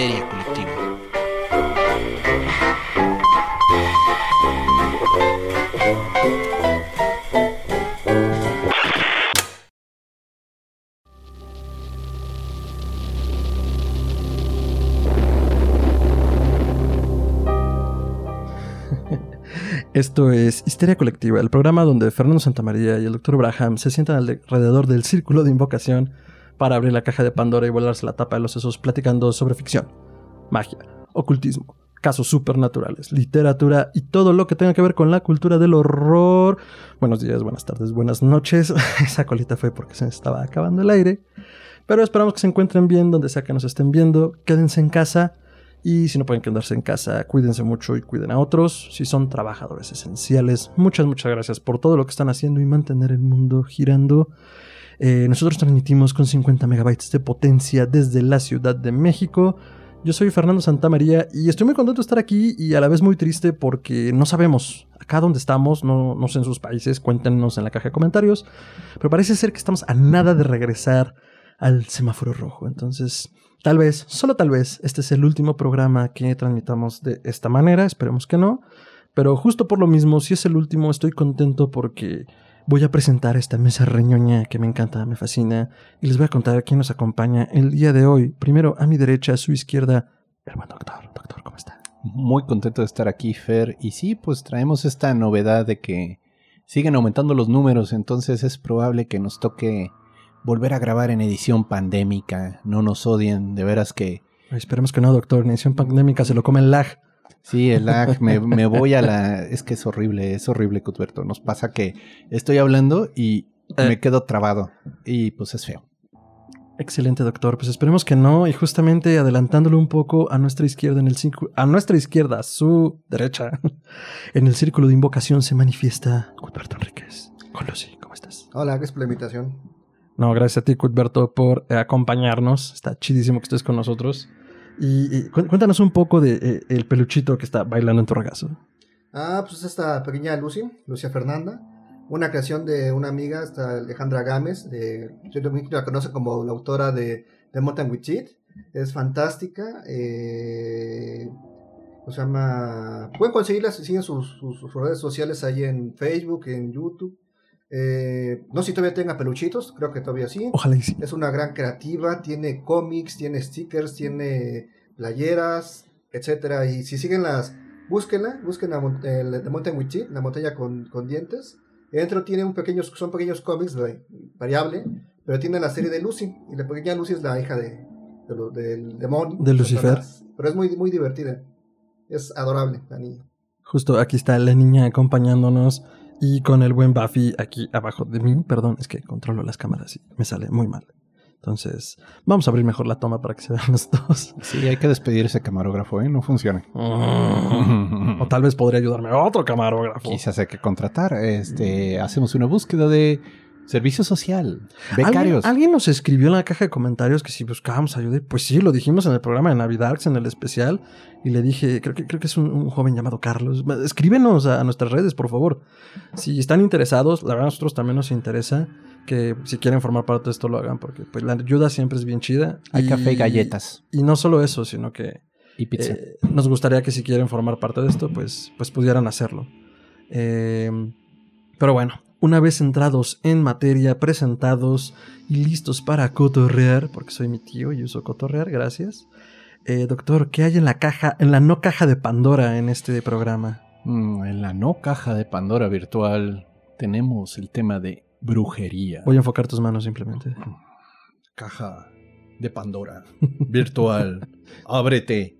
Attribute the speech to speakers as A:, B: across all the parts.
A: Histeria Colectiva.
B: Esto es Histeria Colectiva, el programa donde Fernando Santamaría y el Dr. Braham se sientan alrededor del círculo de invocación para abrir la caja de Pandora y volarse la tapa de los sesos platicando sobre ficción, magia, ocultismo, casos supernaturales, literatura y todo lo que tenga que ver con la cultura del horror. Buenos días, buenas tardes, buenas noches. Esa colita fue porque se me estaba acabando el aire. Pero esperamos que se encuentren bien donde sea que nos estén viendo. Quédense en casa. Y si no pueden quedarse en casa, cuídense mucho y cuiden a otros. Si son trabajadores esenciales, muchas, muchas gracias por todo lo que están haciendo y mantener el mundo girando. Eh, nosotros transmitimos con 50 megabytes de potencia desde la Ciudad de México. Yo soy Fernando Santamaría y estoy muy contento de estar aquí y a la vez muy triste porque no sabemos acá donde estamos, no, no sé en sus países, cuéntenos en la caja de comentarios, pero parece ser que estamos a nada de regresar al semáforo rojo. Entonces, tal vez, solo tal vez, este es el último programa que transmitamos de esta manera, esperemos que no, pero justo por lo mismo, si es el último, estoy contento porque voy a presentar esta mesa reñoña que me encanta, me fascina, y les voy a contar quién nos acompaña el día de hoy. Primero, a mi derecha, a su izquierda, el buen doctor. Doctor, ¿cómo está?
C: Muy contento de estar aquí, Fer. Y sí, pues traemos esta novedad de que siguen aumentando los números, entonces es probable que nos toque volver a grabar en edición pandémica. No nos odien, de veras que...
B: Esperemos que no, doctor. En edición pandémica se lo come el lag.
C: Sí, el lag, me, me voy a la... Es que es horrible, es horrible, Cuthberto. Nos pasa que estoy hablando y
B: Eh.
C: me quedo trabado. Y pues es feo.
B: Excelente, doctor. Pues esperemos que no. Y justamente adelantándolo un poco a nuestra izquierda, en el círculo, a nuestra izquierda, a su derecha, en el círculo de invocación se manifiesta Cuthberto Enríquez. Con Lucy, ¿cómo estás?
D: Hola, gracias por la invitación.
B: No, gracias a ti, Cuthberto, por eh, acompañarnos. Está chidísimo que estés con nosotros. Y, y cu- cuéntanos un poco de eh, el peluchito que está bailando en tu regazo.
D: Ah, pues esta pequeña Lucy, Lucia Fernanda, una creación de una amiga, esta Alejandra Gámez, de, yo la conozco como la autora de, de Mountain with Cheat, es fantástica, eh, se llama, pueden conseguirla si siguen sus- sus redes sociales ahí en Facebook, en YouTube, eh, no sé si todavía tenga peluchitos, creo que todavía sí,
B: Ojalá y sí.
D: Es una gran creativa, tiene cómics, tiene stickers, tiene playeras, etcétera. Y si siguen las, búsquenla, busquen la, The Mountain with Teeth, la montaña con, con dientes. Dentro tiene un pequeños, son pequeños cómics de- variable, pero tiene la serie de Lucy. Y la pequeña Lucy es la hija de, de lo- del demonio.
B: De Lucifer.
D: Pero es muy, muy divertida. Es adorable la niña.
B: Justo aquí está la niña acompañándonos y con el buen Buffy aquí abajo de mí. Perdón, es que controlo las cámaras y me sale muy mal. Entonces, vamos a abrir mejor la toma para que se vean los dos.
C: Sí, hay que despedir ese camarógrafo, ¿eh? No funciona.
B: o tal vez podría ayudarme otro camarógrafo.
C: Quizás hay que contratar. Este, hacemos una búsqueda de servicio social, becarios.
B: ¿Alguien, alguien nos escribió en la caja de comentarios que si buscábamos ayuda. Pues sí, lo dijimos en el programa de Navidad, en el especial. Y le dije, creo que, creo que es un, un joven llamado Carlos. Escríbenos a, a nuestras redes, por favor. Si están interesados, la verdad a nosotros también nos interesa que si quieren formar parte de esto lo hagan, porque pues la ayuda siempre es bien chida.
C: Hay café y galletas
B: Y no solo eso, sino que
C: y pizza.
B: eh, nos gustaría que si quieren formar parte de esto, pues, pues pudieran hacerlo. Eh, pero bueno, una vez entrados en materia, presentados y listos para cotorrear, porque soy mi tío y uso cotorrear, gracias. Eh, doctor, ¿qué hay en la caja, en la no caja de Pandora en este programa?
C: Mm, en la no caja de Pandora virtual tenemos el tema de brujería.
B: Voy a enfocar tus manos simplemente.
C: Caja de Pandora virtual. Ábrete.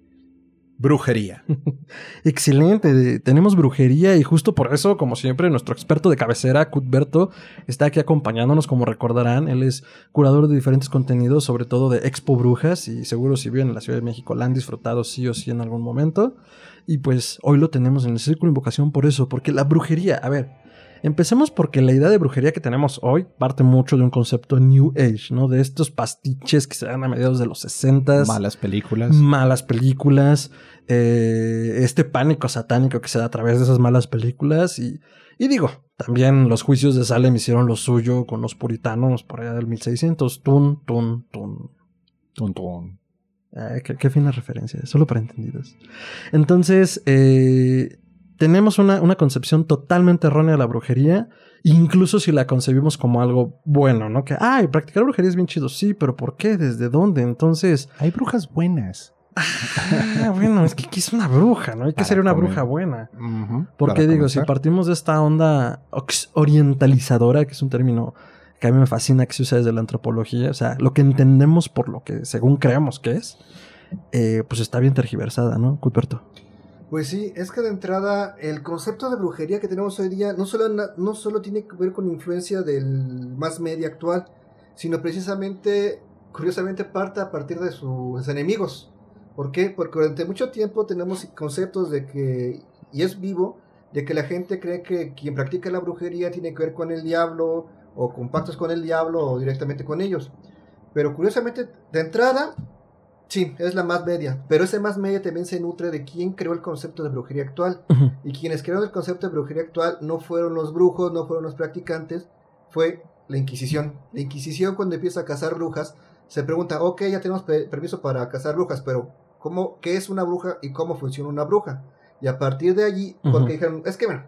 C: Brujería.
B: Excelente, tenemos brujería y justo por eso, como siempre, nuestro experto de cabecera, Cuthberto, está aquí acompañándonos, como recordarán. Él es curador de diferentes contenidos, sobre todo de Expo Brujas, y seguro si viven en la Ciudad de México la han disfrutado sí o sí en algún momento. Y pues hoy lo tenemos en el Círculo Invocación por eso, porque la brujería, a ver, empecemos porque la idea de brujería que tenemos hoy parte mucho de un concepto New Age, ¿no? De estos pastiches que se dan a mediados de los 60
C: Malas películas.
B: malas películas, eh, este pánico satánico que se da a través de esas malas películas y, y digo, también los juicios de Salem hicieron lo suyo con los puritanos por allá del 1600, tun, tun, tun.
C: Tun, tun.
B: Ah, qué, qué fina referencia, solo para entendidos. Entonces, eh, tenemos una, una concepción totalmente errónea de la brujería, incluso si la concebimos como algo bueno, ¿no? Que, ay, practicar brujería es bien chido, sí, pero ¿por qué? ¿Desde dónde? Entonces,
C: Hay brujas buenas.
B: ah, bueno, es que ¿qué es una bruja, ¿no? Hay que ser una
C: comer.
B: bruja buena. Porque digo, si partimos de esta onda orientalizadora, que es un término que a mí me fascina que se usa desde la antropología, o sea, lo que entendemos por lo que según creemos que es, eh, pues está bien tergiversada, ¿no, Cuperto?
D: Pues sí, es que de entrada el concepto de brujería que tenemos hoy día no solo, no solo tiene que ver con influencia del más media actual, sino precisamente, curiosamente, parte a partir de sus enemigos. ¿Por qué? Porque durante mucho tiempo tenemos conceptos de que, y es vivo, de que la gente cree que quien practica la brujería tiene que ver con el diablo, o con pactos con el diablo, o directamente con ellos. Pero curiosamente, de entrada, sí, es la más media. Pero ese más media también se nutre de quién creó el concepto de brujería actual. Y quienes crearon el concepto de brujería actual no fueron los brujos, no fueron los practicantes, fue la Inquisición. La Inquisición cuando empieza a cazar brujas, se pregunta, ok, ya tenemos pe- permiso para cazar brujas, pero ¿cómo, ¿qué es una bruja y cómo funciona una bruja? Y a partir de allí, porque dijeron, es que bueno,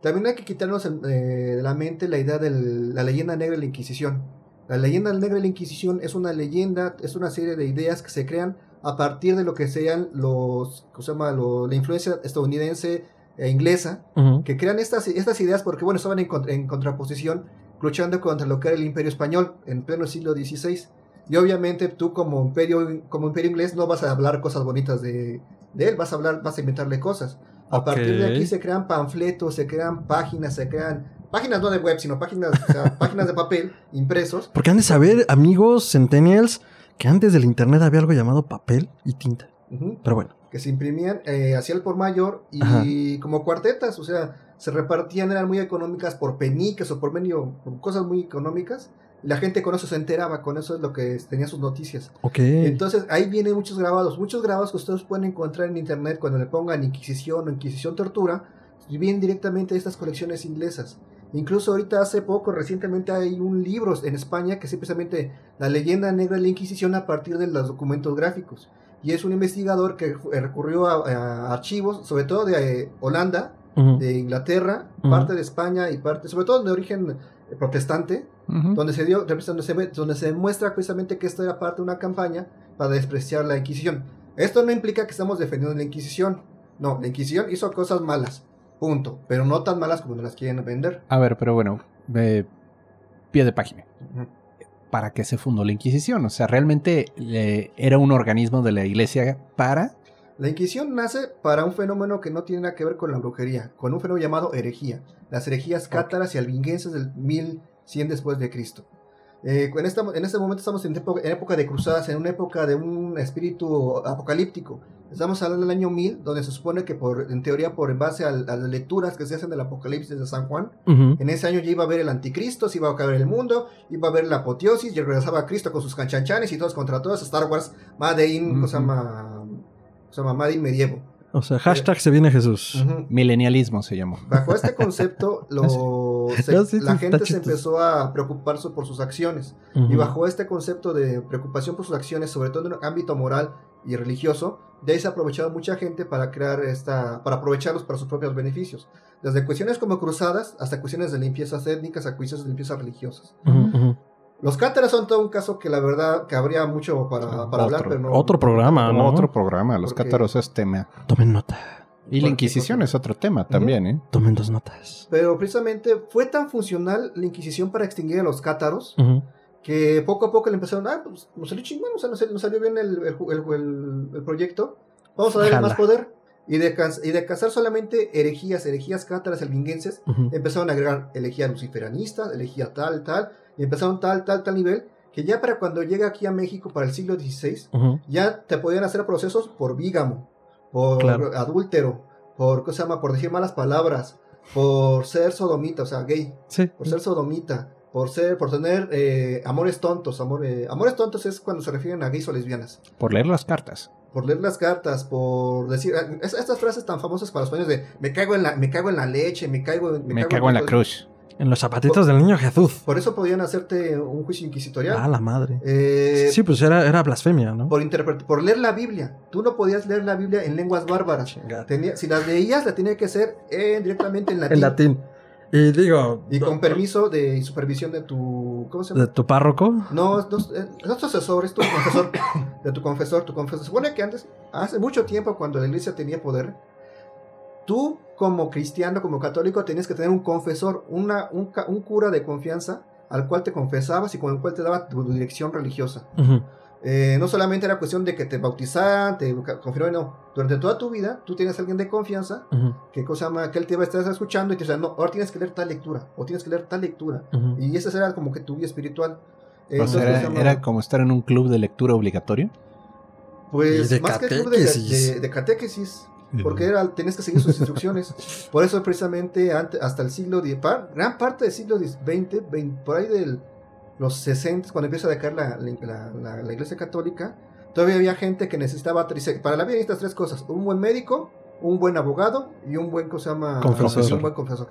D: también hay que quitarnos eh, de la mente la idea de la leyenda negra de la Inquisición. La leyenda negra de la Inquisición es una leyenda, es una serie de ideas que se crean a partir de lo que sean los, ¿cómo se llama? Lo- la influencia estadounidense e inglesa, que crean estas, estas ideas porque, bueno, estaban en, contra- en contraposición luchando contra lo que era el imperio español en pleno siglo XVI. Y obviamente tú como imperio, como imperio inglés no vas a hablar cosas bonitas de, de él, vas a hablar, vas a inventarle cosas. A partir de aquí se crean panfletos, se crean páginas, se crean páginas no de web, sino páginas, o sea, páginas de papel impresos.
B: Porque han de saber, amigos centennials, que antes del internet había algo llamado papel y tinta. Pero bueno.
D: que se imprimían eh, hacia el por mayor y
B: Ajá.
D: como cuartetas, o sea, se repartían, eran muy económicas por peniques o por medio, por cosas muy económicas. La gente con eso se enteraba, con eso es lo que tenía sus noticias.
B: Ok.
D: Entonces ahí vienen muchos grabados, muchos grabados que ustedes pueden encontrar en internet cuando le pongan Inquisición o Inquisición Tortura, vienen directamente de estas colecciones inglesas. Incluso ahorita hace poco, recientemente hay un libro en España que es precisamente la leyenda negra de la Inquisición a partir de los documentos gráficos. Y es un investigador que eh, recurrió a, a archivos, sobre todo de eh, Holanda, de Inglaterra, parte de España y parte, sobre todo de origen eh, protestante, donde se dio, donde se, donde se demuestra precisamente que esto era parte de una campaña para despreciar la Inquisición. Esto no implica que estamos defendiendo la Inquisición. No, la Inquisición hizo cosas malas, punto, pero no tan malas como nos las quieren vender.
C: A ver, pero bueno, eh, pie de página. ¿Para qué se fundó la Inquisición? O sea, realmente eh, era un organismo de la iglesia para...
D: La Inquisición nace para un fenómeno que no tiene nada que ver con la brujería, con un fenómeno llamado herejía, las herejías cátaras y albinguenses del 1100 después de Cristo. Eh, en, esta- en este momento estamos en época, en época de cruzadas, en una época de un espíritu apocalíptico. Estamos hablando del año 1000, donde se supone que por, en teoría por en base a, las lecturas que se hacen del Apocalipsis de San Juan, en ese año ya iba a haber el anticristo, se iba a acabar el mundo, iba a haber la apoteosis, y regresaba Cristo con sus canchanchanes y todos contra todos, Star Wars, Made in, ¿cómo se
C: Ujú.
D: llama? Se llama Made in Medievo.
B: O sea, hashtag se viene Jesús.
D: Ujú.
C: Milenialismo se llamó.
D: Bajo este concepto, lo- se-
B: No, sí,
D: la gente se empezó a preocuparse por sus acciones. Y bajo este concepto de preocupación por sus acciones, sobre todo en el ámbito moral y religioso, de ahí se ha aprovechado mucha gente para crear esta, para aprovecharlos para sus propios beneficios. Desde cuestiones como cruzadas hasta cuestiones de limpiezas étnicas a cuestiones de limpiezas religiosas.
B: Ujú.
D: Los cátaras son todo un caso que la verdad que habría mucho para, para hablar,
C: Otro-
D: pero no.
B: otro programa, ¿no?
C: otro programa, los
D: Porque-
C: cátaros es tema.
B: Tomen nota.
C: Y la Inquisición es otro tema también, ¿eh?
B: Tomen dos notas.
D: Pero precisamente fue tan funcional la Inquisición para extinguir a los cátaros que poco a poco le empezaron, ah, pues nos salió chingón, o sea, nos, nos salió bien el, el, el- el- el proyecto, vamos a darle
B: Jala.
D: más poder. Y de, y de cazar solamente herejías, herejías cátaras albinguenses,
B: Ujú.
D: empezaron a agregar herejía luciferanista, herejía tal, tal, y empezaron tal, tal, tal nivel, que ya para cuando llega aquí a México para el siglo XVI, ya te podían hacer procesos por vígamo, por
B: Claro.
D: adúltero, por, ¿qué se llama? por decir malas palabras, por ser sodomita, o sea, gay
B: Sí.
D: por ser sodomita, por ser, por tener eh, amores tontos, amor, eh, amores tontos es cuando se refieren a gays o lesbianas,
C: Por leer las cartas.
D: por leer las cartas, por decir es- estas frases tan famosas para los españoles de me cago en la, me cago en la leche, me cago, en-
C: Me, cago en la
D: todo".
C: cruz.
B: En los zapatitos del niño Jesús.
D: Por eso podían hacerte un juicio inquisitorial.
B: Ah, la madre.
D: Eh,
B: Sí, pues era, era blasfemia, ¿no?
D: por, por leer la Biblia. Tú no podías leer la Biblia en lenguas bárbaras. Tenía- si las leías, la tenía que ser en- directamente en latín.
B: En latín. Y digo,
D: Y con permiso de y supervisión de tu. ¿Cómo se
B: de
D: llama?
B: tu párroco.
D: No, no, eh, no es tu asesor, es tu confesor. De tu confesor, tu confesor. Se supone que antes, hace mucho tiempo, cuando la iglesia tenía poder, tú, como cristiano, como católico, tenías que tener un confesor, una, un, cura de confianza al cual te confesabas y con el cual te daba tu dirección religiosa. Eh, no solamente era cuestión de que te bautizaran, te confirmaran, no. Durante toda tu vida, tú tienes a alguien de confianza que, cosa llama, que él te va a estar escuchando y te dice, no, ahora tienes que leer tal lectura, o tienes que leer tal lectura. Y esa era como que tu vida espiritual.
C: O
D: Entonces,
C: sea, era,
D: se llama-
C: era como estar en un club de lectura obligatorio.
D: Pues
B: de
D: más que club de, de- de catequesis, porque era, tenías que seguir sus instrucciones. Por eso precisamente hasta el siglo X, gran parte del siglo XX, 20, por ahí de los 60, cuando empieza a decaer la, la- la- la iglesia católica, todavía había gente que necesitaba, para la vida necesitas tres cosas, un buen médico, un buen abogado y un buen, ¿cómo se llama?
B: Confesor.
D: Un buen confesor.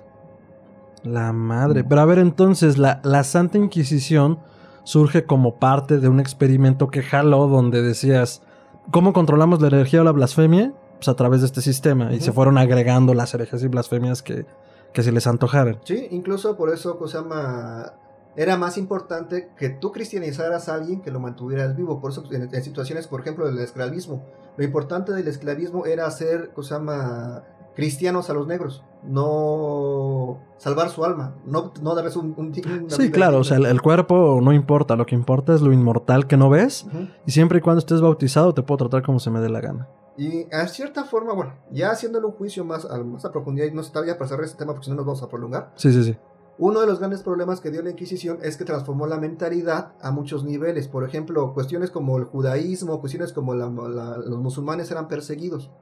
B: La madre. Pero a ver, entonces, la, la Santa Inquisición surge como parte de un experimento que jaló donde decías, ¿cómo controlamos la energía o la blasfemia? Pues a través de este sistema. Y se fueron agregando las herejías y blasfemias que, que se les antojaran.
D: Sí, incluso por eso, ¿cómo se llama? Era más importante que tú cristianizaras a alguien que lo mantuvieras vivo. Por eso, en, en situaciones, por ejemplo, del esclavismo, lo importante del esclavismo era hacer, ¿cómo se llama? Cristianos a los negros, no salvar su alma, no, no darles un, un,
B: Sí, claro, o sea, el, el cuerpo no importa, lo que importa es lo inmortal que no ves. Y siempre y cuando estés bautizado te puedo tratar como se me dé la gana.
D: Y a cierta forma, bueno, ya haciéndole un juicio más a, más a profundidad, y no está ya para cerrar este tema porque si no nos vamos a prolongar,
B: Sí, sí, sí.
D: Uno de los grandes problemas que dio la Inquisición es que transformó la mentalidad a muchos niveles. Por ejemplo, cuestiones como el judaísmo, cuestiones como la- la- los musulmanes eran perseguidos.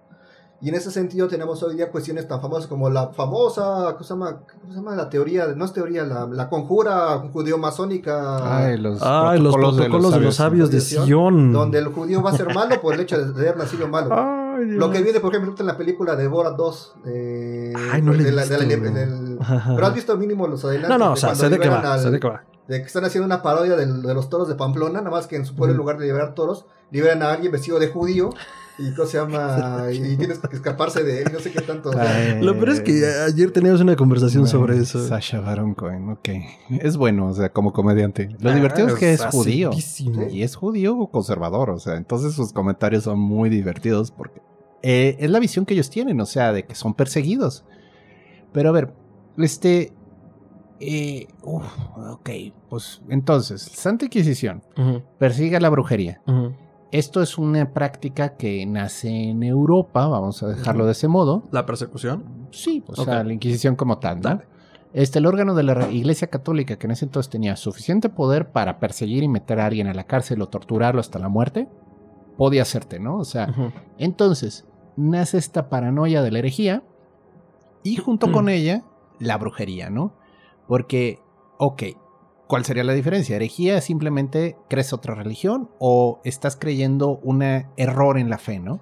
D: Y en ese sentido tenemos hoy día cuestiones tan famosas como la famosa, ¿cómo se llama? ¿Cómo se llama la teoría? No es teoría, la, la conjura judío-masónica.
C: Ay, los
B: Ay, los protocolos de los sabios de
D: Sion,
B: Sion.
D: Donde el judío va a ser malo por el hecho de haber nacido malo.
B: Ay.
D: Lo que viene, por ejemplo, en la película de Borat 2. eh,
B: Ay, no le he
D: de la- de del-. Pero has visto mínimo los adelantos.
B: No, no,
D: de
B: o sea, sé de qué va,
D: al-
B: sé de qué va.
D: de que están haciendo una parodia del- de los toros de Pamplona, nada más que en su pueblo, en lugar de liberar toros, liberan a alguien vestido de judío y ¿cómo se llama? y, y tienes que escaparse de él y no sé qué tanto.
B: Lo peor es que ayer teníamos una conversación sobre eso.
C: Sasha Baron Cohen, ok. Es bueno, o sea, como comediante. Lo divertido es que es judío. Y es judío conservador, o sea, entonces sus comentarios son muy divertidos porque eh, es la visión que ellos tienen, o sea, de que son perseguidos. Pero a ver, este... eh, uf, ok, pues entonces, Santa Inquisición
B: Ujú,
C: persigue a la brujería.
B: ujú.
C: Esto es una práctica que nace en Europa, vamos a dejarlo de ese modo.
B: ¿La persecución?
C: Sí, o sea, la Inquisición como tal, ¿no? Este, el órgano de la Iglesia Católica, que en ese entonces tenía suficiente poder para perseguir y meter a alguien a la cárcel o torturarlo hasta la muerte, podía hacerte, ¿no? O sea, entonces nace esta paranoia de la herejía y junto con ella la brujería, ¿no? Porque, ok, ¿cuál sería la diferencia? ¿Herejía es simplemente crees otra religión o estás creyendo un error en la fe, ¿no?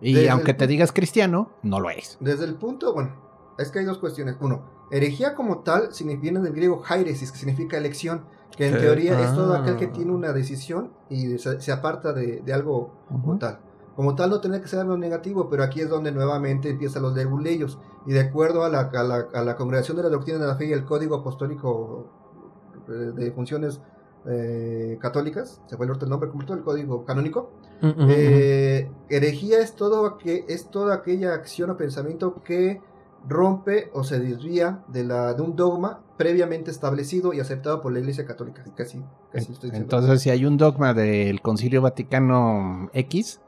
C: Y
D: Desde
C: aunque te digas cristiano, no lo eres.
D: Desde el punto, bueno, es que hay dos cuestiones. Uno, herejía como tal viene del griego heiresis, que significa elección, que en teoría es todo
B: Ah.
D: aquel que tiene una decisión y se, se aparta de, de algo como tal. Como tal no tiene que ser algo negativo, pero aquí es donde nuevamente empiezan los leguleyos. Y de acuerdo a la, a, la, a la Congregación de la Doctrina de la Fe y el Código Apostólico de Funciones eh, Católicas, se fue el otro nombre completo, el Código Canónico,
B: Ujú, ujú.
D: eh, herejía es todo que es toda aquella acción o pensamiento que rompe o se desvía de la de un dogma previamente establecido y aceptado por la Iglesia Católica. Casi, casi estoy.
C: Entonces, si hay un dogma del Concilio Vaticano X,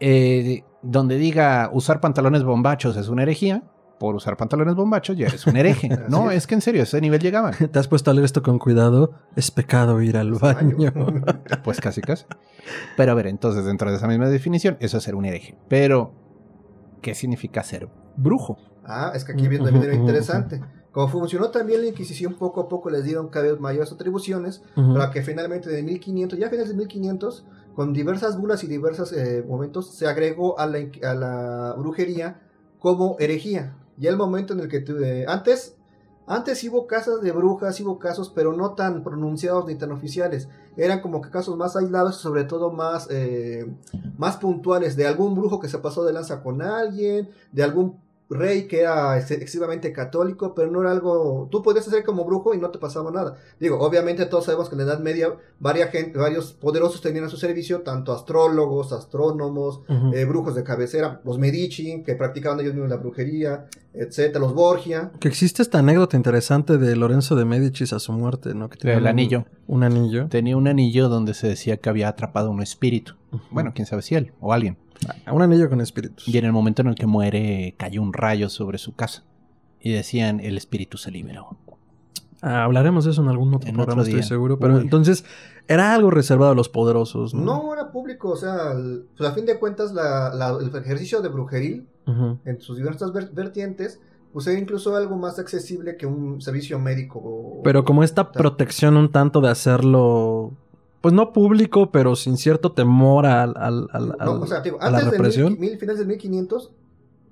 C: eh, donde diga usar pantalones bombachos es una herejía, por usar pantalones bombachos ya eres un hereje. no,
D: es.
C: es que en serio, a ese nivel llegaban.
B: Te has puesto a leer esto con cuidado. Es pecado ir al baño.
C: Pues casi, casi. Pero a ver, entonces, dentro de esa misma definición, eso es ser un hereje. Pero, ¿qué significa ser brujo?
D: Ah, es que aquí viene también lo interesante. Como funcionó también la Inquisición, poco a poco les dieron cada vez mayores atribuciones para que finalmente de 1500, ya a finales de 1500, con diversas bulas y diversos eh, momentos, se agregó a la, a la brujería como herejía. Ya el momento en el que tú, eh, antes Antes hubo casas de brujas, hubo casos, pero no tan pronunciados ni tan oficiales. Eran como que casos más aislados y sobre todo más, eh, más puntuales de algún brujo que se pasó de lanza con alguien, de algún rey que era excesivamente católico, pero no era algo... Tú podías hacer como brujo y no te pasaba nada. Digo, obviamente todos sabemos que en la Edad Media varias gente, varios poderosos tenían a su servicio, tanto astrólogos, astrónomos, eh, brujos de cabecera, los Medici, que practicaban ellos mismos la brujería, etcétera, los Borgia.
B: Que existe esta anécdota interesante de Lorenzo de Médicis a su muerte, ¿no? Que tenía
C: El
B: un-
C: anillo.
B: Un anillo.
C: Tenía un anillo donde se decía que había atrapado un espíritu. Bueno, quién sabe si él o alguien.
B: Un anillo con espíritus.
C: Y en el momento en el que muere, cayó un rayo sobre su casa. Y decían, el espíritu se liberó.
B: Ah, hablaremos de eso en algún otro
C: En
B: programa,
C: otro
B: estoy seguro. Pero
C: Uy.
B: entonces, era algo reservado a los poderosos, ¿no?
D: No era público, o sea, el- pues a fin de cuentas la- la- el ejercicio de brujeril en sus diversas ver- vertientes, pues era incluso algo más accesible que un servicio médico. o-
B: Pero como esta protección un tanto de hacerlo, pues no público, pero sin cierto temor al, al, al-
D: No,
B: al-
D: o sea, digo,
B: a la
D: antes de
B: represión.
D: mil, mil- finales del 1500,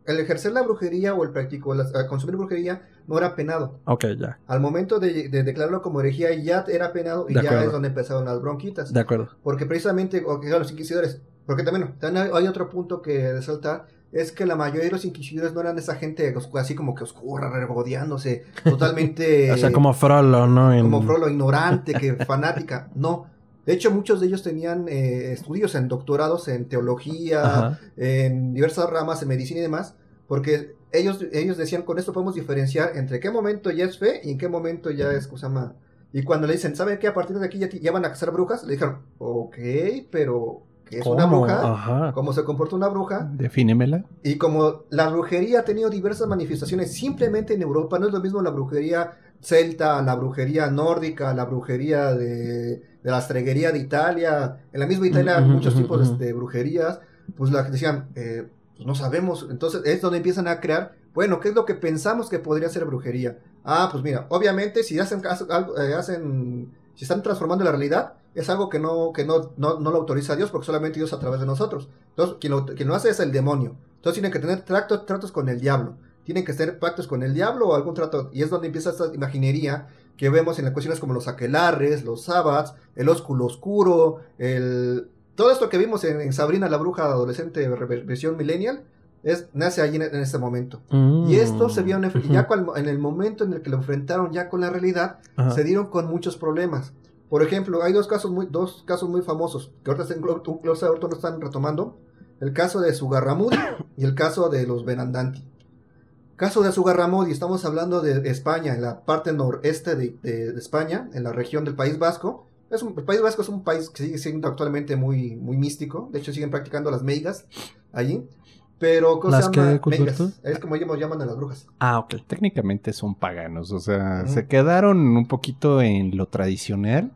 D: el ejercer la brujería o el practico, las- a consumir brujería no era penado.
B: Ok, ya,
D: Al momento de, de declararlo como herejía ya era penado y
B: De
D: ya
B: acuerdo.
D: es donde empezaron las bronquitas.
B: de acuerdo.
D: Porque precisamente, o los inquisidores, porque también, hay, otro punto que resaltar, es que la mayoría de los inquisidores no eran esa gente así como que oscura, regodeándose, totalmente...
B: o sea, como Frollo, ¿no?
D: Como Frollo, ignorante, que fanática. No. De hecho, muchos de ellos tenían eh, estudios en doctorados en teología,
B: Ajá.
D: en diversas ramas, en medicina y demás, porque ellos, ellos decían, con esto podemos diferenciar entre qué momento ya es fe y en qué momento ya es más. Y cuando le dicen, ¿saben qué? A partir de aquí ya, van a cazar brujas, le dijeron, ok, pero ¿qué es una bruja?
B: Ajá.
D: ¿Cómo se comporta una bruja?
C: Defínemela.
D: Y como la brujería ha tenido diversas manifestaciones simplemente en Europa, no es lo mismo la brujería celta, la brujería nórdica, la brujería de, de la astreguería de Italia. En la misma Italia muchos tipos de brujerías. Pues la decían, eh, pues no sabemos. Entonces es donde empiezan a crear, bueno, ¿qué es lo que pensamos que podría ser brujería? Ah, pues mira, obviamente si hacen caso, algo, eh, hacen, si están transformando la realidad, es algo que no, que no, no, no lo autoriza Dios, porque solamente Dios a través de nosotros. Entonces, quien lo, quien lo hace es el demonio. Entonces tienen que tener tratos, tratos con el diablo. Tienen que tener pactos con el diablo o algún trato. Y es donde empieza esta imaginería que vemos en las cuestiones como los aquelarres, los sabbats, el ósculo oscuro, el... Todo esto que vimos en, en Sabrina la bruja adolescente versión millennial, es, nace allí en, en este momento.
B: Mm.
D: Y esto se vio en el, ya cual- en el momento en el que lo enfrentaron ya con la realidad,
B: Ajá.
D: se dieron con muchos problemas. Por ejemplo, hay dos casos muy, dos casos muy famosos que ahorita, están- ahorita lo están retomando. El caso de Sugarramudi y el caso de los Benandanti. Caso de Sugarramudi, estamos hablando de España, en la parte noreste de, de- de España, en la región del País Vasco. Es un- el País Vasco es un país que sigue siendo actualmente muy, muy místico. De hecho, siguen practicando las meigas allí. Pero, ¿cómo
B: ¿Las
D: se llama?
B: qué,
D: Meigas. Es como ellos llaman a las brujas.
B: Ah, ok.
C: Técnicamente son paganos, o sea, se quedaron un poquito en lo tradicional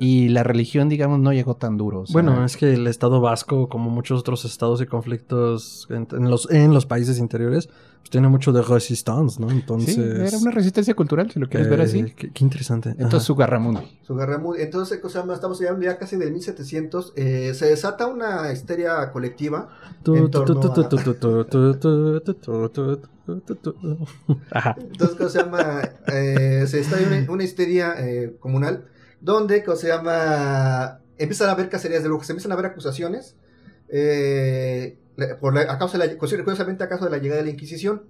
C: y la religión, digamos, no llegó tan duro.
B: Bueno, es que el Estado vasco, como muchos otros estados y conflictos en, los, en los países interiores, pues tiene mucho de resistance, ¿no? Entonces...
C: Era una resistencia cultural, si lo quieres ver así.
B: Qué, interesante.
C: Entonces,
B: Ajá.
C: Sugarramundi.
D: Sugarramundi. Entonces, o sea, estamos ya, casi del el 1700. Se desata una histeria colectiva Entonces, ¿cómo se llama? Se está una, histeria comunal donde, ¿cómo se llama? Empiezan a haber cacerías de brujas, empiezan a haber acusaciones eh, por la- a causa de la, curiosamente a causa de la llegada de la Inquisición.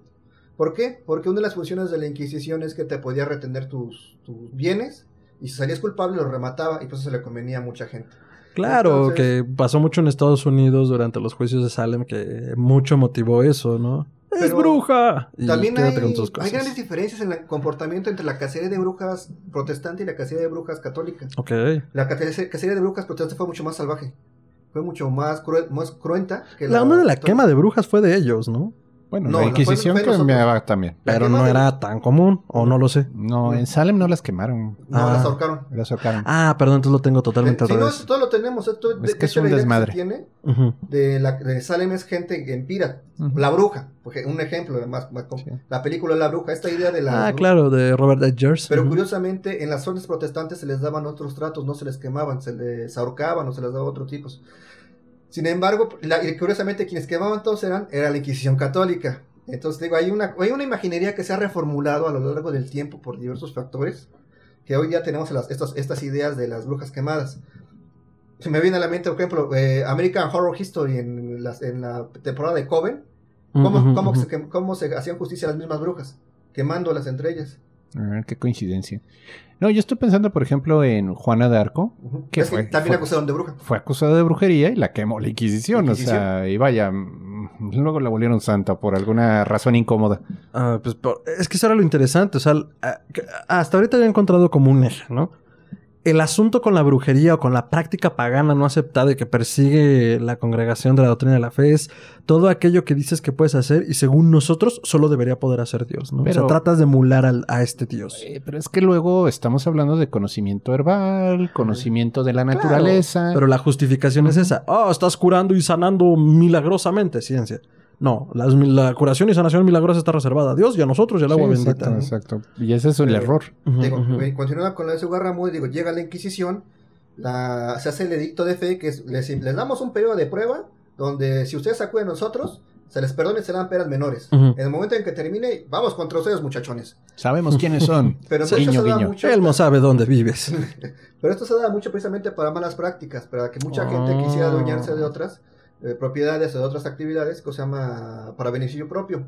D: ¿Por qué? Porque una de las funciones de la Inquisición es que te podía retener tus, tus bienes y si salías culpable los remataba y pues eso le convenía a mucha gente.
B: Claro,
D: Entonces-
B: que pasó mucho en Estados Unidos durante los juicios de Salem, que mucho motivó eso, ¿no? ¡Es
D: Pero
B: bruja!
D: También hay, hay grandes diferencias en el comportamiento entre la cacería de brujas protestante y la cacería de brujas católica.
B: Ok.
D: La cace- cacería de brujas protestante fue mucho más salvaje. Fue mucho más, cruel- más cruenta que
B: La onda de la
D: católica.
B: quema de brujas fue de ellos, ¿no?
C: Bueno,
D: No,
C: la
D: fue-
C: Inquisición
D: fue nosotros.
C: cambiaba también.
B: Pero no
D: de-
B: era tan común, o no lo sé.
C: No, en Salem no las quemaron,
D: No,
B: Ah.
D: las ahorcaron.
C: las sacaron.
B: Ah, perdón, entonces lo tengo totalmente
D: Eh, si
B: al
D: no, todo lo tenemos. Esto,
C: Es
D: de-
C: que es un desmadre.
D: tiene de, la, de Salem es gente en pira.
C: Ujú.
D: La bruja. Porque un ejemplo, más, más
C: Sí.
D: la película de la bruja. Esta idea de la
B: Ah,
D: bruja-
B: claro, de Robert Edgers.
D: Pero curiosamente, en las zonas protestantes se les daban otros tratos, no se les quemaban, se les ahorcaban o se les daba otros tipos. Sin embargo, la- y curiosamente quienes quemaban todos eran era la Inquisición católica. Entonces, digo, hay una, hay una imaginería que se ha reformulado a lo largo del tiempo por diversos factores, que hoy ya tenemos las, estas, estas ideas de las brujas quemadas. Se me viene a la mente, por ejemplo, eh, American Horror History en, las, en la temporada de Coven, cómo,
B: Ujú,
D: cómo se, cómo se hacían justicia a las mismas brujas, quemándolas entre ellas.
C: Ah, qué coincidencia. No, yo estoy pensando, por ejemplo, en Juana de Arco. ¿Qué
D: Es que
C: fue?
D: también
C: Fue-
D: acusaron de bruja.
C: Fue acusada de brujería y la quemó la Inquisición.
D: Inquisición.
C: O sea, y vaya, mm, luego la volvieron santa por alguna razón incómoda.
B: Ah, pues por- es que eso era lo interesante. O sea, que- hasta ahorita había encontrado como un eje, ¿no? El asunto con la brujería o con la práctica pagana no aceptada y que persigue la congregación de la doctrina de la fe es todo aquello que dices que puedes hacer y según nosotros solo debería poder hacer Dios, ¿no? o sea, tratas de emular al- a este Dios.
C: Eh, pero es que luego estamos hablando de conocimiento herbal, conocimiento de la naturaleza.
B: Pero la justificación es esa. Oh, estás curando y sanando milagrosamente, ciencia. No, las- la curación y sanación milagrosa está reservada a Dios y a nosotros y al
C: Sí,
B: agua
C: exacto,
B: bendita. ¿no?
C: exacto. Y ese es el error.
D: Digo, eh, continuando con la de Sugarramurdi, digo, llega la Inquisición, la, se hace el edicto de fe, que es, les, les damos un periodo de prueba, donde si ustedes acuden a nosotros, se les perdone y se le dan peras menores. En el momento en que termine, vamos contra ustedes, muchachones.
C: Sabemos quiénes son.
D: Pero
C: guiño,
D: se da
C: guiño.
D: mucho,
B: Él no sabe dónde vives.
D: pero esto se da mucho precisamente para malas prácticas, para que mucha gente
B: Ah.
D: quisiera adueñarse de otras eh, propiedades o de otras actividades que se llama para beneficio propio.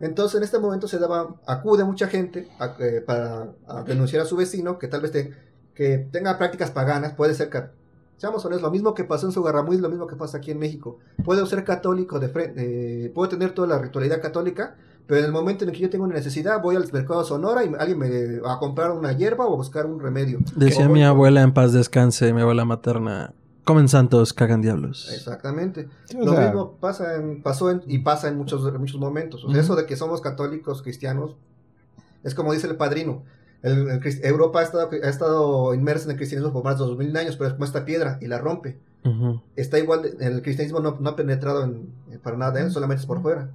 D: Entonces en este momento se daba, acude mucha gente a- eh, para a denunciar a su vecino que tal vez te- que tenga prácticas paganas, puede ser, seamos honestos, lo mismo que pasó en Sugarramurdi, lo mismo que pasa aquí en México. Puede ser católico, de frente, puedo tener toda la ritualidad católica, pero en el momento en el que yo tengo una necesidad, voy al mercado de Sonora y alguien me va a comprar una hierba o a buscar un remedio.
B: Decía mi abuela en paz descanse, mi abuela materna. Comen santos, cagan diablos.
D: Exactamente.
C: Sí,
D: Lo
C: sea,
D: mismo pasa en, pasó en- y pasa en muchos, en muchos momentos. O sea,
B: Ujú.
D: Eso de que somos católicos, cristianos, es como dice el padrino. El- el crist- Europa ha estado, ha estado inmersa en el cristianismo por más de dos mil años, pero es como esta piedra y la rompe. Está igual, de- el cristianismo no, no ha penetrado en, en- para nada en él, solamente es por fuera.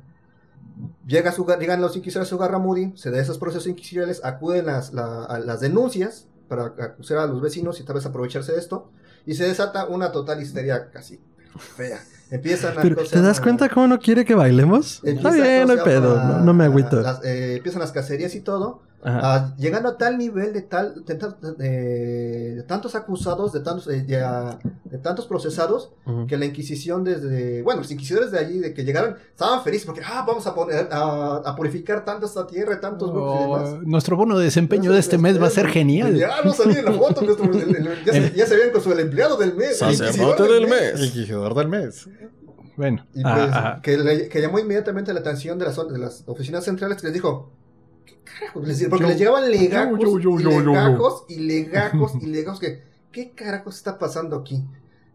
D: Llega su, llegan los inquisidores a Sugarramurdi, se da esos procesos inquisitoriales, acuden las, la- a las denuncias para acusar a los vecinos y tal vez aprovecharse de esto, y se desata una total histeria casi fea. Empiezan a...
B: Pero, ¿te das cuenta cómo no quiere que bailemos? Está bien, no hay pedo. No, no me agüito.
D: las- eh, empiezan las cacerías y todo,
B: Ajá.
D: ah, llegando a tal nivel de tal de, de- de tantos acusados, de tantos, eh, ya- de tantos procesados,
B: Ujú.
D: que la Inquisición desde, bueno, los inquisidores de allí, de que llegaron, estaban felices porque, ah, vamos a poner, a, a purificar tanta esta tierra, tantos grupos y
C: oh,
D: demás.
C: nuestro bono de desempeño de este mes va a ser genial.
D: Ya no salía en la foto, nuestro- el- el- ya, se, ya se veían con su el empleado del mes. el inquisidor
C: Inquisidor del mes. Bueno,
D: Y
B: Ah,
D: pues,
B: ajá.
D: que, le- que llamó inmediatamente la atención de las, de las oficinas centrales que les dijo, ¿qué carajos? Les- porque
C: Yo-
D: les llegaban legajos,
C: yo, yo,
D: y legajos, y legajos, y legajos, que, ¿qué carajos está pasando aquí?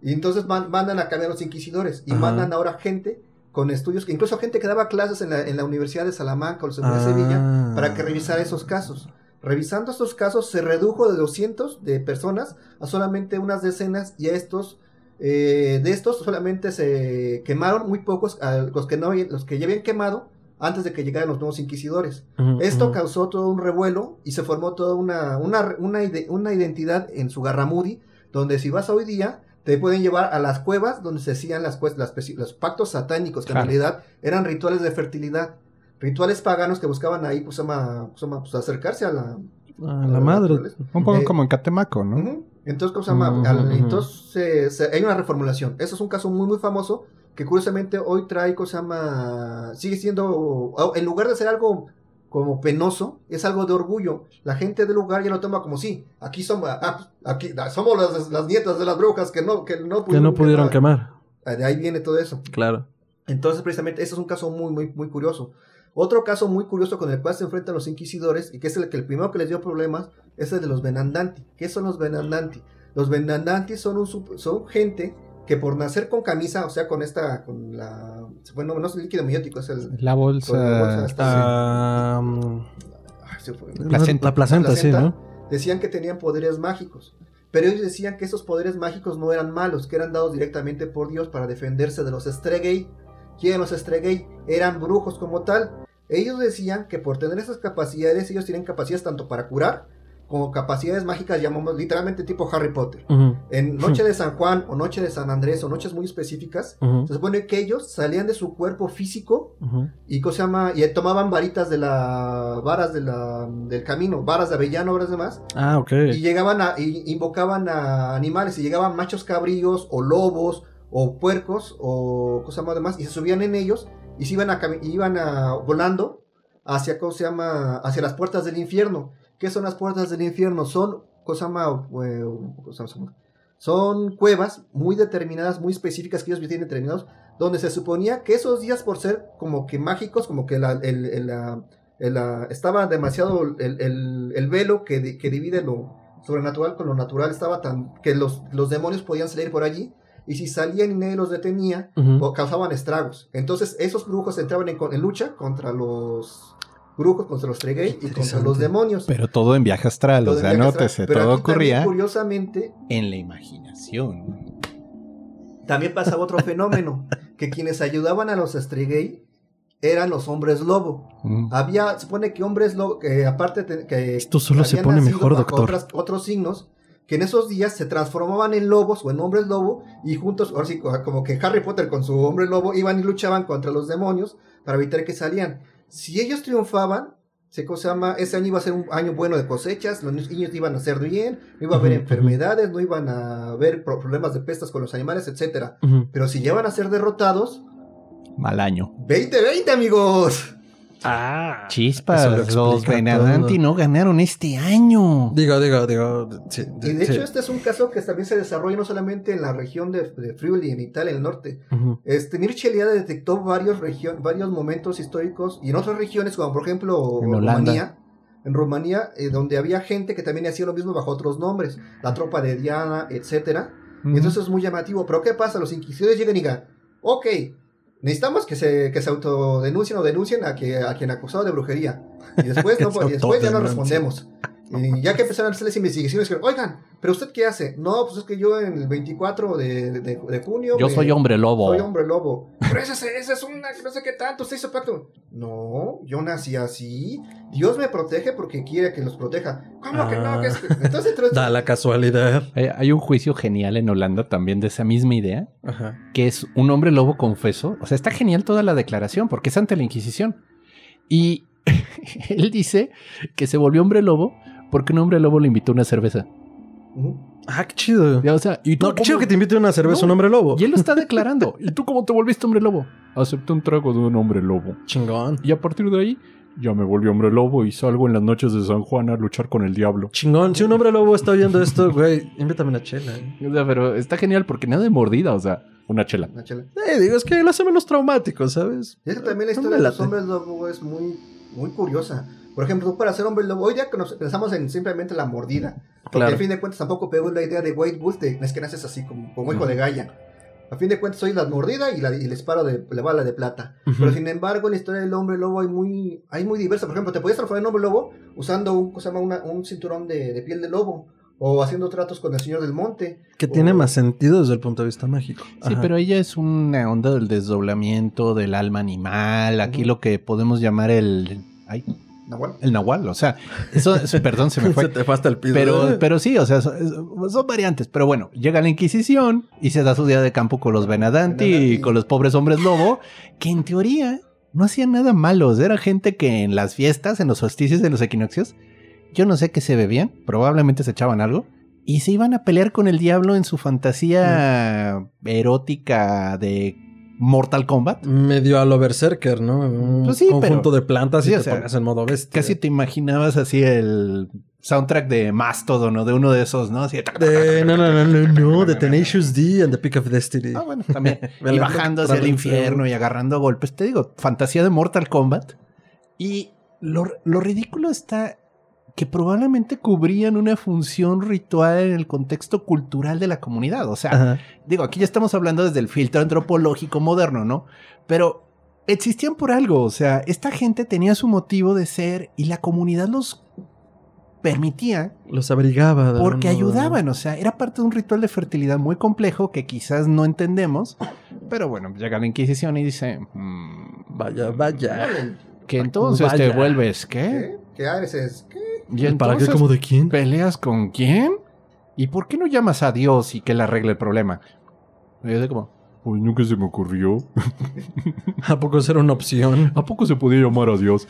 D: Y entonces man- mandan a cambiar a los inquisidores, y
B: Ajá.
D: mandan ahora gente con estudios, que incluso gente que daba clases en la, en la Universidad de Salamanca o la Universidad de
B: Ah.
D: Sevilla, para que revisara esos casos. Revisando estos casos, se redujo de 200 de personas a solamente unas decenas y a estos, eh, de estos solamente se quemaron muy pocos, a los que, no, los que ya habían quemado antes de que llegaran los nuevos inquisidores.
B: Ujú,
D: Esto
B: ujú.
D: causó todo un revuelo y se formó toda una, una, una, ide- una identidad en su Garramudi, donde si vas hoy día, te pueden llevar a las cuevas donde se hacían las, las los pactos satánicos, que
C: Claro.
D: en realidad eran rituales de fertilidad, rituales paganos que buscaban ahí pues, ama- pues, ama- pues, acercarse a la,
B: Ah, la madre.
C: un poco
D: Eh,
C: como en Catemaco, ¿no?
D: Ujú. Entonces, ¿cómo se llama? Al-
B: ujú.
D: entonces se- se- hay una reformulación. Eso es un caso muy, muy famoso que curiosamente hoy trae, ¿cómo se llama? Sigue siendo, en lugar de ser algo como penoso, es algo de orgullo. La gente del lugar ya lo toma como sí. Aquí somos, ah, aquí ah, somos las, las nietas de las brujas que no, que no
B: Que no pudieron quemar.
D: Ah, De ahí viene todo eso.
B: Claro.
D: Entonces, precisamente, ese es un caso muy, muy, muy curioso. Otro caso muy curioso con el cual se enfrentan los inquisidores, y que es el que el primero que les dio problemas, es el de los Benandanti. ¿Qué son los Benandanti? Los Benandanti son, un, son gente que por nacer con camisa, o sea, con esta, con la, bueno, no es el líquido meiótico, es el,
C: La bolsa.
D: La bolsa esta. Ay, se fue.
C: Placenta.
B: La placenta,
D: La
B: sí. ¿no?
D: decían que tenían poderes mágicos. Pero ellos decían que esos poderes mágicos no eran malos, que eran dados directamente por Dios para defenderse de los Stregei. ¿Quién los Stregei? Eran brujos como tal. Ellos decían que por tener esas capacidades, ellos tienen capacidades tanto para curar como capacidades mágicas, llamamos literalmente tipo Harry Potter. En Noche de San Juan o Noche de San Andrés o noches muy específicas, se supone que ellos salían de su cuerpo físico y ¿cómo se llama? Y tomaban varitas de la varas de la, del camino, varas de avellano, varas demás,
B: Ah, ok.
D: y llegaban a y invocaban a animales y llegaban machos cabríos o lobos o puercos o cosas más demás y se subían en ellos y se iban a iban a volando hacia ¿cómo se llama? hacia las puertas del infierno. ¿Qué son las puertas del infierno? Son ¿cómo se llama? Eh. Son cuevas muy determinadas, muy específicas que ellos tienen determinados, donde se suponía que esos días por ser como que mágicos, como que la, el, el, la- el, la- estaba demasiado el, el- el velo que, di- que divide lo sobrenatural con lo natural, estaba tan que los, los demonios podían salir por allí, y si salían y nadie los detenía, o causaban estragos. Entonces esos brujos entraban en, en lucha contra los brujos, contra los Tregay y contra los demonios.
C: Pero todo en viaje astral,
D: Todo
C: o sea, nótese,
D: Pero
C: todo
D: aquí también,
C: ocurría
D: curiosamente,
C: en la imaginación.
D: También pasaba otro fenómeno, que quienes ayudaban a los Astregay eran los hombres lobo.
C: Mm.
D: Había, supone que hombres lobo, que aparte de- que
B: Esto solo se pone mejor, doctor.
D: otras- otros signos, que en esos días se transformaban en lobos o en hombres lobo y juntos, ahora sí, como que Harry Potter con su hombre lobo iban y luchaban contra los demonios para evitar que salían. Si ellos triunfaban, se llama, ese año iba a ser un año bueno de cosechas, los niños iban a hacer bien, no iba a haber enfermedades, no iban a haber pro- problemas de pestas con los animales, etcétera.
B: Ujú.
D: Pero si llevan a ser derrotados,
C: Mal año.
D: 20-20 amigos.
B: Ah.
C: Chispas, los
B: todo.
C: no ganaron este año.
B: Digo, digo, digo. sí,
D: Y de
B: sí.
D: hecho este es un caso que también se desarrolla no solamente en la región de, de Friuli, en Italia, en el norte.
B: Ujú.
D: Este, Mircea Eliade detectó varios, region- varios momentos históricos y en otras regiones, como por ejemplo
C: En.
D: Rumanía, en Rumanía, eh, donde había gente que también hacía lo mismo bajo otros nombres, la tropa de Diana, etcétera. Y entonces es muy llamativo. Pero ¿qué pasa? Los inquisidores llegan y digan, ok, necesitamos que se, que se autodenuncien o denuncien a, que, a quien acusado de brujería. Y después, no, y después ya no respondemos. Y ya que empezaron a hacer las investigaciones, dijeron, oigan, ¿pero usted qué hace? No, pues es que yo en el 24 de, de, de junio...
C: Yo
D: me-
C: soy hombre lobo.
D: soy hombre lobo. Pero ese, es- una, no sé qué tanto, usted hizo pacto. No, yo nací así. Dios me protege porque quiere que los proteja. ¿Cómo que no?
B: Ah.
D: Que es que- Entonces, entonces-
B: Da la casualidad.
C: Hay, hay un juicio genial en Holanda también de esa misma idea,
B: Ajá.
C: que es un hombre lobo confeso. O sea, está genial toda la declaración porque es ante la Inquisición. Y él dice que se volvió hombre lobo porque un hombre lobo le invitó una cerveza.
B: Ah, qué chido.
C: Ya, O sea, ¿y tú
B: No, qué chido que te invite una cerveza
C: No.
B: un hombre lobo.
C: Y él lo está declarando. ¿Y tú cómo te volviste hombre lobo? Acepté un trago de un hombre lobo.
B: Chingón.
C: Y a partir de ahí, ya me volví hombre lobo y salgo en las noches de San Juan a luchar con el diablo.
B: Chingón. Si un hombre lobo está oyendo esto, güey, invítame una chela. eh.
C: O sea, pero está genial porque nada de mordida, o sea, una chela.
D: Una chela.
B: Eh, digo, es que lo hace menos traumático, ¿sabes?
D: Y es que también la historia de los hombres lobo es muy, muy curiosa. Por ejemplo, tú para ser hombre lobo, hoy día que nos pensamos en simplemente la mordida. Porque
B: Claro.
D: al fin de cuentas tampoco pegó la idea de White Wolf de es que naces así como, como hijo de Gaia. A fin de cuentas soy la mordida y, la, y el disparo de la bala de plata. Pero sin embargo, en la historia del hombre lobo hay muy, hay muy diversa. Por ejemplo, te podías transformar en hombre lobo usando un, cosa se llama? Una- un cinturón de, de piel de lobo. O haciendo tratos con el señor del monte.
B: Que tiene más sentido desde el punto de vista mágico.
C: Sí,
B: Ajá.
C: pero ella es una onda del desdoblamiento del alma animal. Aquí lo que podemos llamar el. Ay,
D: Nahual.
C: el nahual. O sea, eso, eso- perdón, se me
B: Se
C: fue.
B: te fue hasta el piso.
C: Pero, pero sí, o sea, son, son variantes. Pero bueno, llega la Inquisición y se da su día de campo con los Benadanti y con los pobres hombres lobo, que en teoría no hacían nada malos. Era gente que en las fiestas, en los solsticios, en los equinoccios, yo no sé qué se bebían, probablemente se echaban algo. Y se iban a pelear con el diablo en su fantasía erótica de Mortal Kombat.
B: Medio a lo berserker, ¿no? Un
C: Pues sí,
B: conjunto
C: pero-
B: de plantas
C: Sí,
B: y
C: o
B: te
C: sea,
B: pones en modo bestia.
C: Casi te imaginabas así el soundtrack de Mastodon o de uno de esos, ¿no? Así
B: De, no, no, no, no, no, de Tenacious D and the Peak of Destiny.
C: Ah, bueno, también. y bajando hacia el infierno y agarrando golpes. Te digo, fantasía de Mortal Kombat. Y lo, lo ridículo está que probablemente cubrían una función ritual en el contexto cultural de la comunidad. O sea,
B: Ajá.
C: digo, aquí ya estamos hablando desde el filtro antropológico moderno, ¿no? Pero existían por algo. O sea, esta gente tenía su motivo de ser y la comunidad los permitía
B: Los abrigaba.
C: porque
B: modo.
C: ayudaban, o sea, era parte de un ritual de fertilidad muy complejo que quizás no entendemos, pero bueno, llega la Inquisición y dice mm,
B: Vaya, vaya.
C: Que entonces te vuelves, ¿qué?
D: ¿Qué? ¿Qué eres? ¿Qué?
C: ¿Y
B: ¿Para qué? ¿Como de quién?
C: peleas con quién? ¿Y por qué no llamas a Dios y que le arregle el problema? Y yo de como, uy, nunca se me ocurrió.
B: ¿A poco será una opción?
C: ¿A poco se podía llamar a Dios?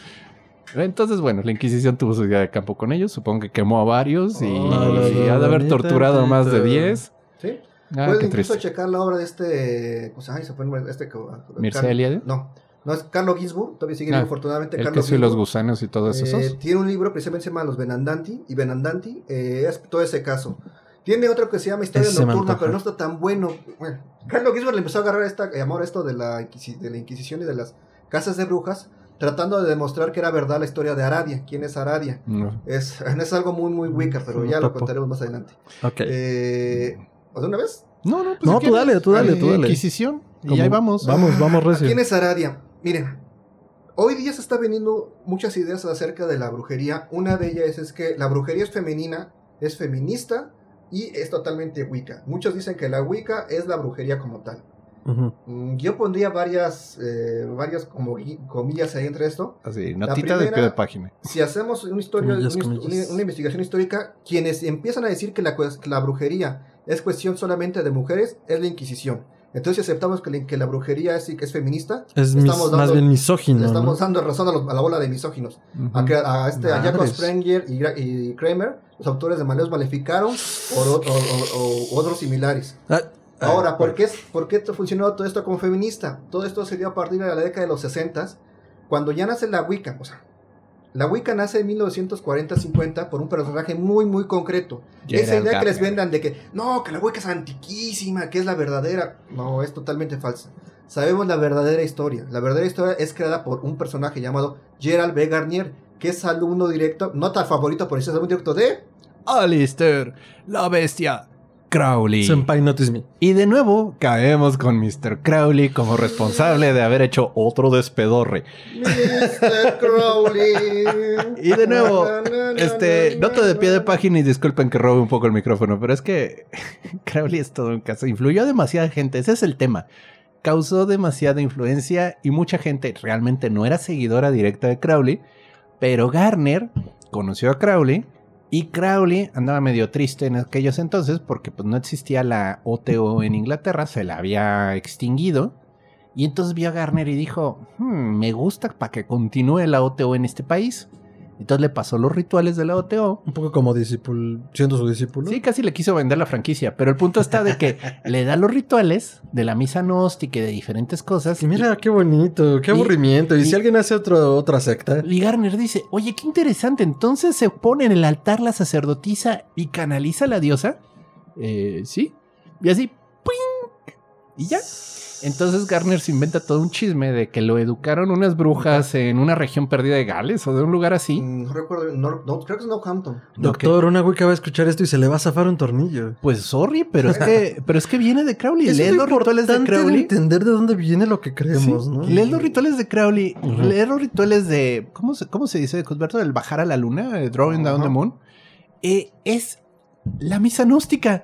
C: Entonces, bueno, la Inquisición tuvo su día de campo con ellos. Supongo que quemó a varios y,
B: Oh,
C: y ha de haber torturado a más de
B: bonita.
C: 10.
D: ¿Sí?
C: Ah,
D: Puedes
C: qué
D: incluso
C: triste.
D: checar la obra de este. O sea, ay, se fue este. que-
C: ¿Mircea Eliade?
D: No, no es Carlo Gisburg, todavía sigue
C: Ah,
D: vivo, afortunadamente.
C: El
D: Carlo
C: queso y los gusanos y todos
D: Eh,
C: esos.
D: tiene un libro precisamente se llama Los Benandanti y Benandanti eh, es todo ese caso. Tiene otro que se llama Historia
B: Ese
D: Nocturna, pero no está tan bueno. Bueno, Carlos Gisbert le empezó a agarrar esta, amor a esto de la, de la Inquisición y de las casas de brujas, tratando de demostrar que era verdad la historia de Aradia. ¿Quién es Aradia?
C: No.
D: Es, es algo muy, muy wicca, pero
B: No
D: ya lo contaremos más adelante.
B: Ok.
D: Eh, ¿o ¿De una vez?
C: No, no, pues
B: No, tú
C: quieres.
B: dale, tú dale, tú dale.
C: Inquisición. Y ahí vamos.
B: Vamos, vamos, recio.
D: ¿Quién es Aradia? Miren, hoy día se está veniendo muchas ideas acerca de la brujería. Una de ellas es que la brujería es femenina, es feminista y es totalmente wicca. Muchos dicen que la wicca es la brujería como tal. Mm, Yo pondría varias, eh, varias como comillas ahí entre esto.
C: Así, notita de
D: primera-
C: pie de página.
D: Si hacemos una historia,
B: Comillas,
D: una,
B: comillas.
D: una- una investigación histórica, quienes empiezan a decir que la, la brujería es cuestión solamente de mujeres es la Inquisición. Entonces, si aceptamos que la, que la brujería es, es feminista,
B: Es mis- más
D: dando-
B: bien misógino.
D: le
B: ¿no?
D: estamos dando razón a, los- a la bola de misóginos. A, este, a Jacob. Sprenger y, Kramer, los autores de Maleus Maleficaron o, o- o- o otros similares.
B: Ah,
D: Ahora, ¿por qué, ¿por qué funcionó todo esto como feminista? Todo esto se dio a partir de la década de los 60, cuando ya nace la Wicca. O sea, la Wicca nace en 1940-50 por un personaje muy, muy concreto. Esa idea que les vendan de que, no, que la Wicca es antiquísima, que es la verdadera. No, es totalmente falsa. Sabemos la verdadera historia. La verdadera historia es creada por un personaje llamado Gerald B. Garnier, que es alumno directo, no tan favorito, por eso es alumno directo de...
C: Alistair, la bestia, Crowley.
B: Senpai Notice Me.
C: Y de nuevo caemos con Mr. Crowley como responsable de haber hecho otro despedorre.
D: Mr. Crowley.
C: Y de nuevo, este, nota de pie de
D: na.
C: página y disculpen que robe un poco el micrófono, pero es que Crowley es todo un caso. Influyó a demasiada gente, ese es el tema. Causó demasiada influencia y mucha gente realmente no era seguidora directa de Crowley, pero Garner conoció a Crowley y Crowley andaba medio triste en aquellos entonces porque pues no existía la OTO en Inglaterra, se la había extinguido. Y entonces vio a Garner y dijo, "Hmm, me gusta para que continúe la OTO en este país. Entonces le pasó los rituales de la OTO.
B: Un poco como discípulo, siendo su discípulo.
C: Sí, casi le quiso vender la franquicia, pero el punto está de que le da los rituales de la misa gnóstica y de diferentes cosas.
B: Y mira, qué bonito, qué
C: Y-
B: aburrimiento. Y,
C: y-
B: si alguien hace otro, otra secta.
C: Y Garner dice, oye, qué interesante, entonces se pone en el altar la sacerdotisa y canaliza a la diosa. Eh, sí. Y así, ¡puing! Y ya. Entonces Garner se inventa todo un chisme de que lo educaron unas brujas en una región perdida de Gales o de un lugar así.
D: Mm, No recuerdo, no, no, creo que es Northampton.
B: Doctor, una wicca va a escuchar esto y se le va a zafar un tornillo.
C: Pues sorry, pero es que, pero es que viene de Crowley.
B: Es lo
C: los rituales de Crowley.
B: entender de dónde viene lo que creemos,
C: Sí,
B: ¿no?
C: Leer los rituales de Crowley,
B: Ujú.
C: leer los rituales de. ¿Cómo se, cómo se dice, Cosberto? El bajar a la luna, eh, drawing down the moon. eh, es la misa gnóstica.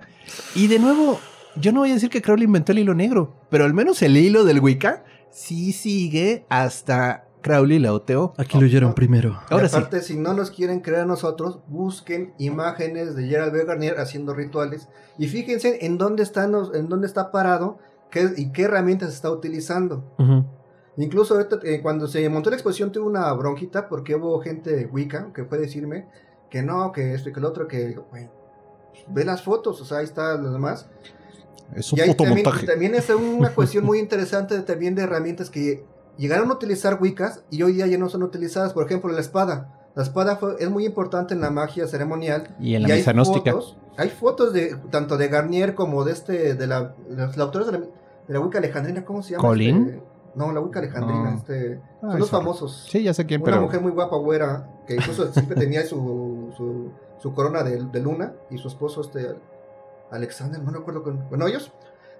C: Y de nuevo, yo no voy a decir que Crowley inventó el hilo negro, pero al menos el hilo del Wicca sí sigue hasta Crowley la OTO.
B: Aquí lo oyeron primero.
C: Ahora sí.
D: aparte, si no nos quieren creer a nosotros, busquen imágenes de Gerald B. Garnier haciendo rituales y fíjense en dónde está, nos- en dónde está parado qué, y qué herramientas está utilizando. Incluso ahorita, eh, cuando se montó la exposición tuve una bronquita porque hubo gente Wicca que fue decirme que no, que esto y que lo otro, que güey, ve las fotos, o sea, ahí está lo demás.
C: Es
D: Y ahí también, también es una cuestión muy interesante de- también de herramientas que llegaron a utilizar Wiccas y hoy día ya no son utilizadas. Por ejemplo, la espada. La espada fue- es muy importante en la magia ceremonial.
C: Y en la
D: y hay
C: misa gnóstica.
D: fotos- hay fotos de tanto de Garnier como de este, de la, de los autores de la, de la Wicca alejandrina, ¿cómo se llama?
C: ¿Colin?
D: Este? no, la Wicca alejandrina,
C: No.
D: este,
C: Ay,
D: son los
C: sorry.
D: famosos.
C: Sí, ya sé quién,
D: Una
C: pero.
D: mujer muy guapa, güera, que incluso siempre tenía su, su, su corona de, de luna y su esposo, este, Alexander, no recuerdo con, bueno, ellos.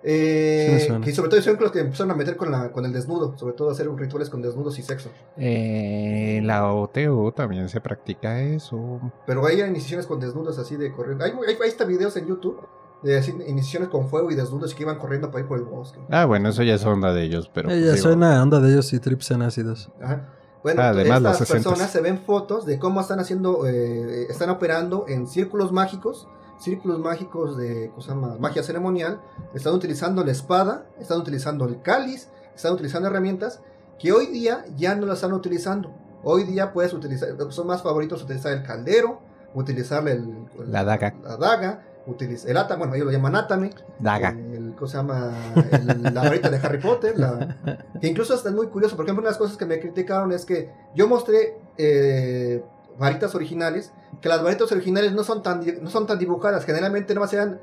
D: eh,
B: Sí
D: que sobre todo son los que empezaron a meter con, la, con el desnudo, sobre todo hacer rituales con desnudos y sexo.
C: Eh, la OTO también se practica eso.
D: Pero hay iniciaciones con desnudos así de correr. Hay, hay, hay hasta videos en YouTube de iniciaciones con fuego y desnudos que iban corriendo por ahí por el bosque.
C: Ah, bueno, eso ya es onda de ellos, pero.
B: Ella
C: pues, digo,
B: suena onda de ellos y trips en ácidos.
D: Ajá. Bueno,
C: Además, los
D: estas
C: 60s.
D: personas se ven fotos de cómo están haciendo, eh, están operando en círculos mágicos, círculos mágicos de magia ceremonial, están utilizando la espada, están utilizando el cáliz, están utilizando herramientas que hoy día ya no las están utilizando. Hoy día puedes utilizar, son más favoritos utilizar el caldero, utilizar el,
C: La daga.
D: la daga, utiliza el ata, bueno, ellos lo llaman atame,
C: Daga.
D: el, ¿cómo se llama? El- la varita de Harry Potter. la- que incluso hasta es muy curioso. Por ejemplo, una de las cosas que me criticaron es que yo mostré eh, varitas originales, que las varitas originales no son tan, no son tan dibujadas. Generalmente no eran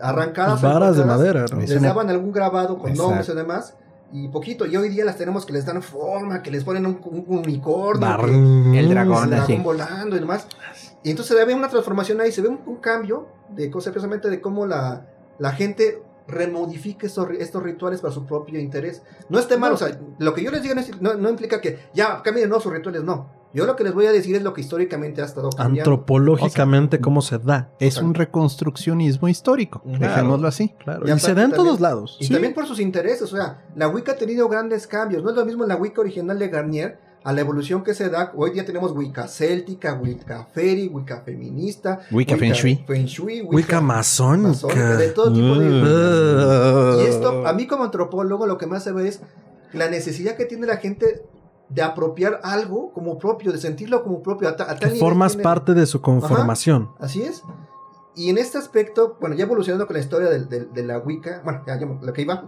D: arrancadas.
B: Varas de madera, ¿no?
C: Es
D: Les daban algún grabado con
C: Exacto.
D: nombres y demás. Y poquito. Y hoy día las tenemos que les dan forma, que les ponen un, un unicornio.
B: Bar-
D: que-
C: El dragón,
D: el
C: así.
D: dragón volando y demás. Y entonces se ve una transformación ahí, se ve un, un cambio de cosas precisamente de cómo la, la gente remodifica estos, estos rituales para su propio interés. No esté mal, o sea, lo que yo les digo no, es- no- no implica que ya cambien no sus rituales, no. Yo lo que les voy a decir es lo que históricamente ha estado cambiando.
B: Antropológicamente, cómo se da.
C: Es un reconstruccionismo histórico.
D: Claro.
C: Dejémoslo así.
B: Claro.
D: Y
B: Y, se da en todos lados.
D: Y
C: Sí.
D: también por sus intereses, o sea, la Wicca ha tenido grandes cambios. No es lo mismo la Wicca original de Garnier a la evolución que se da. Hoy día tenemos Wicca céltica, Wicca fairy, Wicca feminista,
C: Wicca Feng Shui.
D: Feng Shui,
B: Wicca masónica.
D: masónica, de todo tipo de...
B: Uh.
D: Y esto, a mí como antropólogo, lo que me hace ver es la necesidad que tiene la gente de apropiar algo como propio, de sentirlo como propio. A ta- a tal
B: Que formas
D: tiene-
B: parte de su conformación.
D: Así es. Y en este aspecto, bueno, ya evolucionando con la historia del- de, la Wicca, bueno, ya, ya lo que iba.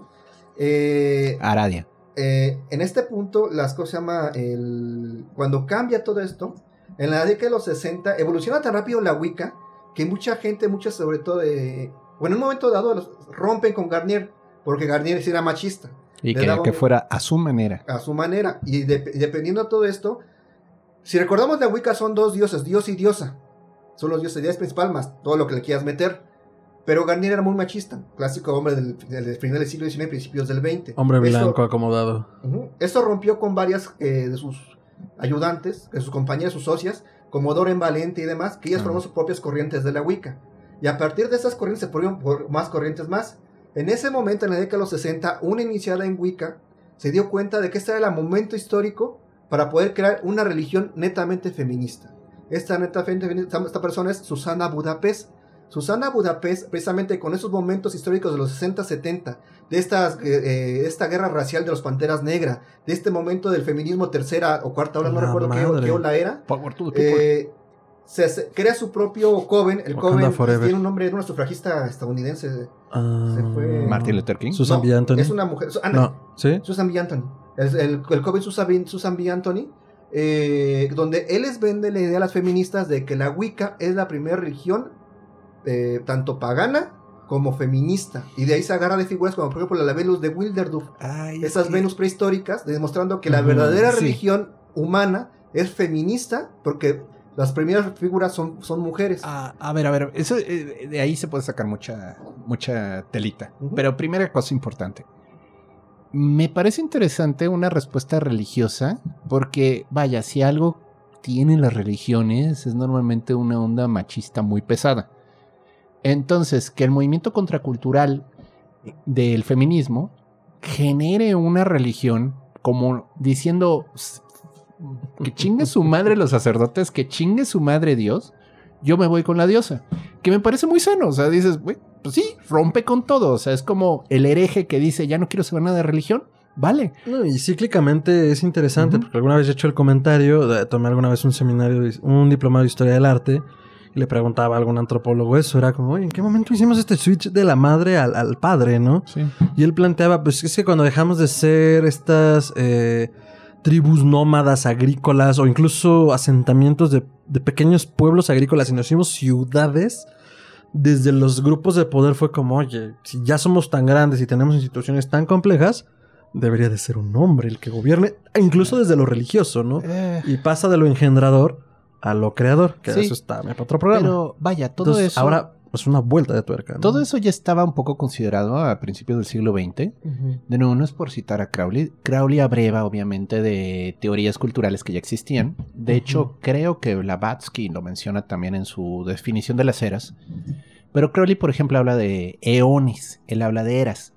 D: eh,
C: Aradia.
D: eh, en este punto, las cosas se llama el. Cuando cambia todo esto, en la década de los 60, evoluciona tan rápido la Wicca que mucha gente, muchas sobre todo de. Bueno, en un momento dado los rompen con Garnier, porque Garnier era machista,
C: Y
D: daba
C: que
D: un-
C: fuera a su manera.
D: a su manera. Y de- dependiendo de todo esto, si recordamos la Wicca son dos dioses, dios y diosa. Son los dioses, dios principal más todo lo que le quieras meter. Pero Garnier era muy machista, clásico hombre del, del final del siglo XIX, principios del XX.
B: Hombre
D: Eso-
B: blanco acomodado.
D: Ujú. Esto rompió con varias eh, de sus ayudantes, de sus compañeras, sus socias, como Doren Valente y demás, que ellas
C: Ah.
D: formaron sus propias corrientes de la Wicca. Y a partir de esas corrientes se formaron por más corrientes más. En ese momento, en la década de los 60, una iniciada en Wicca se dio cuenta de que este era el momento histórico para poder crear una religión netamente feminista. Esta, persona es Susana Budapest. Susana Budapest, precisamente con esos momentos históricos de los 60-70, de estas, eh, eh, esta guerra racial de los panteras negras, de este momento del feminismo tercera o cuarta ola, no recuerdo qué, ola era, eh, se, crea su propio coven. El
B: Wakanda
D: coven
B: forever.
D: tiene un nombre de una sufragista estadounidense.
B: Ah,
D: Se fue-
C: Martin Luther King.
B: Susan
D: No,
B: B. Anthony.
D: Es una mujer. su- ah, no,
B: No, ¿sí?
D: Susan B. Anthony. El, el, el coven Susan B. Susan B. Anthony. eh, donde él les vende la idea a las feministas de que la Wicca es la primera religión eh, tanto pagana como feminista. Y de ahí se agarra de figuras como por ejemplo la Venus de Wilderduf.
C: Ay,
D: Esas
C: sí.
D: Venus prehistóricas, demostrando que la verdadera
C: sí.
D: religión humana es feminista porque las primeras figuras son, son mujeres.
C: Ah, a ver, a ver, eso, eh, de ahí se puede sacar mucha, mucha telita. Pero primera cosa importante. Me parece interesante una respuesta religiosa, porque vaya, si algo tienen las religiones es normalmente una onda machista muy pesada. Entonces, que el movimiento contracultural del feminismo genere una religión como diciendo "S- que chingue su madre los sacerdotes, que chingue su madre Dios, yo me voy con la diosa. Que me parece muy sano. O sea, dices, güey, pues sí, rompe con todo. O sea, es como el hereje que dice, ya no quiero saber nada de religión. Vale.
B: No, y cíclicamente es interesante, porque alguna vez he hecho el comentario, tomé alguna vez un seminario, un diplomado de historia del arte, y le preguntaba a algún antropólogo eso, era como, oye, ¿en qué momento hicimos este switch de la madre al, al padre, no?
C: Sí.
B: Y él planteaba, pues es que cuando dejamos de ser estas eh, tribus nómadas agrícolas o incluso asentamientos de, de pequeños pueblos agrícolas y nos hicimos ciudades, desde los grupos de poder fue como, oye, si ya somos tan grandes y tenemos instituciones tan complejas, debería de ser un hombre el que gobierne, incluso desde lo religioso, ¿no?
C: Eh,
B: Y pasa de lo engendrador a lo creador, que
C: Sí.
B: eso está para otro programa.
C: pero vaya, todo
B: Entonces,
C: eso.
B: ahora es una vuelta de tuerca. ¿no?
C: Todo eso ya estaba un poco considerado a principios del siglo XX. De nuevo, no es por citar a Crowley. Crowley abreva, obviamente, de teorías culturales que ya existían. De hecho, creo que Blavatsky lo menciona también en su definición de las eras. Pero Crowley, por ejemplo, habla de eones. Él habla de eras.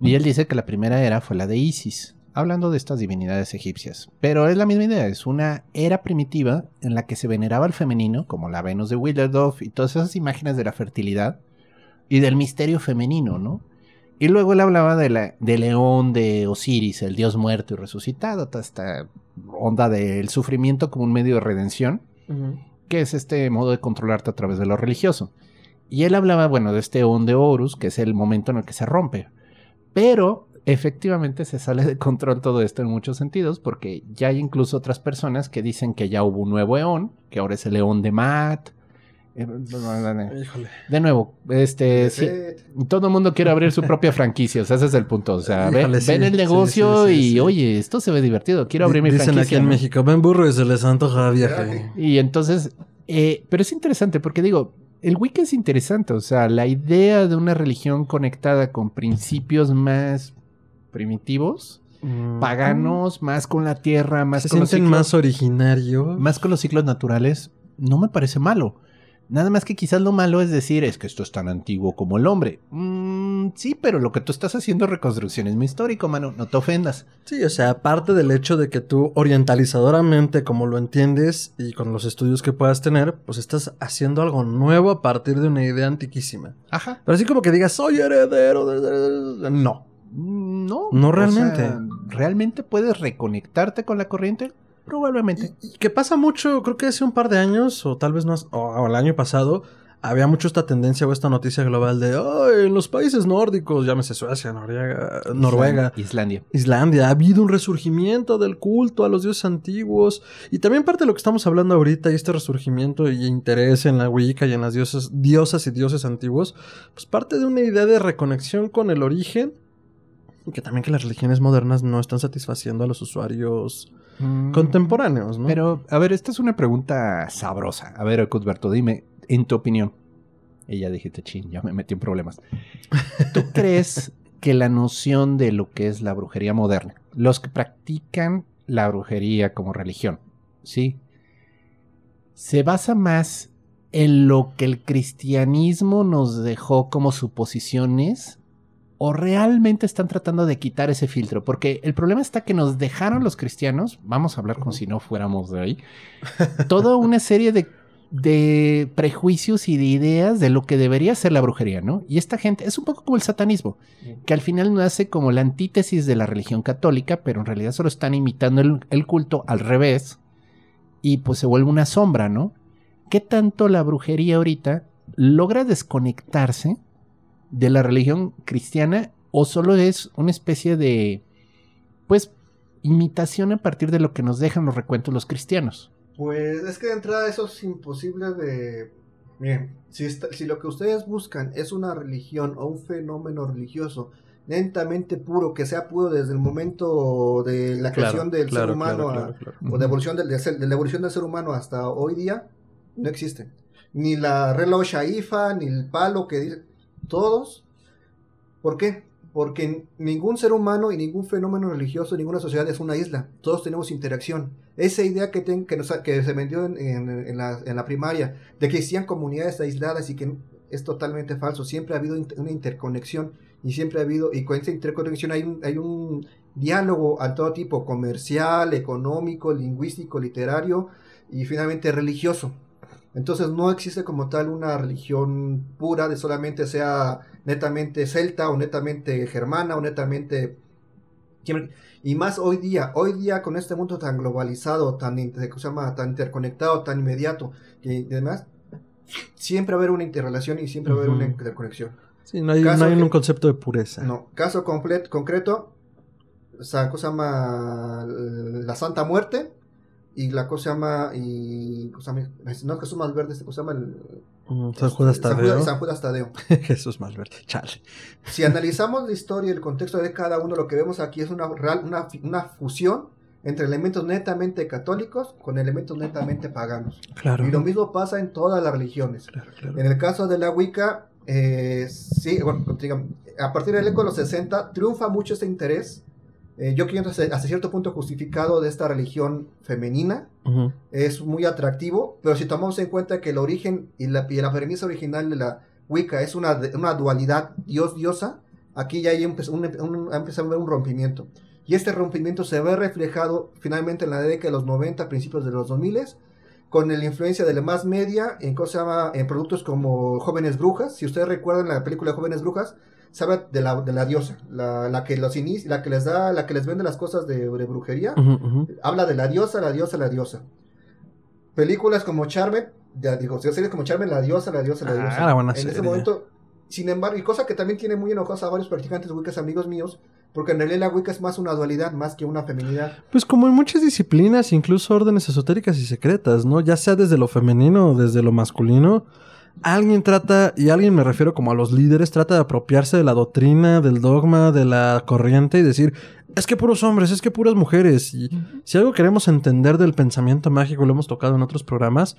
C: Y él dice que la primera era fue la de Isis. Hablando de estas divinidades egipcias. Pero es la misma idea, es una era primitiva en la que se veneraba al femenino, como la Venus de Willerdorf y todas esas imágenes de la fertilidad y del misterio femenino, ¿no? Y luego él hablaba de, la, de León, de Osiris, el dios muerto y resucitado, toda esta onda del sufrimiento como un medio de redención, que es este modo de controlarte a través de lo religioso. Y él hablaba, bueno, de este On de Horus, que es el momento en el que se rompe. Pero efectivamente se sale de control todo esto en muchos sentidos, porque ya hay incluso otras personas que dicen que ya hubo un nuevo Eón, que ahora es el Eón de Matt. Eh,
B: Híjole.
C: De nuevo, este, sí, todo el mundo quiere abrir su propia franquicia, o sea, ese es el punto. O sea, ven,
B: Híjole, sí,
C: ven el negocio
B: sí,
C: y, oye, esto se ve divertido, quiero abrir mi
B: Dicen
C: franquicia.
B: aquí en
C: ¿no?
B: México, ven burro y se les antoja viaje.
C: Y entonces, eh, pero es interesante porque digo, el Wicca es interesante, o sea, la idea de una religión conectada con principios más primitivos,
B: Mm.
C: paganos, más con la tierra, más
B: Se
C: con los
B: sienten
C: ciclos,
B: más originarios.
C: más con los ciclos naturales, no me parece malo. Nada más que quizás lo malo es decir, es que esto es tan antiguo como el hombre. Mm, sí, pero lo que tú estás haciendo es reconstruccionismo histórico, mano, no te ofendas.
B: Sí, o sea, aparte del hecho de que tú orientalizadoramente, como lo entiendes y con los estudios que puedas tener, pues estás haciendo algo nuevo a partir de una idea antiquísima.
C: Ajá.
B: Pero así como que digas, soy heredero de... de- de-". No.
C: Mm, No,
B: No realmente.
C: sea, ¿Realmente puedes reconectarte con la corriente? Probablemente.
B: Y, y que pasa mucho, creo que hace un par de años, o tal vez no, o, o el año pasado, había mucho esta tendencia o esta noticia global de, en los países nórdicos, llámese Suecia, Noruega, Noruega,
C: Islandia.
B: Islandia, ha habido un resurgimiento del culto a los dioses antiguos. Y también parte de lo que estamos hablando ahorita y este resurgimiento y interés en la Wicca y en las diosas, diosas y dioses antiguos, pues parte de una idea de reconexión con el origen. Y que también que las religiones modernas no están satisfaciendo a los usuarios
C: Mm,
B: contemporáneos, ¿no?
C: Pero, a ver, esta es una pregunta sabrosa. A ver, Cuthberto, dime, en tu opinión. Ya dijiste, chin, ya me metí en problemas. ¿Tú crees que la noción de lo que es la brujería moderna, los que practican la brujería como religión, ¿sí? Se basa más en lo que el cristianismo nos dejó como suposiciones o realmente están tratando de quitar ese filtro? Porque el problema está que nos dejaron los cristianos, vamos a hablar como si no fuéramos de ahí, toda una serie de, de prejuicios y de ideas de lo que debería ser la brujería, ¿no? Y esta gente es un poco como el satanismo, que al final nace como la antítesis de la religión católica, pero en realidad solo están imitando el, el culto al revés y pues se vuelve una sombra, ¿no? ¿Qué tanto la brujería ahorita logra desconectarse de la religión cristiana o solo es una especie de, pues, imitación a partir de lo que nos dejan los recuentos los cristianos?
D: Pues es que de entrada eso es imposible de... Miren, si, está- si lo que ustedes buscan es una religión o un fenómeno religioso lentamente puro, que sea puro desde el momento de la creación del ser humano a- o de, evolución del, de la evolución del ser humano hasta hoy día, no existen. Ni la reloj Shaifa, ni el palo que dice... Todos. ¿Por qué? Porque ningún ser humano y ningún fenómeno religioso, ninguna sociedad es una isla. Todos tenemos interacción. Esa idea que, que, nos que se vendió en, la, primaria, de que existían comunidades aisladas y que es totalmente falso. Siempre ha habido una interconexión y siempre ha habido, y con esa interconexión hay un, hay un diálogo a todo tipo, comercial, económico, lingüístico, literario y finalmente religioso. Entonces no existe como tal una religión pura de solamente sea netamente celta o netamente germana o netamente... Y más hoy día, hoy día con este mundo tan globalizado, tan, inter- ¿cómo se llama? tan interconectado, tan inmediato, y demás, siempre va a haber una interrelación y siempre va a haber una interconexión.
B: Sí, no hay, no hay
D: que-
B: un concepto de pureza.
D: No, caso completo, concreto, esa cosa se llama la Santa Muerte y la cosa se llama, y, llama- no es Jesús Malverde, este cosa se llama el,
B: Mm, San Judas
D: San
B: Tadeo.
D: Judas- San Judas Tadeo.
B: Jesús Malverde. Chale.
D: Si analizamos la historia y el contexto de cada uno, lo que vemos aquí es una, una, una fusión entre elementos netamente católicos con elementos netamente paganos.
B: Claro.
D: Y lo mismo pasa en todas las religiones.
B: Claro, claro.
D: En el caso de la Wicca, eh, sí, bueno, digamos, a partir del eco de los 60 triunfa mucho este interés. Eh, yo creo hasta, hasta cierto punto justificado de esta religión femenina. Es muy atractivo, pero si tomamos en cuenta que el origen y la, y la premisa original de la Wicca es una, una dualidad dios-diosa, aquí ya hay un- un- ha empezado a haber un rompimiento. Y este rompimiento se ve reflejado finalmente en la década de los 90, principios de los 2000 con la influencia de la más media en, ¿cómo se llama? en productos como Jóvenes Brujas. Si ustedes recuerdan la película Jóvenes Brujas, sabe de la, de la diosa, la, la que los inicia, la que les da, la que les vende las cosas de, de brujería. Habla de la diosa, la diosa, la diosa. Películas como Charmen, ya digo, series como Charmen, la diosa, la diosa, la
B: Ah,
D: diosa.
B: buena
D: en ese
B: serie.
D: momento, sin embargo, y cosa que también tiene muy enojados a varios practicantes de Wicca, amigos míos, porque en realidad la Wicca es más una dualidad, más que una feminidad.
B: Pues como en muchas disciplinas, incluso órdenes esotéricas y secretas, ¿no? Ya sea desde lo femenino o desde lo masculino, alguien trata, y alguien me refiero como a los líderes, trata de apropiarse de la doctrina, del dogma, de la corriente y decir, es que puros hombres, es que puras mujeres. Y si algo queremos entender del pensamiento mágico, lo hemos tocado en otros programas,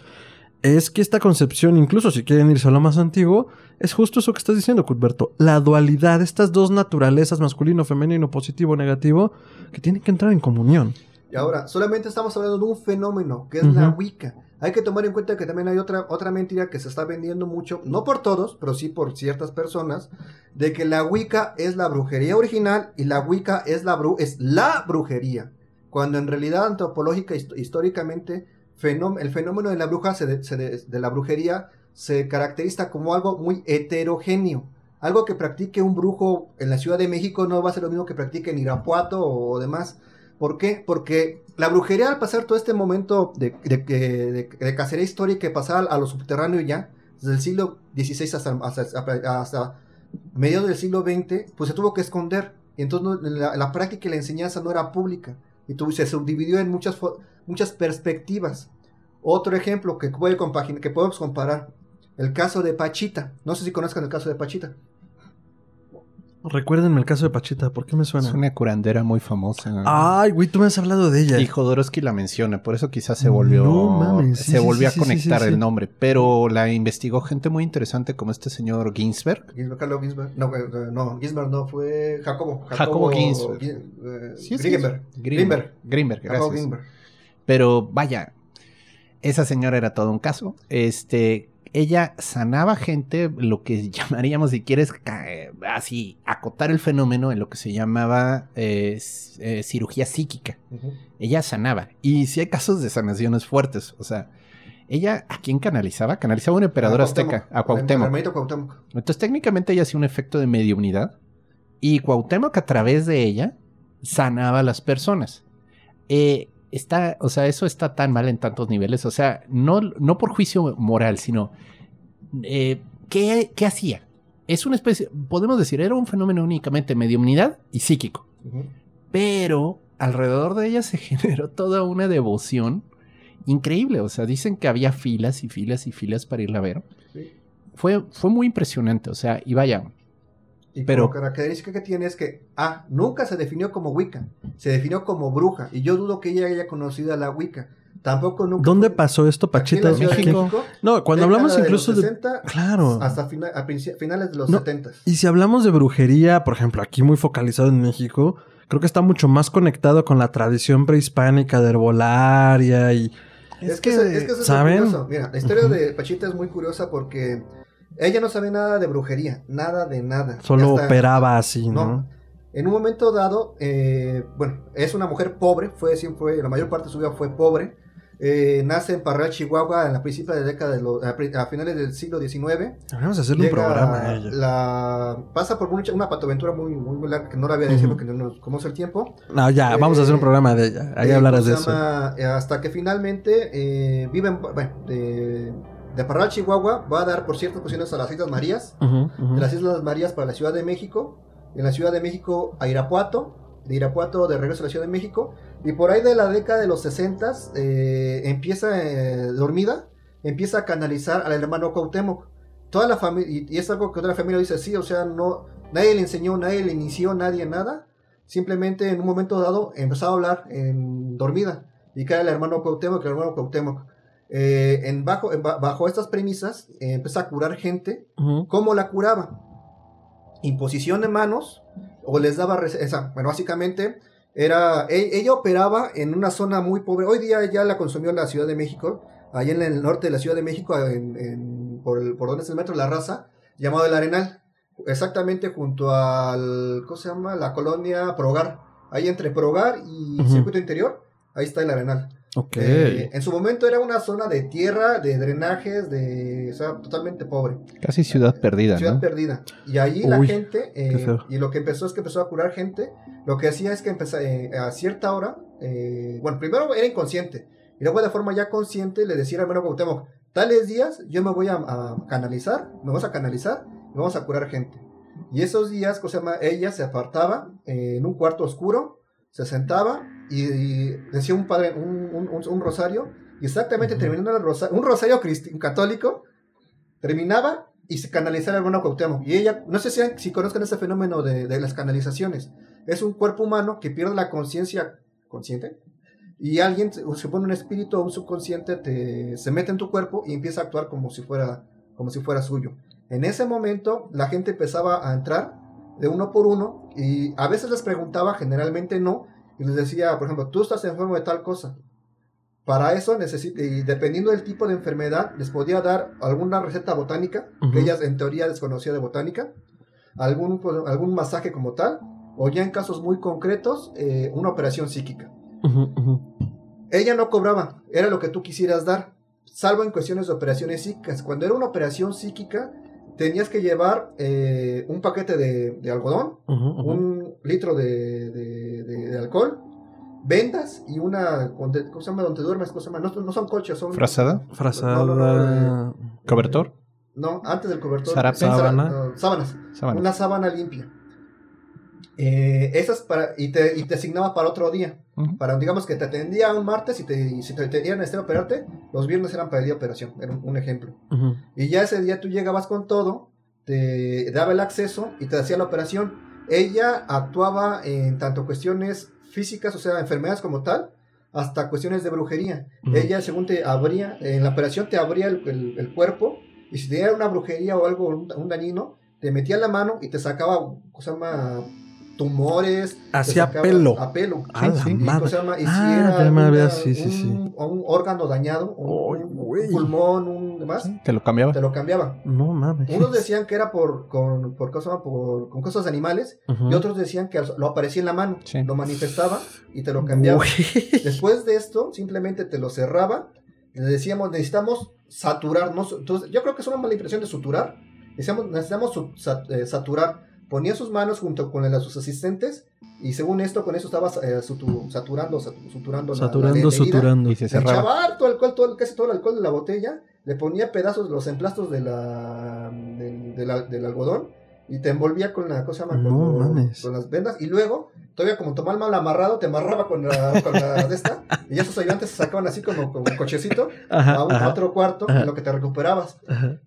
B: es que esta concepción, incluso si quieren irse a lo más antiguo, es justo eso que estás diciendo, Cuthberto. La dualidad, estas dos naturalezas, masculino, femenino, positivo, negativo, que tienen que entrar en comunión.
D: Y ahora, solamente estamos hablando de un fenómeno, que es la. Wicca. Hay que tomar en cuenta que también hay otra, otra mentira que se está vendiendo mucho, no por todos, pero sí por ciertas personas, de que la Wicca es la brujería original y la Wicca es la, bru es la brujería. Cuando en realidad antropológica, hist- históricamente, el fenómeno de la bruja, se de, se de la brujería, se caracteriza como algo muy heterogéneo. Algo que practique un brujo en la Ciudad de México no va a ser lo mismo que practique en Irapuato o demás. ¿Por qué? Porque la brujería al pasar todo este momento de, de, cacería histórica que pasaba a lo subterráneo ya, desde el siglo XVI hasta, hasta, mediados del siglo XX, pues se tuvo que esconder. Y entonces la, práctica y la enseñanza no era pública. Y se subdividió en muchas, muchas perspectivas. Otro ejemplo que, puede que podemos comparar, el caso de Pachita. No sé si conozcan el caso de Pachita.
B: Recuérdenme el caso de Pachita, ¿por qué me suena?
C: Es una curandera muy famosa.
B: Ay, güey, tú me has hablado de ella.
C: Y Jodorowsky la menciona, por eso quizás se volvió,
B: No mames, sí,
C: se
B: sí,
C: volvió
B: sí,
C: a
B: sí,
C: conectar
B: sí, sí.
C: el nombre. Pero la investigó gente muy interesante como este señor Ginsberg.
D: Ginsberg, Carlo Ginsberg. No, eh, eh, no, Ginsberg no, fue Jacobo.
C: Jacobo Ginsberg.
D: Gin- eh,
C: Sí, sí,
D: Greenberg.
C: Grimberg. Grimberg,
D: Jacobo
C: gracias.
D: Ginsberg.
C: Pero vaya, esa señora era todo un caso. Este, ella sanaba gente, lo que llamaríamos, si quieres, eh, así, acotar el fenómeno en lo que se llamaba eh, eh, cirugía psíquica. Ella sanaba. Y sí hay casos de sanaciones fuertes. O sea, ella, ¿a quién canalizaba? Canalizaba a un emperador
D: A
C: azteca, a Cuauhtémoc.
D: hermanito Cuauhtémoc.
C: Entonces técnicamente ella hacía un efecto de mediunidad y Cuauhtémoc a través de ella sanaba a las personas. Eh, está, o sea, eso está tan mal en tantos niveles, o sea, no, no por juicio moral, sino eh, ¿qué, qué hacía? Es una especie, podemos decir, era un fenómeno únicamente mediunidad y psíquico, pero alrededor de ella se generó toda una devoción increíble, o sea, dicen que había filas y filas y filas para irla a ver
D: Sí.
C: fue, fue muy impresionante. O sea, y vaya,
D: Y
C: Pero-
D: como característica que tiene es que, ah, nunca se definió como Wicca, se definió como bruja. Y yo dudo que ella haya conocido a la Wicca. Tampoco nunca.
B: ¿Dónde
D: fue-
B: pasó esto,
D: aquí en
B: Pachita?
D: la
B: Aquí-
C: México.
B: No, cuando hablamos
D: de
B: incluso de...
D: 60
B: Claro.
D: hasta fina- a finales de los
B: No,
D: 70.
B: Y si hablamos de brujería, por ejemplo, aquí muy focalizado en México, creo que está mucho más conectado con la tradición prehispánica de herbolaria y...
D: Es, que, eso- es que eso es
B: ¿saben?
D: muy curioso. Mira, la historia de Pachita es muy curiosa porque ella no sabe nada de brujería, nada de nada.
B: Solo
D: Hasta-
B: operaba así, ¿no?
D: No. En un momento dado, eh, bueno, es una mujer pobre, fue siempre, la mayor parte de su vida fue pobre. Eh, nace en Parral, Chihuahua, en la principio de la década de los, a, finales del siglo XIX.
B: Vamos a hacerle un programa a ella.
D: La, pasa por mucha- una patoaventura muy, muy, muy larga que no la voy a decir porque no nos conoce el tiempo.
B: No, ya, vamos a hacer un
D: Eh,
B: programa de ella. Ahí
D: Eh,
B: hablarás
D: ¿cómo
B: de eso.
D: Eh, hasta que finalmente eh, vive en, bueno, de, de Parral, Chihuahua, va a dar por ciertas cuestiones a las Islas Marías, de las Islas Marías para la Ciudad de México, en la Ciudad de México a Irapuato, de Irapuato de regreso a la Ciudad de México, y por ahí de la década de los 60 eh, empieza eh, dormida, empieza a canalizar al hermano Cuauhtémoc. Toda la familia, y, y es algo que otra familia dice, sí, o sea, no, nadie le enseñó, nadie le inició, nadie nada, simplemente en un momento dado empezó a hablar en dormida, y cae el hermano Cuauhtémoc, el hermano Cuauhtémoc. Eh, en bajo, en bajo estas premisas, eh, empieza a curar gente. ¿Cómo la curaba? Imposición de manos o les daba esa, bueno, básicamente era e- ella operaba en una zona muy pobre. Hoy día ya la consumió la Ciudad de México, allá en el norte de la Ciudad de México, en, en- por, el- por donde es el metro La Raza, llamado El Arenal, exactamente junto al ¿cómo se llama? La colonia Progar. ahí entre Progar y. Circuito Interior, ahí está el Arenal. Eh, en su momento era una zona de tierra, de drenajes, de, o sea, totalmente pobre.
C: Casi ciudad perdida,
D: Ciudad
C: ¿no?
D: perdida. Y ahí la gente, eh, y lo que empezó es que empezó a curar gente. Lo que hacía es que empezó, eh, a cierta hora, eh, bueno, primero era inconsciente. Y luego de forma ya consciente le decía al hermano Cuauhtémoc, tales días yo me voy a, a canalizar, me vamos a canalizar y vamos a curar gente. Y esos días, cosa llama, ella se apartaba eh, en un cuarto oscuro, se sentaba y, y decía un padre, un, un- rosario, y exactamente
B: Ujú.
D: terminando el rosario, un rosario católico, terminaba y se canalizaba hermano Cuauhtémoc. Y ella, no sé si, si conozcan ese fenómeno de, de las canalizaciones, es un cuerpo humano que pierde la conciencia consciente y alguien se se pone un espíritu o un subconsciente te, se mete en tu cuerpo y empieza a actuar como si fuera como si fuera suyo. En ese momento la gente empezaba a entrar de uno por uno y a veces les preguntaba, generalmente no, y les decía, por ejemplo, tú estás enfermo de tal cosa. Para eso necesita, y dependiendo del tipo de enfermedad, les podía dar alguna receta botánica, que ella en teoría desconocía de botánica, algún, pues, algún masaje como tal, o ya en casos muy concretos, eh, una operación psíquica. Ella no cobraba, era lo que tú quisieras dar, salvo en cuestiones de operaciones psíquicas. Cuando era una operación psíquica, tenías que llevar eh, un paquete de, de algodón, un litro de, de- de- de alcohol, vendas y una. donde- ¿Cómo se llama? Donde duermes, ¿cómo se llama? No, no son colchas, son.
C: ¿Frazada?
B: Frazada.
D: No, no, no,
C: ¿Cobertor?
D: No, antes del cobertor. Sábana- sábanas.
C: Sábana.
D: Una sábana limpia. Eh, esas para, y, te, y te asignaba para otro día.
C: Ujú.
D: Para, digamos que te atendía un martes y, te, y si te tenían necesidad operarte, los viernes eran para el día de operación. Era un, un ejemplo.
B: Ujú.
D: Y ya ese día tú llegabas con todo, te daba el acceso y te hacía la operación. Ella actuaba en tanto cuestiones físicas, o sea, enfermedades como tal, hasta cuestiones de brujería.
B: Ujú.
D: Ella, según te abría, en la operación te abría el, el- el cuerpo y si tenía una brujería o algo, un, un dañino, te metía la mano y te sacaba, ¿cómo se llama? Tumores.
B: Hacía pelo.
D: A pelo.
B: A la
C: sí.
B: Madre.
D: ¿cómo se llama? Y si
B: Ah,
D: una-
B: había- sí, sí,
D: un,
B: sí.
D: o un órgano dañado, un, un-
B: güey.
D: un pulmón, un demás,
C: Te lo cambiaba.
D: te lo cambiaban.
B: No mames.
D: Unos decían que era por, con, por, cosa- por- con cosas de animales y otros decían que lo aparecía en la mano,
C: Sí.
D: lo manifestaba y te lo cambiaba.
B: Güey.
D: Después de esto, simplemente te lo cerraba. y Le decíamos, necesitamos saturar. ¿no? Entonces, yo creo que es una mala impresión de suturar. Decíamos, necesitamos su- sa- eh, saturar. Ponía sus manos junto con el de sus asistentes. Y según esto, con eso estaba eh, sutu- saturando, satu- suturando, la- la,
B: Saturando,
D: herida.
B: suturando.
C: Y se cerraba.
D: echaba harto alcohol, todo, casi todo el alcohol de la botella. Le ponía pedazos, los emplastos de la, del, de la- del algodón. Y te envolvía con la cosa
B: No mames.
D: con las vendas. Y luego, todavía como tomaba el mal amarrado, te amarraba con la, con la de esta. Y esos ayudantes se sacaban así como un cochecito
B: Ajá,
D: a un
B: ajá,
D: otro cuarto
B: ajá.
D: en lo que te recuperabas.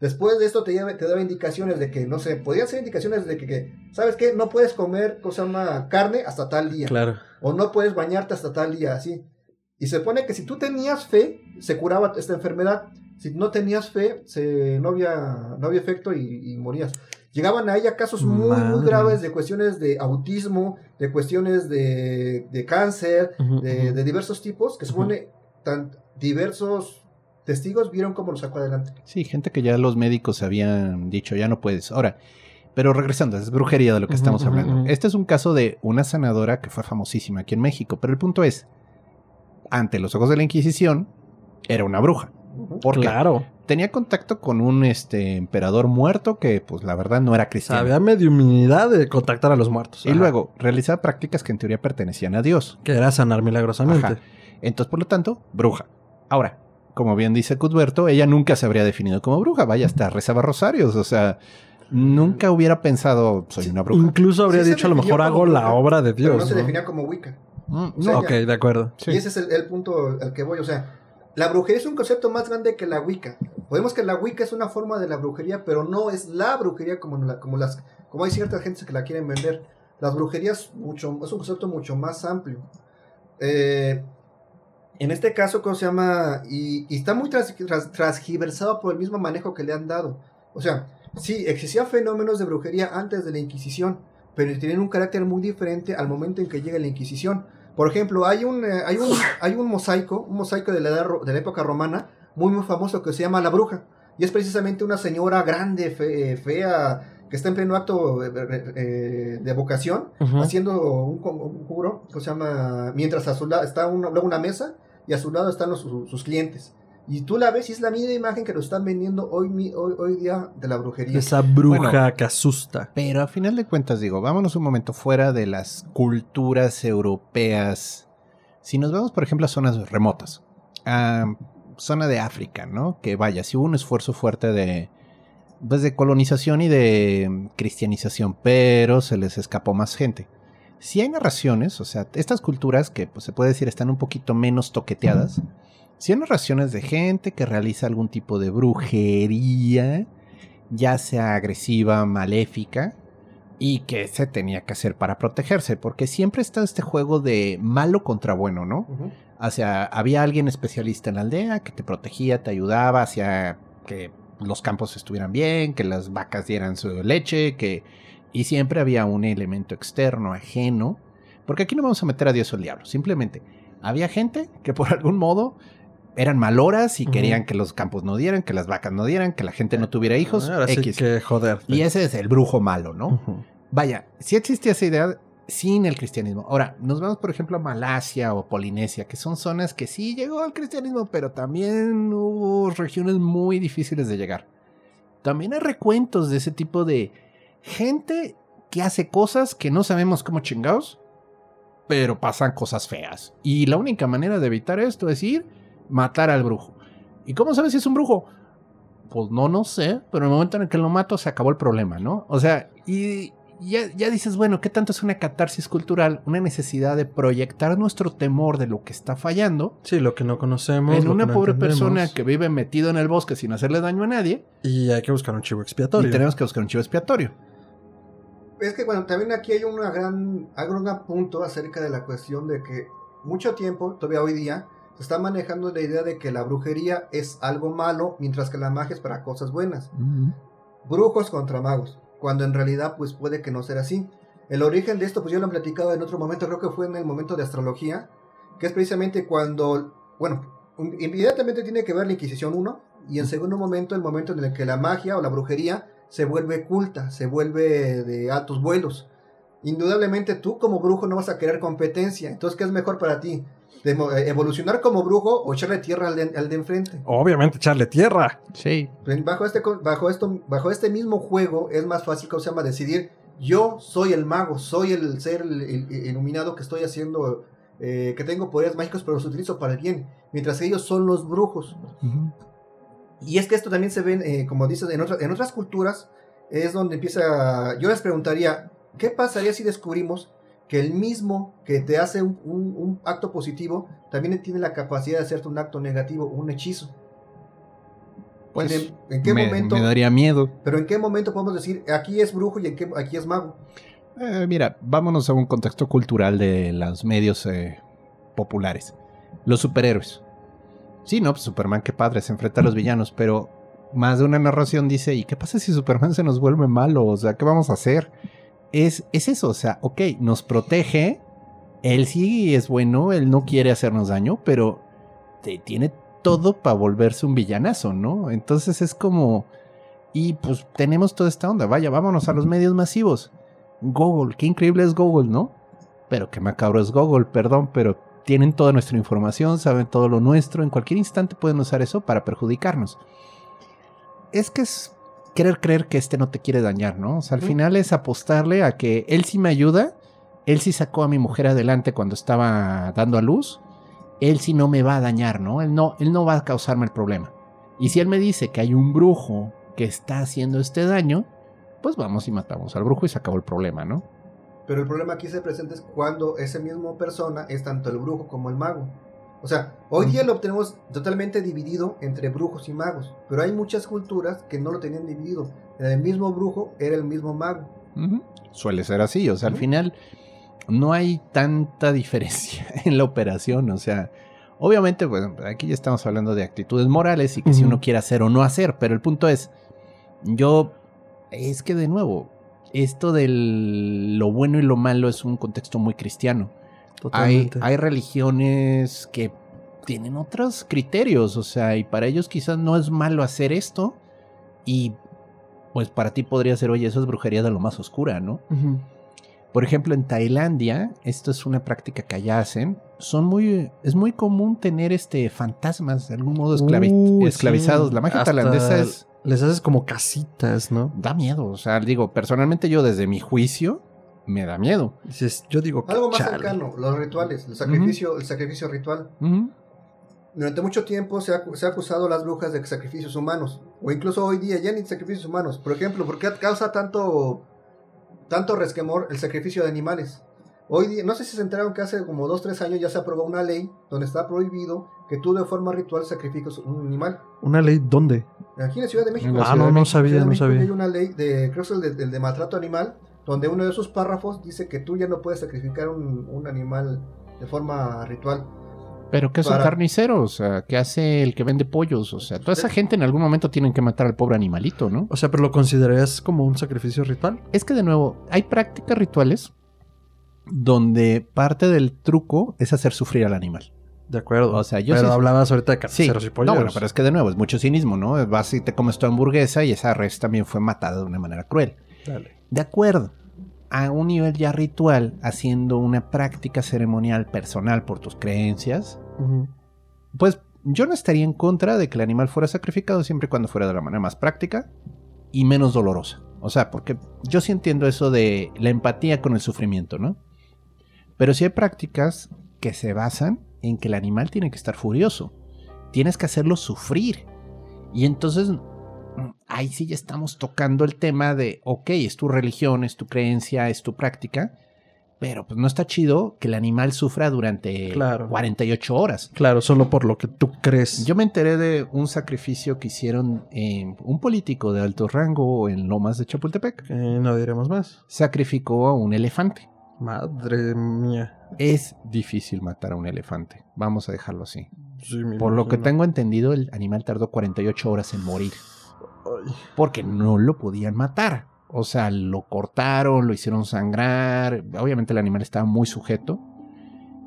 D: Después de esto te, te daba indicaciones de que, no sé, podían ser indicaciones de que, que, ¿sabes qué? No puedes comer cosa llama carne hasta tal día.
B: Claro.
D: O no puedes bañarte hasta tal día, así. Y se pone que si tú tenías fe, se curaba esta enfermedad. Si no tenías fe, se, no, había, no había efecto y, y morías. Llegaban a ella casos muy, muy graves de cuestiones de autismo, de cuestiones de, de cáncer, de, de diversos tipos, que supone tan diversos testigos vieron cómo lo sacó adelante.
C: Sí, gente que ya los médicos habían dicho, ya no puedes. Ahora, pero regresando, es brujería de lo que estamos hablando. Este es un caso de una sanadora que fue famosísima aquí en México, pero el punto es, ante los ojos de la Inquisición, era una bruja. Porque
B: Claro.
C: Tenía contacto con un este emperador muerto que, pues, la verdad no era cristiano.
B: Había mediumidad de contactar a los muertos.
C: Y
B: Ajá.
C: luego realizaba prácticas que en teoría pertenecían a Dios.
B: Que era sanar milagrosamente.
C: Ajá. Entonces, por lo tanto, bruja. Ahora, como bien dice Cuthberto, ella nunca se habría definido como bruja. Vaya, hasta rezaba rosarios. O sea, nunca hubiera pensado, soy una bruja.
B: Incluso habría
D: Sí
B: dicho, a lo mejor hago la obra de
D: Pero
B: Dios.
D: no se definía como Wicca.
C: Mm,
D: O sea,
B: No, ok, de acuerdo.
C: sí.
D: Y ese es el, el punto al que voy. O sea, la brujería es un concepto más grande que la Wicca. Podemos que la Wicca es una forma de la brujería, pero no es la brujería como, como las como hay ciertas gentes que la quieren vender. Las brujerías mucho, es un concepto mucho más amplio. Eh, en este caso, ¿cómo se llama? Y, está muy transgiversado por el mismo manejo que le han dado. O sea, sí, existían fenómenos de brujería antes de la Inquisición, pero tienen un carácter muy diferente al momento en que llega la Inquisición. Por ejemplo, hay un, eh, hay un, hay un mosaico, un mosaico de la, edad de la época romana, muy muy famoso que se llama La Bruja. Y es precisamente una señora grande, fe- eh, fea, que está en pleno acto eh, de vocación, haciendo un, un juro que se llama, mientras a su lado está una, luego una mesa y a su lado están los- sus, sus clientes. Y tú la ves y es la misma imagen que nos están vendiendo hoy, mi- hoy, hoy día de la brujería.
B: Esa bruja
C: Bueno.
B: que asusta.
C: Pero a final de cuentas, digo, vámonos un momento fuera de las culturas europeas. Si nos vamos, por ejemplo, a zonas remotas, a zona de África, ¿no? Que vaya, si hubo un esfuerzo fuerte de, pues, de colonización y de cristianización, pero se les escapó más gente. Si hay narraciones, o sea, estas culturas que pues, se puede decir están un poquito menos toqueteadas, si hay narraciones de gente que realiza algún tipo de brujería, ya sea agresiva, maléfica, y que se tenía que hacer para protegerse, porque siempre está este juego de malo contra bueno, ¿no? O sea, había alguien especialista en la aldea que te protegía, te ayudaba hacia que los campos estuvieran bien, que las vacas dieran su leche, que y siempre había un elemento externo, ajeno, porque aquí no vamos a meter a Dios o al diablo, simplemente había gente que por algún modo eran maloras y querían que los campos no dieran, que las vacas no dieran, que la gente no tuviera hijos,
B: Ahora sí que joder.
C: Y ese es el brujo malo, ¿no? Vaya, sí existía esa idea sin el cristianismo. Ahora, nos vamos, por ejemplo, a Malasia o Polinesia, que son zonas que sí llegó al cristianismo, pero también hubo regiones muy difíciles de llegar. También hay recuentos de ese tipo de gente que hace cosas que no sabemos cómo chingados, pero pasan cosas feas. Y la única manera de evitar esto es ir, matar al brujo. ¿Y cómo sabes si es un brujo? Pues no, no sé, pero en el momento en el que lo mato se acabó el problema, ¿no? O sea, y ya, ya dices, bueno, ¿qué tanto es una catarsis cultural? Una necesidad de proyectar nuestro temor de lo que está fallando
B: Sí, lo que no conocemos.
C: en una
B: no
C: pobre
B: entendemos.
C: persona que vive metido en el bosque sin hacerle daño a nadie
B: Y hay que buscar un chivo expiatorio.
C: y tenemos que buscar un chivo expiatorio.
D: Es que bueno, también aquí hay una gran, hay un gran punto acerca de la cuestión de que mucho tiempo, todavía hoy día, se está manejando la idea de que la brujería es algo malo, mientras que la magia es para cosas buenas. Brujos contra magos, cuando en realidad pues puede que no sea así. El origen de esto pues yo lo he platicado en otro momento, creo que fue en el momento de astrología, que es precisamente cuando, bueno, inmediatamente tiene que ver la Inquisición 1 y en segundo momento el momento en el que la magia o la brujería se vuelve culta, se vuelve de altos vuelos. Indudablemente tú como brujo no vas a querer competencia, entonces ¿qué es mejor para ti? Eh, ¿Evolucionar como brujo o echarle tierra al de, al de enfrente?
B: Obviamente echarle tierra.
C: Sí.
D: Bajo este, bajo, esto, bajo este mismo juego es más fácil, ¿cómo se llama? Decidir, yo soy el mago, soy el ser el- el- el iluminado que estoy haciendo, eh, que tengo poderes mágicos, pero los utilizo para el bien, mientras que ellos son los brujos. Y es que esto también se ve, eh, como dices, en, otra- en otras culturas, es donde empieza, yo les preguntaría, ¿qué pasaría si descubrimos que el mismo que te hace un, un- un acto positivo, también tiene la capacidad de hacerte un acto negativo, un hechizo?
C: Pues
D: ¿En, en qué
C: me,
D: momento?
C: me daría miedo.
D: Pero en qué momento podemos decir aquí es brujo y en qué aquí es mago.
C: Eh, mira, vámonos a un contexto cultural de los medios eh, populares. Los superhéroes. Sí, no, pues Superman, qué padre, se enfrenta a los villanos, pero más de una narración dice, ¿y qué pasa si Superman se nos vuelve malo? O sea, ¿qué vamos a hacer? Es, es eso, o sea, ok, nos protege, él sí es bueno, él no quiere hacernos daño, pero te- tiene todo para volverse un villanazo, ¿no? Entonces es como... Y pues tenemos toda esta onda, vaya, vámonos a los medios masivos. Google, qué increíble es Google, ¿no? Pero qué macabro es Google, perdón, pero tienen toda nuestra información, saben todo lo nuestro, en cualquier instante pueden usar eso para perjudicarnos. Es que es querer creer que este no te quiere dañar, ¿no? O sea, al final es apostarle a que él sí me ayuda, él sí sacó a mi mujer adelante cuando estaba dando a luz, él sí no me va a dañar, ¿no? Él no, él no va a causarme el problema. Y si él me dice que hay un brujo que está haciendo este daño, pues vamos y matamos al brujo y se acabó el problema, ¿no?
D: Pero el problema aquí se presenta es cuando ese mismo persona es tanto el brujo como el mago. O sea, hoy día lo tenemos totalmente dividido entre brujos y magos, pero hay muchas culturas que no lo tenían dividido. El mismo brujo era el mismo mago.
C: Suele ser así, o sea, al final no hay tanta diferencia en la operación, o sea, obviamente, bueno, aquí ya estamos hablando de actitudes morales y que si uno quiere hacer o no hacer, pero el punto es, yo, es que de nuevo, esto de lo bueno y lo malo es un contexto muy cristiano. Hay, religiones que tienen otros criterios, o sea, y para ellos quizás no es malo hacer esto y pues para ti podría ser, oye, eso es brujería de lo más oscura, ¿no? Por ejemplo, en Tailandia, esto es una práctica que allá hacen. Son muy, es muy común tener este fantasmas de algún modo esclavi- esclavizados.
B: sí.
C: La magia
B: Hasta
C: tailandesa es
B: Les haces como casitas, ¿no?
C: da miedo. O sea, digo, personalmente yo desde mi juicio me da miedo.
B: Dices, yo digo que
D: Algo más
B: chale.
D: cercano, los rituales, el sacrificio, el sacrificio ritual.
C: Ujú.
D: Durante mucho tiempo se ha, se ha acusado a las brujas de sacrificios humanos, o incluso hoy día ya ni sacrificios humanos. Por ejemplo, ¿por qué causa tanto, tanto resquemor el sacrificio de animales? Hoy día, no sé si se enteraron que hace como 2 3 años ya se aprobó una ley donde está prohibido que tú de forma ritual sacrifiques un animal.
B: ¿Una ley dónde?
D: Aquí en la Ciudad de México.
B: Ah, no, no
C: México,
B: sabía, no
D: México
B: sabía.
D: Hay una ley de, creo que es el de, el de maltrato animal, donde uno de sus párrafos dice que tú ya no puedes sacrificar un, un animal de forma ritual.
C: Pero que es un
D: Para-
C: carnicero, o sea, ¿qué hace el que vende pollos? O sea, toda esa gente en algún momento tienen que matar al pobre animalito, ¿no?
B: O sea, pero lo considerarías como un sacrificio ritual.
C: Es que de nuevo, hay prácticas rituales donde parte del truco es hacer sufrir al animal.
B: De acuerdo.
C: O sea, yo
B: pero
C: sí-
B: hablabas ahorita de
C: Sí,
B: carniceros y pollos.
C: no, bueno, pero es que de nuevo es mucho cinismo, ¿no? Vas y te comes tu hamburguesa y esa res también fue matada de una manera cruel.
B: Dale.
C: De acuerdo, a un nivel ya ritual, haciendo una práctica ceremonial personal por tus creencias, pues yo no estaría en contra de que el animal fuera sacrificado siempre y cuando fuera de la manera más práctica y menos dolorosa. O sea, porque yo sí entiendo eso de la empatía con el sufrimiento, ¿no? Pero sí hay prácticas que se basan en que el animal tiene que estar furioso. Tienes que hacerlo sufrir. Y entonces, ahí sí ya estamos tocando el tema de, ok, es tu religión, es tu creencia, es tu práctica, pero pues no está chido que el animal sufra durante
B: Claro.
C: 48 horas.
B: Claro, solo por lo que tú crees.
C: Yo me enteré de un sacrificio que hicieron eh, un político de alto rango en Lomas de Chapultepec.
B: Eh, no diremos más.
C: Sacrificó a un elefante.
B: Madre mía.
C: Es difícil matar a un elefante. Vamos a dejarlo así.
B: Sí,
C: Por lo que tengo entendido, el animal tardó 48 horas en morir. Porque no lo podían matar. O sea, lo cortaron, lo hicieron sangrar. Obviamente el animal estaba muy sujeto.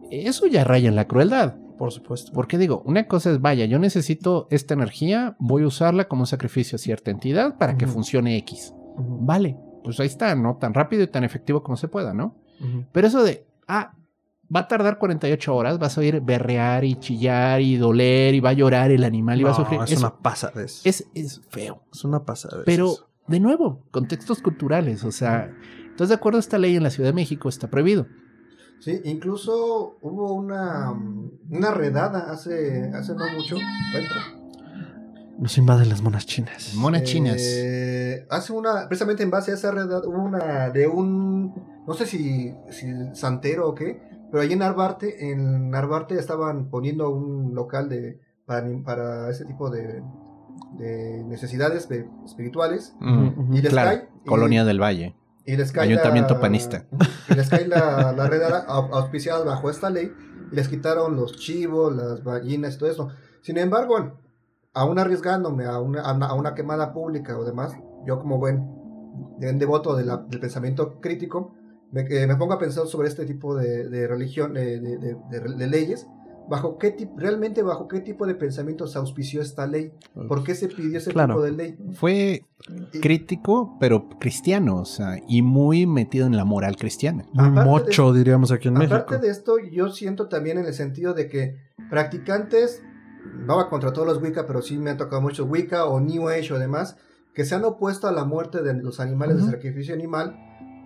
C: Eso ya raya en la crueldad.
B: Por supuesto.
C: Porque digo, una cosa es, vaya, yo necesito esta energía, voy a usarla como un sacrificio a cierta entidad para que funcione X. Vale, pues ahí está, ¿no? Tan rápido y tan efectivo como se pueda, ¿no? Pero eso de, ah, va a tardar 48 horas, vas a oír berrear y chillar y doler y va a llorar el animal y va a sufrir.
B: Es
C: Eso
B: una pasadez.
C: es, es feo.
B: Es una pasadez.
C: Pero, de nuevo, contextos culturales, o sea, entonces de acuerdo a esta ley en la Ciudad de México está prohibido.
D: Sí, incluso hubo una, una redada hace, hace no mucho. Perdón.
B: Nos invaden las monas chinas.
C: Monas chinas.
D: Eh, hace una, precisamente en base a esa redada, hubo una de un, no sé si, si santero o qué, pero allí en Narvarte, en Narvarte estaban poniendo un local de, para, para ese tipo de, de necesidades de- espirituales.
B: Ujú.
D: Y les
C: Claro,
D: cae, y-
C: Colonia del Valle.
D: y les cae
C: Ayuntamiento
D: la-
C: panista.
D: Y les cae la, la au- auspiciada bajo esta ley y les quitaron los chivos, las gallinas y todo eso. Sin embargo, aún arriesgándome a una, a una, a una quemada pública o demás, yo como buen, buen devoto de la- del pensamiento crítico, me, eh, me pongo a pensar sobre este tipo de, de religión, de, de- de- de- de leyes. Bajo qué tip- realmente bajo qué tipo de pensamiento se auspició esta ley, por qué se pidió ese
B: Claro.
D: tipo de ley.
C: Fue crítico, pero cristiano, o sea, y muy metido en la moral cristiana.
B: Muy
D: Aparte de-
B: diríamos aquí en
D: Aparte
B: México.
D: de esto, yo siento también en el sentido de que practicantes, no va contra todos los Wicca, pero sí me han tocado mucho Wicca o New Age o demás, que se han opuesto a la muerte de los animales de sacrificio animal.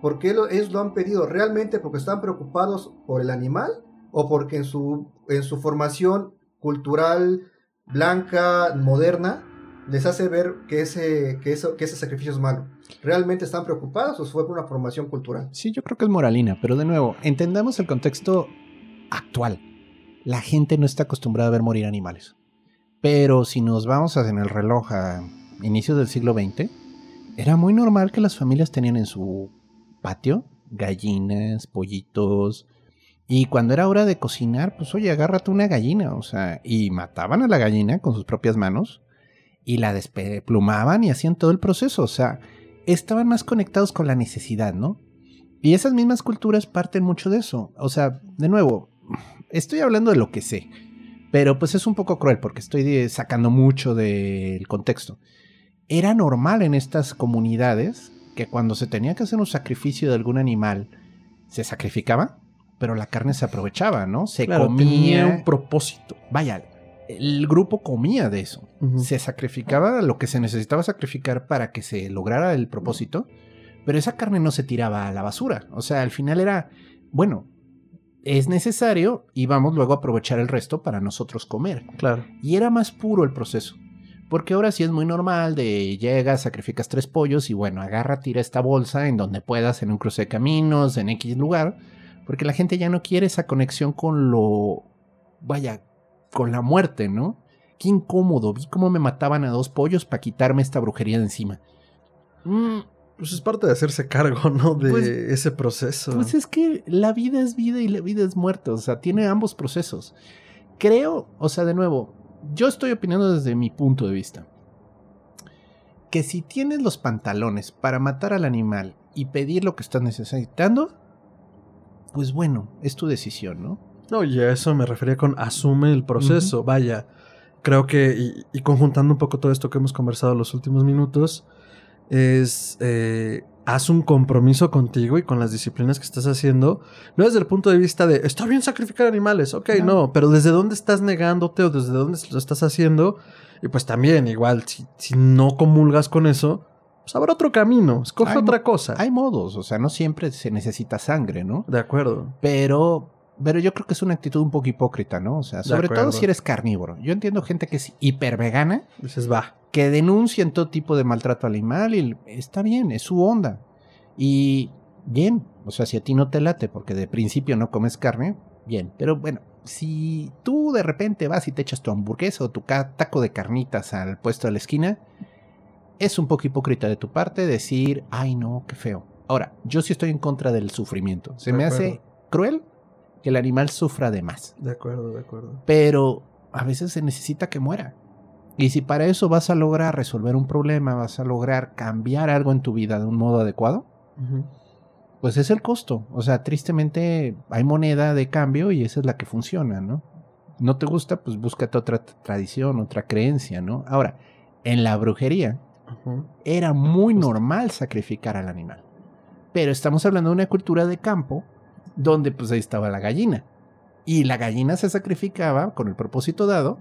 D: ¿Por qué lo, ellos lo han pedido? ¿Realmente porque están preocupados por el animal? ¿O porque en su, en su formación cultural blanca, moderna, les hace ver que ese, que eso, que ese sacrificio es malo? ¿Realmente están preocupados o fue por una formación cultural?
C: Sí, yo creo que es moralina, pero de nuevo, entendamos el contexto actual. La gente no está acostumbrada a ver morir animales. Pero si nos vamos en el reloj a inicios del siglo XX, era muy normal que las familias tenían en su patio gallinas, pollitos. Y cuando era hora de cocinar, pues oye, agárrate una gallina, o sea, y mataban a la gallina con sus propias manos y la desplumaban y hacían todo el proceso, o sea, estaban más conectados con la necesidad, ¿no? Y esas mismas culturas parten mucho de eso. O sea, de nuevo, estoy hablando de lo que sé, pero pues es un poco cruel porque estoy sacando mucho del contexto. era normal en estas comunidades que cuando se tenía que hacer un sacrificio de algún animal, se sacrificaba, pero la carne se aprovechaba, ¿no? Se
B: Claro,
C: comía.
B: tenía un propósito.
C: Vaya, el grupo comía de eso. Se sacrificaba lo que se necesitaba sacrificar para que se lograra el propósito, pero esa carne no se tiraba a la basura. O sea, al final era, bueno, es necesario y vamos luego a aprovechar el resto para nosotros comer.
B: Claro.
C: Y era más puro el proceso. Porque ahora sí es muy normal de llegas, sacrificas tres pollos y bueno, agarra, tira esta bolsa en donde puedas, en un cruce de caminos, en X lugar. Porque la gente ya no quiere esa conexión con lo, vaya, con la muerte, ¿no? Qué incómodo, vi cómo me mataban a dos pollos para quitarme esta brujería de encima. Mm,
B: Pues es parte de hacerse cargo, ¿no? De
C: Pues-
B: ese proceso.
C: Pues es que la vida es vida y la vida es muerte, o sea, tiene ambos procesos. Creo, o sea, de nuevo, yo estoy opinando desde mi punto de vista. Que si tienes los pantalones para matar al animal y pedir lo que estás necesitando, pues bueno, es tu decisión, ¿no?
B: No, y a eso me refería con asume el proceso. Vaya, creo que, y, y conjuntando un poco todo esto que hemos conversado en los últimos minutos, es eh, haz un compromiso contigo y con las disciplinas que estás haciendo, no desde el punto de vista de está bien sacrificar animales, ok,
C: No.
B: no, pero desde dónde estás negándote o desde dónde lo estás haciendo, y pues también, igual, si, si no comulgas con eso, pues habrá otro camino, escoge
C: Hay
B: otra cosa.
C: Hay modos, o sea, no siempre se necesita sangre, ¿no?
B: De acuerdo.
C: Pero, pero yo creo que es una actitud un poco hipócrita, ¿no? O sea, sobre todo si eres carnívoro. Yo entiendo gente que es hipervegana
B: Dices, va.
C: Que denuncian todo tipo de maltrato animal y está bien, es su onda. Y bien, o sea, si a ti no te late porque de principio no comes carne, bien. Pero bueno, si tú de repente vas y te echas tu hamburguesa o tu taco de carnitas al puesto de la esquina, es un poco hipócrita de tu parte decir, ay no, qué feo. Ahora, yo sí estoy en contra del sufrimiento. Se
B: De
C: me
B: acuerdo.
C: hace cruel que el animal sufra de más
B: De acuerdo, de acuerdo.
C: pero a veces se necesita que muera. Y si para eso vas a lograr resolver un problema, vas a lograr cambiar algo en tu vida de un modo adecuado, pues es el costo. O sea, tristemente hay moneda de cambio y esa es la que funciona, ¿no? No te gusta, pues búscate otra tradición, otra creencia, ¿no? Ahora, en la brujería era muy
B: Justo.
C: normal sacrificar al animal. Pero estamos hablando de una cultura de campo donde pues ahí estaba la gallina. Y la gallina se sacrificaba con el propósito dado,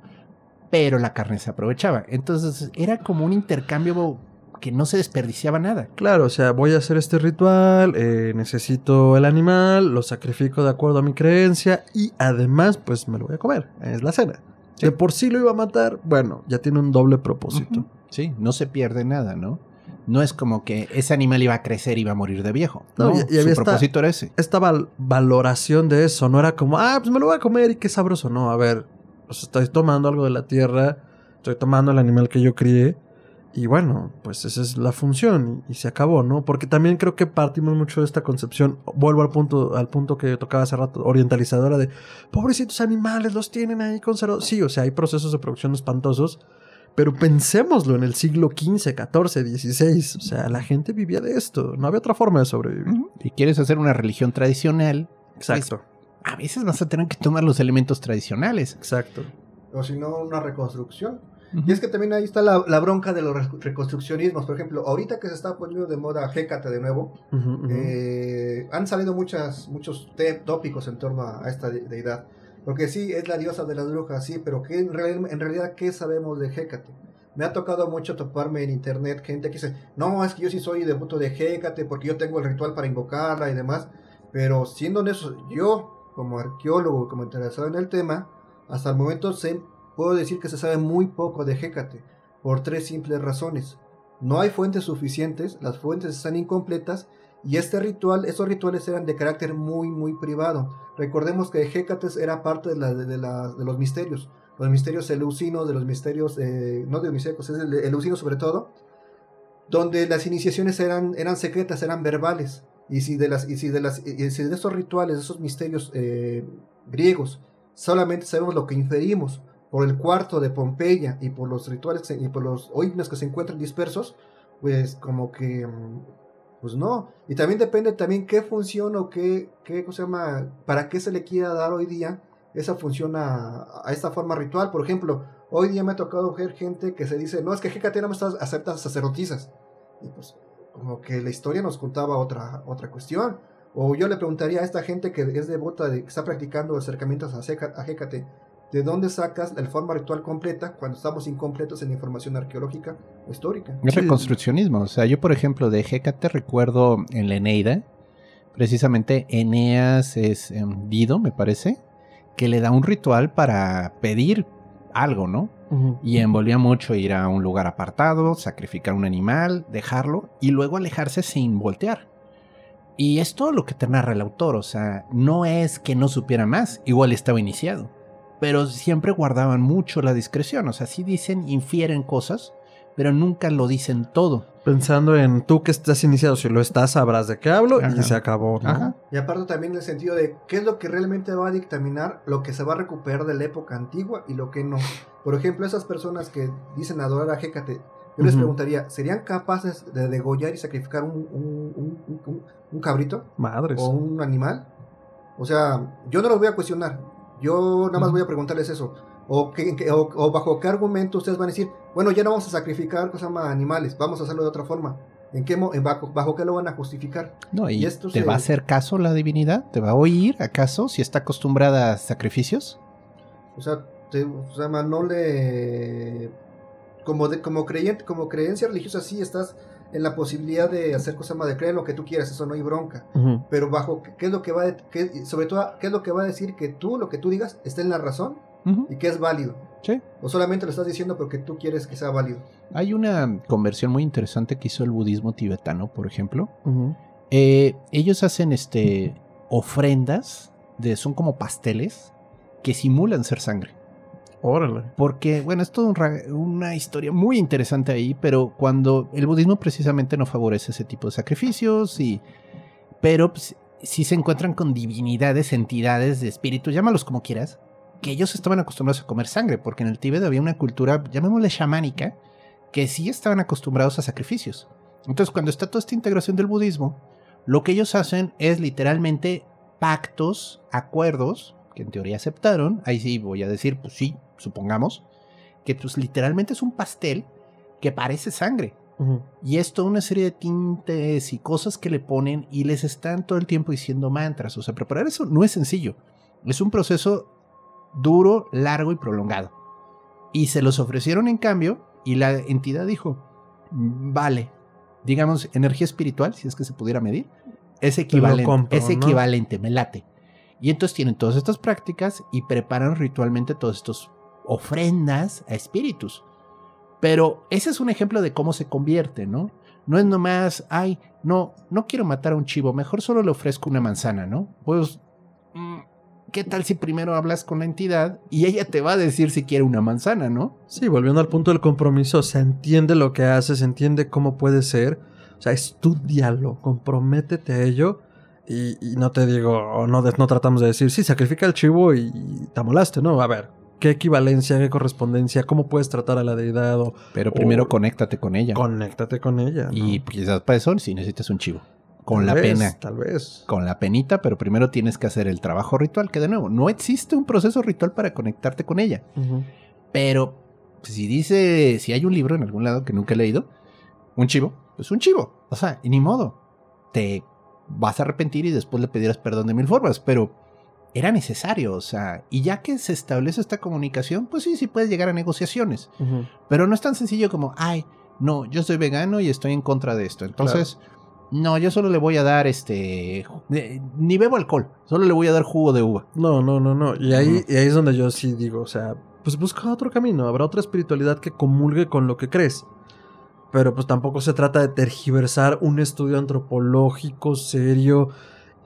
C: pero la carne se aprovechaba. Entonces era como un intercambio que no se desperdiciaba nada.
B: Claro, o sea, voy a hacer este ritual, eh, necesito el animal, lo sacrifico de acuerdo a mi creencia y además, pues me lo voy a comer. Es la cena.
C: Sí.
B: De por sí lo iba a matar, bueno, ya tiene un doble propósito.
C: Sí, no se pierde nada, ¿no? No es como que ese animal iba a crecer y iba a morir de viejo.
B: No,
C: No,
B: y- y había
C: su
B: esta-
C: propósito era ese.
B: Esta val- valoración de eso no era como, ah, pues me lo voy a comer y qué sabroso. No, a ver, pues estoy tomando algo de la tierra, estoy tomando el animal que yo crié. Y bueno, pues esa es la función y, y se acabó, ¿no? Porque también creo que partimos mucho de esta concepción, vuelvo al punto, al punto que tocaba hace rato, orientalizadora de, pobrecitos animales, los tienen ahí conservados. Sí, o sea, hay procesos de producción espantosos, pero pensémoslo en el siglo XV, XIV, XVI, o sea, la gente vivía de esto, no había otra forma de sobrevivir.
C: Si quieres hacer una religión tradicional,
B: Exacto,
C: a veces vas a tener que tomar los elementos tradicionales.
B: exacto.
D: O si no, una reconstrucción. Y es que también ahí está la, la bronca de los re- reconstruccionismos. Por ejemplo, ahorita que se está poniendo de moda Hécate de nuevo,
B: Ujú, ujú.
D: eh, han salido muchas, muchos tópicos en torno a, esta de- deidad. Porque sí, es la diosa de las brujas, sí, pero ¿qué, en, real- en realidad, ¿qué sabemos de Hécate? Me ha tocado mucho toparme en internet gente que dice, no, es que yo sí soy devoto de Hécate porque yo tengo el ritual para invocarla y demás. Pero siendo honesto, yo, como arqueólogo, como interesado en el tema, hasta el momento sé, puedo decir que se sabe muy poco de Hécate, por tres simples razones. No hay fuentes suficientes, las fuentes están incompletas y este ritual, estos rituales eran de carácter muy, muy privado. Recordemos que Hécates era parte de, los misterios, los misterios eleusinos, de los misterios, eh, no de los misterios, es el sobre todo, donde las iniciaciones eran, eran secretas, eran verbales. Y si de, las, y si de, las, y si de esos rituales, de esos misterios eh, griegos, solamente sabemos lo que inferimos por el cuarto de Pompeya y por los rituales y por los himnos que se encuentran dispersos, pues como que mm, pues no. Y también depende también qué función o qué, qué ¿cómo se llama? para qué se le quiera dar hoy día esa función a, a esta forma ritual. Por ejemplo, Hoy día me ha tocado ver gente que se dice, no, es que Hécate no me está, acepta sacerdotisas. Y pues, como que la historia nos contaba otra, otra cuestión. O yo le preguntaría a esta gente que es devota, de, que está practicando acercamientos a, a Hécate, ¿de dónde sacas la forma ritual completa cuando estamos incompletos en información arqueológica o histórica?
C: Es reconstruccionismo. O sea, yo, por ejemplo, de Hécate recuerdo en la Eneida, precisamente Eneas es em, Dido, me parece, que le da un ritual para pedir algo, ¿no? Y envolvía mucho ir a un lugar apartado, sacrificar un animal, dejarlo y luego alejarse sin voltear. Y es todo lo que te narra el autor, o sea, no es que no supiera más, igual estaba iniciado, pero siempre guardaban mucho la discreción, o sea, sí dicen, infieren cosas, pero nunca lo dicen todo.
B: Pensando en tú que estás iniciado, si lo estás, sabrás de qué hablo y se acabó. ¿no?
D: Y aparte también en el sentido de qué es lo que realmente va a dictaminar lo que se va a recuperar de la época antigua y lo que no. Por ejemplo, esas personas que dicen adorar a Hécate, yo les preguntaría, ¿serían capaces de degollar y sacrificar un, un, un, cabrito?
B: Madres.
D: ¿O un animal? O sea, yo no los voy a cuestionar. Yo nada más voy a preguntarles eso. O, o, bajo qué argumento ustedes van a decir, bueno, ya no vamos a sacrificar cosas más animales, vamos a hacerlo de otra forma. ¿En qué bajo, qué lo van a justificar?
C: No, y, esto ¿te va a hacer caso la divinidad? ¿Te va a oír acaso si está acostumbrada a sacrificios?
D: O sea, o sea no le como de, como creyente, como creencia religiosa sí estás en la posibilidad de hacer cosas más de creer lo que tú quieras, eso no hay bronca. Pero bajo qué es lo que va a, sobre todo qué es lo que va a decir que tú lo que tú digas está en la razón y que es válido.
C: Sí.
D: O solamente lo estás diciendo porque tú quieres que sea válido.
C: Hay una conversión muy interesante que hizo el budismo tibetano, por ejemplo. Eh, ellos hacen este ofrendas de son como pasteles que simulan ser sangre.
B: Órale.
C: Porque, bueno, es toda una historia muy interesante ahí, pero cuando el budismo precisamente no favorece ese tipo de sacrificios y... Pero pues, si se encuentran con divinidades, entidades de espíritus, llámalos como quieras, que ellos estaban acostumbrados a comer sangre, porque en el Tíbet había una cultura, llamémosle chamánica, que sí estaban acostumbrados a sacrificios. Entonces, cuando está toda esta integración del budismo, lo que ellos hacen es literalmente pactos, acuerdos, que en teoría aceptaron, ahí sí voy a decir, pues sí, supongamos, que pues literalmente es un pastel que parece sangre. Y es toda una serie de tintes y cosas que le ponen y les están todo el tiempo diciendo mantras. O sea, preparar eso no es sencillo. Es un proceso duro, largo y prolongado. Y se los ofrecieron en cambio y la entidad dijo, vale, digamos, energía espiritual, si es que se pudiera medir, es equivalente, es equivalente, me late. Y entonces tienen todas estas prácticas y preparan ritualmente todos estos ofrendas a espíritus. Pero ese es un ejemplo de cómo se convierte, ¿no? No es nomás, ay, no, no quiero matar a un chivo, mejor solo le ofrezco una manzana, ¿no? Pues mm, ¿qué tal si primero hablas con la entidad y ella te va a decir si quiere una manzana, ¿no?
B: Sí, volviendo al punto del compromiso, se entiende lo que hace, se entiende cómo puede ser, o sea, estudialo, comprométete a ello y, no te digo, no, no tratamos de decir, sí, sacrifica el chivo y, te amolaste, ¿no? A ver, ¿qué equivalencia, qué correspondencia, cómo puedes tratar a la deidad?
C: Pero primero conéctate con ella.
B: Conéctate con ella.
C: Y quizás para eso sí necesitas un chivo. Con la pena.
B: Tal vez.
C: Con la penita, pero primero tienes que hacer el trabajo ritual, que de nuevo, no existe un proceso ritual para conectarte con ella. Pero si dice, si hay un libro en algún lado que nunca he leído, un chivo, pues un chivo. O sea, y ni modo. Te vas a arrepentir y después le pedirás perdón de mil formas, pero era necesario, o sea, y ya que se establece esta comunicación, pues sí, sí puedes llegar a negociaciones. Pero no es tan sencillo como, ay, no, yo soy vegano y estoy en contra de esto. Entonces, no, yo solo le voy a dar este. Ni bebo alcohol, solo le voy a dar jugo de uva.
B: No, no, no, no. Y ahí, y ahí es donde yo sí digo, o sea, pues busca otro camino. Habrá otra espiritualidad que comulgue con lo que crees. Pero pues tampoco se trata de tergiversar un estudio antropológico serio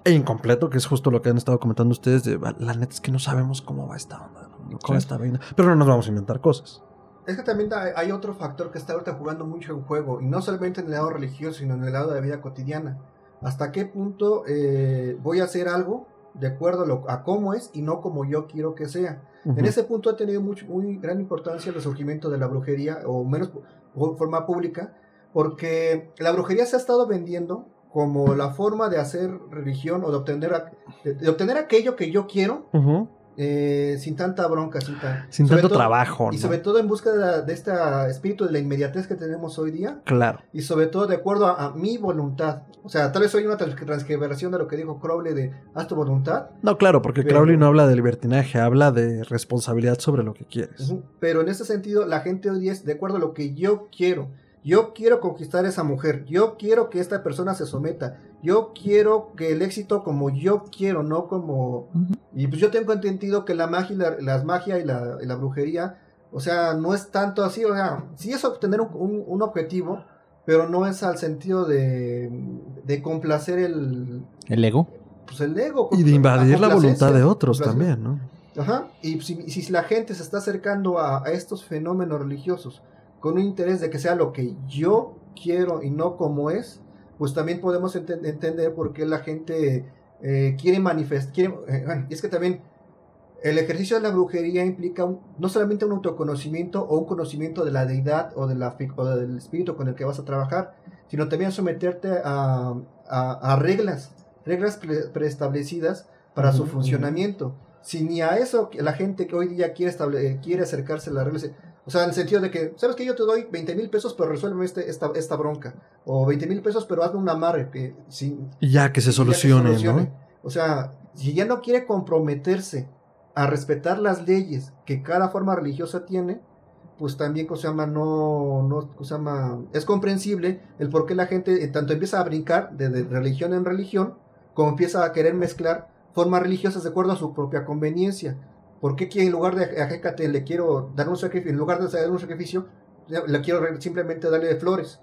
B: e incompleto, que es justo lo que han estado comentando ustedes. De, la neta es que no sabemos cómo va esta onda, cómo está Pero no nos vamos a inventar cosas.
D: Es que también hay otro factor que está ahorita jugando mucho en juego, y no solamente en el lado religioso, sino en el lado de la vida cotidiana. ¿Hasta qué punto eh, voy a hacer algo de acuerdo a, cómo es y no como yo quiero que sea? En ese punto ha tenido mucho, muy gran importancia el resurgimiento de la brujería, o menos de forma pública, porque la brujería se ha estado vendiendo como la forma de hacer religión o de obtener, de, obtener aquello que yo quiero eh, sin tanta bronca, sin, tan-
B: Sin tanto
D: todo-
B: trabajo,
D: Y
B: ¿no?
D: sobre todo en busca de, la- de este espíritu de la inmediatez que tenemos hoy día
B: Claro.
D: y sobre todo de acuerdo a, a mi voluntad. O sea, tal vez soy una trans- transcriberación de lo que dijo Crowley de haz tu voluntad,
B: No, claro, porque
D: Pero-
B: Crowley no habla de libertinaje, habla de responsabilidad sobre lo que quieres.
D: Pero en ese sentido la gente hoy día es de acuerdo a lo que yo quiero. Yo quiero conquistar a esa mujer, yo quiero que esta persona se someta, yo quiero que el éxito como yo quiero, no como... Y pues yo tengo entendido que la magia y la, las magia y la, y la brujería, o sea, no es tanto así, o sea, sí es obtener un, un- un objetivo, pero no es al sentido de, de complacer el,
C: El ego.
D: pues el ego.
B: Y de invadir la voluntad de otros también, ¿no?
D: Ajá, y si, si la gente se está acercando a, a estos fenómenos religiosos con un interés de que sea lo que yo quiero y no como es, pues también podemos enten- entender por qué la gente eh, quiere manifestar. y es que también el ejercicio de la brujería implica un- no solamente un autoconocimiento o un conocimiento de la deidad o, de la, o del espíritu con el que vas a trabajar, sino también someterte a, a- a reglas, reglas pre- preestablecidas para su funcionamiento. Si ni a eso la gente que hoy día quiere, estable- eh, quiere acercarse a las reglas, o sea, en el sentido de que, ¿sabes que Yo te doy 20 mil pesos, pero resuelve este, esta, esta bronca. O 20 mil pesos, pero hazme un amarre. Que, sin,
B: ya que se
D: que
B: solucione,
D: solucione.
B: ¿no?
D: O sea, si ya no quiere comprometerse a respetar las leyes que cada forma religiosa tiene, pues también. No, no. Es comprensible el por qué la gente eh, tanto empieza a brincar de, de religión en religión, como empieza a querer mezclar formas religiosas de acuerdo a su propia conveniencia. ¿Por qué en lugar de a Hécate le quiero dar un sacrificio, en lugar de dar un sacrificio, le quiero simplemente darle flores?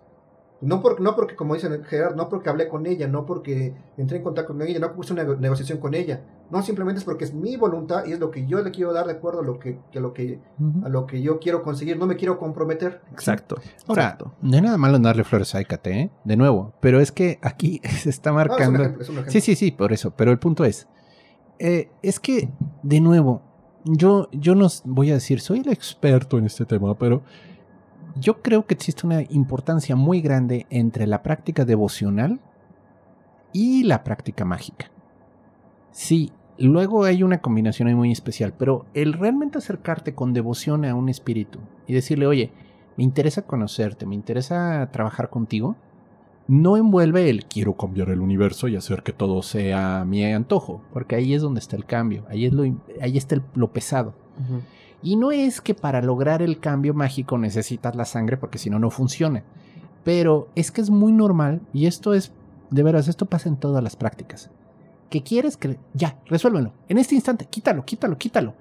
D: No, por, no porque, como dicen Gerard, no porque hablé con ella, no porque entré en contacto con ella, no puse una nego- negociación con ella. No, simplemente es porque es mi voluntad y es lo que yo le quiero dar de acuerdo a lo que, que lo que, a lo que yo quiero conseguir. No me quiero comprometer.
B: Exacto.
C: Ahora,
B: exacto.
C: no hay nada malo en darle flores a Hécate, ¿eh? De nuevo. Pero es que aquí se está
D: No, es un
C: marcando.
D: ejemplo, es un ejemplo.
C: Sí, sí, sí, por eso. Pero el punto es, eh, es que, de nuevo, yo, yo no voy a decir, soy el experto en este tema, pero yo creo que existe una importancia muy grande entre la práctica devocional y la práctica mágica. Sí, luego hay una combinación muy especial, pero el realmente acercarte con devoción a un espíritu y decirle, oye, me interesa conocerte, me interesa trabajar contigo, no envuelve el quiero cambiar el universo y hacer que todo sea a mi antojo, porque ahí es donde está el cambio, ahí, es lo, ahí está el- lo pesado. Y no es que para lograr el cambio mágico necesitas la sangre porque si no, no funciona. Pero es que es muy normal, y esto es, de veras, esto pasa en todas las prácticas. Que quieres que... Ya, resuélvelo. En este instante, quítalo, quítalo, quítalo.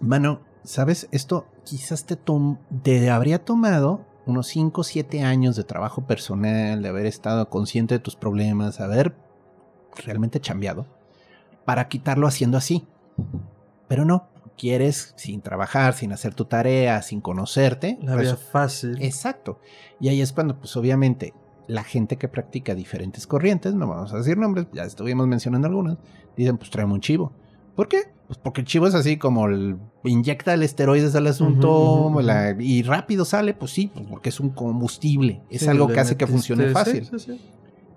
C: Mano, ¿sabes? Esto quizás te, tom- te habría tomado unos 5 o 7 años de trabajo personal, de haber estado consciente de tus problemas, haber realmente chambeado, para quitarlo haciendo así. Pero no, quieres sin trabajar, sin hacer tu tarea, sin conocerte.
B: La vía
C: resu-
B: fácil.
C: Exacto. Y ahí es cuando, pues obviamente, la gente que practica diferentes corrientes, no vamos a decir nombres, ya estuvimos mencionando algunas, dicen, pues tráeme un chivo. ¿Por qué? Pues porque el chivo es así como el, inyecta el esteroides al asunto la- y rápido sale, pues sí, pues porque es un combustible, es
B: Sí,
C: algo que hace que funcione
B: sí,
C: fácil.
B: sí, sí.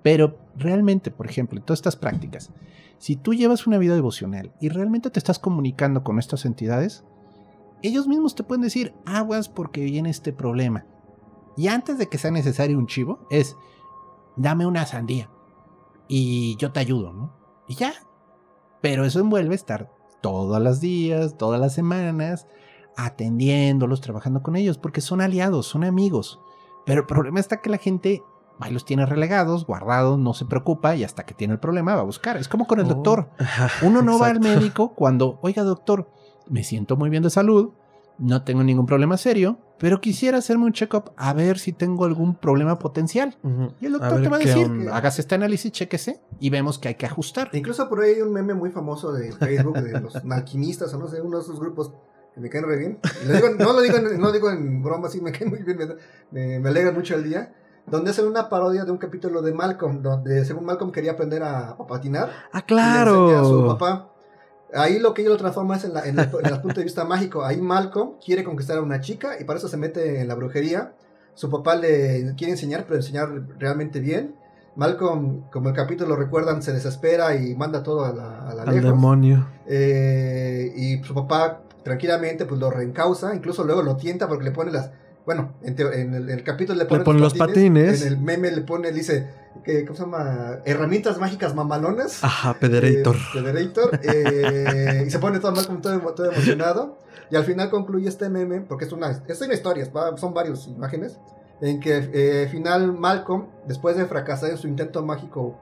C: Pero realmente, por ejemplo, en todas estas prácticas, si tú llevas una vida devocional y realmente te estás comunicando con estas entidades, ellos mismos te pueden decir, aguas porque viene este problema. Y antes de que sea necesario un chivo, es, dame una sandía y yo te ayudo, ¿no? Y ya. Pero eso envuelve estar todos los días, todas las semanas, atendiéndolos, trabajando con ellos, porque son aliados, son amigos. Pero el problema está que la gente ahí los tiene relegados, guardados, no se preocupa y hasta que tiene el problema va a buscar. Es como con el
B: Oh.
C: doctor. Uno no va al médico cuando, oiga doctor, me siento muy bien de salud, no tengo ningún problema serio, pero quisiera hacerme un check-up a ver si tengo algún problema potencial. Y el doctor te va a decir,
B: onda.
C: hágase este análisis, chéquese y vemos que hay que ajustar.
D: Incluso por ahí hay un meme muy famoso de Facebook de los alquimistas o no sé, uno de esos grupos que me caen re bien. Y lo digo- no lo digo, en, no lo digo en broma, sí me caen muy bien, me, me, me alegra mucho el día. Donde hacen una parodia de un capítulo de Malcolm, donde según Malcolm quería aprender a, a patinar.
B: Ah,
D: y le enseña a su
B: claro.
D: papá. Ahí lo que ellos lo transforma es en, la, en, el, en el punto de vista mágico. Ahí Malcolm quiere conquistar a una chica y para eso se mete en la brujería. Su papá le quiere enseñar, pero enseñar realmente bien. Malcolm, como el capítulo recuerdan, se desespera y manda todo a la, a la
B: Al
D: lejos.
B: demonio.
D: Eh, y su papá tranquilamente pues lo reencausa, incluso luego lo tienta porque le pone las... Bueno, en, en el, el capítulo le pone,
B: pone los patines.
D: En el meme le pone, le dice, que, ¿cómo se llama? Herramientas mágicas mamalonas.
B: Ajá, Pederator.
D: Eh, Federator, eh, y se pone todo mal, como todo, todo emocionado. Y al final concluye este meme, porque es una, es una historia, son varias imágenes, en que eh, al final Malcolm, después de fracasar en su intento mágico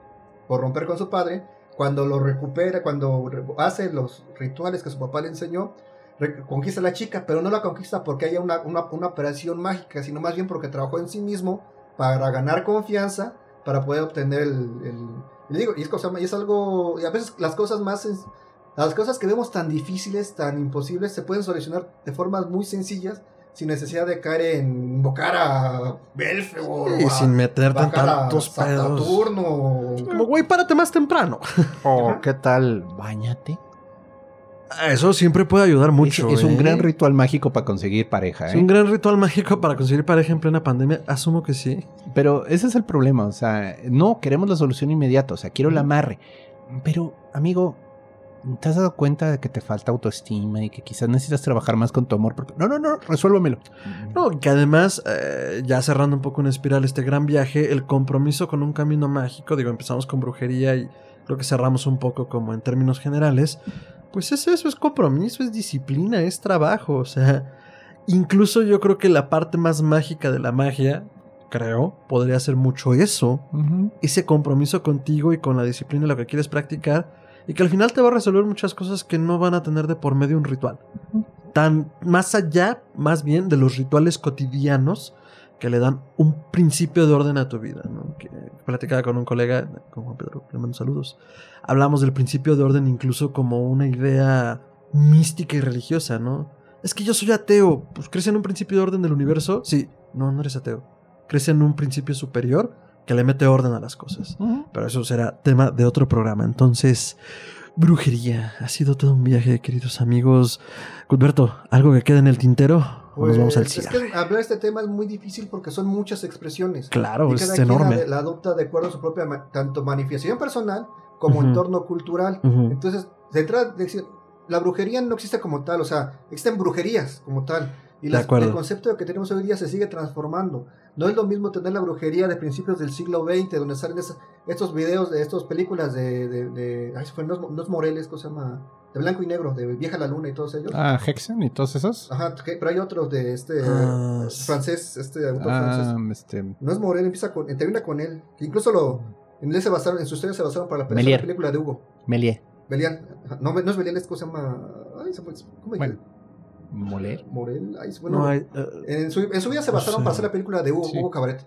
D: por romper con su padre, cuando lo recupera, cuando hace los rituales que su papá le enseñó, conquista a la chica, pero no la conquista porque haya una, una, una operación mágica, sino más bien porque trabajó en sí mismo para ganar confianza, para poder obtener el... el- y digo, y es, cosa, y es algo, y a veces las cosas más, las cosas que vemos tan difíciles, tan imposibles, se pueden solucionar de formas muy sencillas, sin necesidad de caer en invocar a Belfegor,
B: Y
D: o a
B: sin
D: a
B: tantos pedos.
D: Saturno,
B: Como, güey, párate más temprano.
C: O
D: Ajá.
C: qué tal, bañate.
B: Eso siempre puede ayudar mucho.
C: es, es un
B: ¿eh?
C: gran ritual mágico para conseguir pareja,
B: Es
C: ¿eh?
B: un gran ritual mágico para conseguir pareja en plena pandemia. Asumo que sí.
C: Pero ese es el problema, o sea, no queremos la solución inmediata, o sea, quiero el amarre. Pero, amigo, ¿te has dado cuenta de que te falta autoestima y que quizás necesitas trabajar más con tu amor? propio? No, no, no, resuélvamelo.
B: No, que además, eh, ya cerrando un poco una espiral este gran viaje, el compromiso con un camino mágico, digo, empezamos con brujería y creo que cerramos un poco como en términos generales, pues es eso, es compromiso, es disciplina, es trabajo, o sea, incluso yo creo que la parte más mágica de la magia, creo, podría ser mucho eso, ese compromiso contigo y con la disciplina lo que quieres practicar, y que al final te va a resolver muchas cosas que no van a tener de por medio un ritual. Tan más allá, más bien, de los rituales cotidianos que le dan un principio de orden a tu vida. ¿no? Que platicaba con un colega, con Juan Pedro, le mando saludos. Hablamos del principio de orden incluso como una idea mística y religiosa, ¿no? Es que yo soy ateo. Pues crees en un principio de orden del universo. Sí, no, no eres ateo. Crees en un principio superior que le mete orden a las cosas. Pero eso será tema de otro programa. Entonces, brujería. Ha sido todo un viaje, queridos amigos. Cuthberto, ¿algo que quede en el tintero? ¿O nos vamos al
D: Pues, es que hablar de este tema es muy difícil porque son muchas expresiones.
B: Claro,
D: y
B: es
D: cada quien
B: enorme.
D: la, adopta de acuerdo a su propia ma- tanto manifestación personal como entorno cultural. Entonces, de entrada, decir, la brujería no existe como tal, o sea, existen brujerías como tal. Y
B: De
D: las- el concepto que tenemos hoy día se sigue transformando. No es lo mismo tener la brujería de principios del siglo XX, donde salen esas- estos videos de estas películas de. de, de- ay, se fue, no, es, no es Moreles, ¿cómo se llama? De blanco y negro, de Vieja la Luna y todos ellos.
C: Ah, Hexen y todos esos.
D: Ajá, pero hay otros de este
B: Ah,
D: eh, francés, este autor
C: Ah,
D: francés.
C: este.
D: No es Morel, empieza con, termina con él. Que incluso lo, en él se basaron, en su historia se basaron para la
C: Melier.
D: película de Hugo.
C: Melie.
D: Belial. No, no es Belial, es cosa se llama. Ay, se fue- ¿Cómo
C: Bueno.
D: dice?
C: Moler.
D: Morel. Ay, bueno,
B: No hay, eh,
D: en, su, en su vida se basaron para hacer la película de Hugo,
C: Sí.
D: Hugo Cabaret.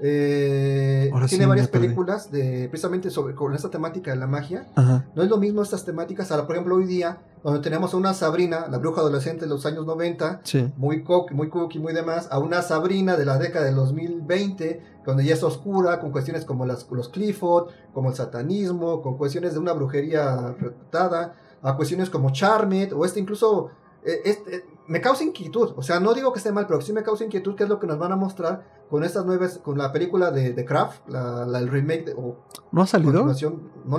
D: Eh,
B: Ahora
D: tiene
B: sí
D: varias películas de precisamente sobre con esta temática de la magia.
B: ajá.
D: No es lo mismo estas temáticas, ahora, por ejemplo, hoy día, donde tenemos a una Sabrina, la bruja adolescente de los años 90,
B: Sí.
D: muy cook, muy cookie, muy demás, a una Sabrina de la década del 2020, donde ya es oscura, con cuestiones como las, los Clifford, como el satanismo, con cuestiones de una brujería reputada, a cuestiones como Charmed, o este incluso, eh, este, me causa inquietud, o sea, no digo que esté mal, pero sí me causa inquietud, que es lo que nos van a mostrar con estas nuevas, con la película de, de Craft, la, la- el remake, de, o
B: ¿No ha salido?
D: no,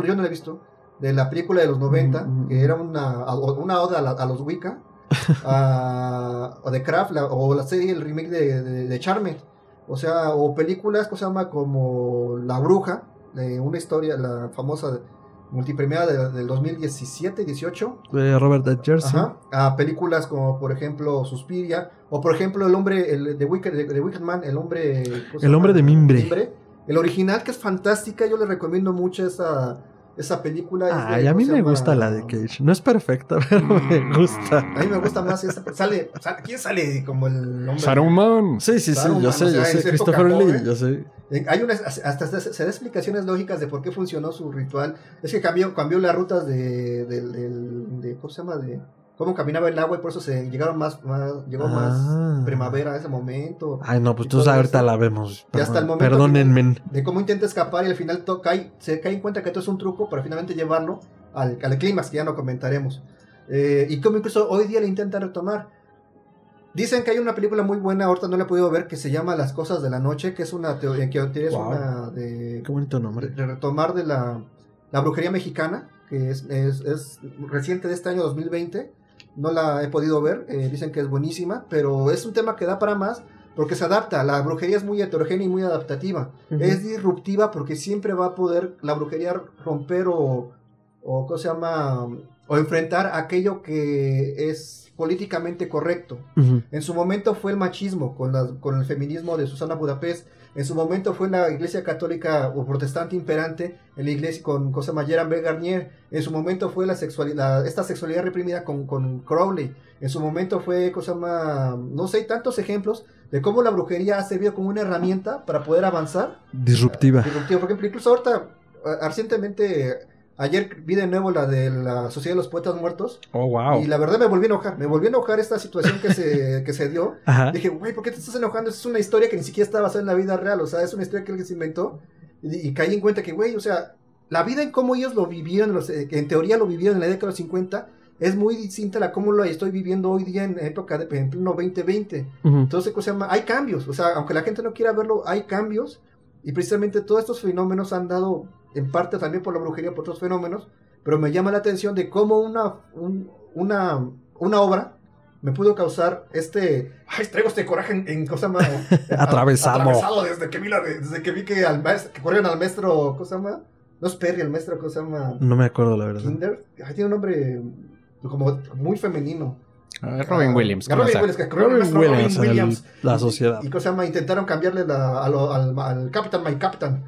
D: yo no la he visto, de la película de los 90,
B: Mm, mm,
D: que era una, una oda a, la- a los Wicca, a- o de Craft, la- o la serie, el remake de, de, de Charmed, o sea, o películas que se llama como La Bruja, de una historia, la famosa multipremiada de- del 2017-18,
B: De Robert Ed Jersey.
D: Ajá, a películas como por ejemplo Suspiria o por ejemplo el hombre el de Wicked, de, de Wicked Man el hombre ¿cómo se
B: El hombre de mimbre.
D: el original que es fantástica yo le recomiendo mucho esa esa película es de-
B: Ay, a
D: ¿cómo
B: mí me
D: llama?
B: gusta la de Cage. No es perfecta, pero me gusta.
D: a mí me gusta más esa sale, sale- quién sale como el hombre
C: Saruman.
B: Sí, sí, sí,
D: Saruman,
B: yo
D: o
B: sé,
D: sea,
B: yo sé. Christopher
D: época
B: Lee, yo sé.
D: Eh, Hay unas, hasta se, da explicaciones lógicas de por qué funcionó su ritual. Es que cambió, cambió las rutas de, del- de, ¿cómo se llama? De cómo caminaba el agua y por eso se llegaron más, más llegó
B: Ah.
D: más primavera a ese momento.
B: Ay, no, pues tú ahorita la vemos.
D: Y hasta el momento
B: Perdónenme.
D: De cómo intenta escapar y al final to- cae, se cae en cuenta que esto es un truco para finalmente llevarlo al, al clímax, que ya no comentaremos. Eh, y como incluso hoy día le intentan retomar. Dicen que hay una película muy buena, ahorita no la he podido ver, que se llama Las Cosas de la Noche, que es una teoría, que es
B: Wow.
D: una de,
B: Qué bonito nombre.
D: de retomar de la, la brujería mexicana, que es, es, es reciente de este año 2020. No la he podido ver, eh, dicen que es buenísima, pero es un tema que da para más porque se adapta. La brujería es muy heterogénea y muy adaptativa. Es disruptiva porque siempre va a poder la brujería romper o, o ¿cómo se llama? O enfrentar aquello que es políticamente correcto. En su momento fue el machismo con, la- con el feminismo de Susana Budapest. En su momento fue la iglesia católica o protestante imperante en la iglesia con Cosa B. Garnier. En su momento fue la sexualidad, esta sexualidad reprimida con, con Crowley. En su momento fue cosa más, no sé, tantos ejemplos de cómo la brujería ha servido como una herramienta para poder avanzar.
B: Disruptiva.
D: Disruptivo. Por ejemplo, incluso ahorita, recientemente, ayer vi de nuevo la de la Sociedad de los Poetas Muertos.
B: Oh, wow.
D: Y la verdad me volví a enojar. Me volví a enojar esta situación que se, que se dio.
B: Ajá.
D: Dije, güey, ¿por qué te estás enojando? Es una historia que ni siquiera está basada en la vida real. O sea, es una historia que alguien se inventó. Y, y caí en cuenta que, güey, o sea, la vida en cómo ellos lo vivieron, los, eh, que en teoría lo vivieron en la década de los 50, es muy distinta a la cómo lo estoy viviendo hoy día en época de en pleno 2020.
B: Ujú.
D: Entonces, ¿cómo se llama? Hay cambios. O sea, aunque la gente no quiera verlo, hay cambios. Y precisamente todos estos fenómenos han dado, en parte también por la brujería, por otros fenómenos. Pero me llama la atención de cómo una, un- una, una obra me pudo causar este. Ay, traigo este coraje en, en cosa más.
B: Atravesado.
D: Atravesado desde que vi, la, desde que, vi que, al maestro, que corrieron al maestro. ¿Cómo se llama? No es Perry, el maestro, ¿cómo se llama?
B: No me acuerdo, la verdad.
D: Kinder. Ay, tiene un nombre como muy femenino.
C: Ah, Robin
D: Ah,
C: Williams.
D: Robin. Williams, que
B: Robin Williams,
D: Robin
B: el-
D: Williams.
B: la
D: Y-
B: sociedad.
D: Y, y cosa llama, intentaron cambiarle la- a lo- al, al Capitán, My Captain.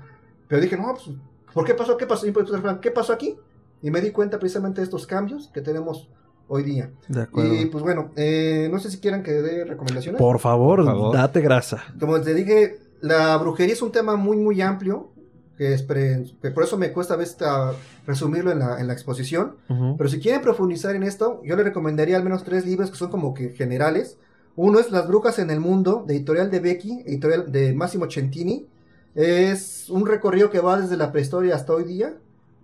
D: Pero dije, no, pues, ¿por qué pasó? ¿Qué pasó? Pues, ¿Qué pasó aquí? Y me di cuenta precisamente de estos cambios que tenemos hoy día.
B: De acuerdo.
D: Y pues bueno, eh, no sé si quieran que dé recomendaciones.
B: Por favor,
C: Por favor.
B: date grasa.
D: Como te dije, la brujería es un tema muy, muy amplio. Que, es pre- que por eso me cuesta a veces ah, resumirlo en la, en la exposición.
B: Ujú.
D: Pero si quieren profundizar en esto, yo le recomendaría al menos tres libros que son como que generales. Uno es Las brujas en el mundo, de editorial de Becky, editorial de Massimo Centini. Es un recorrido que va desde la prehistoria hasta hoy día.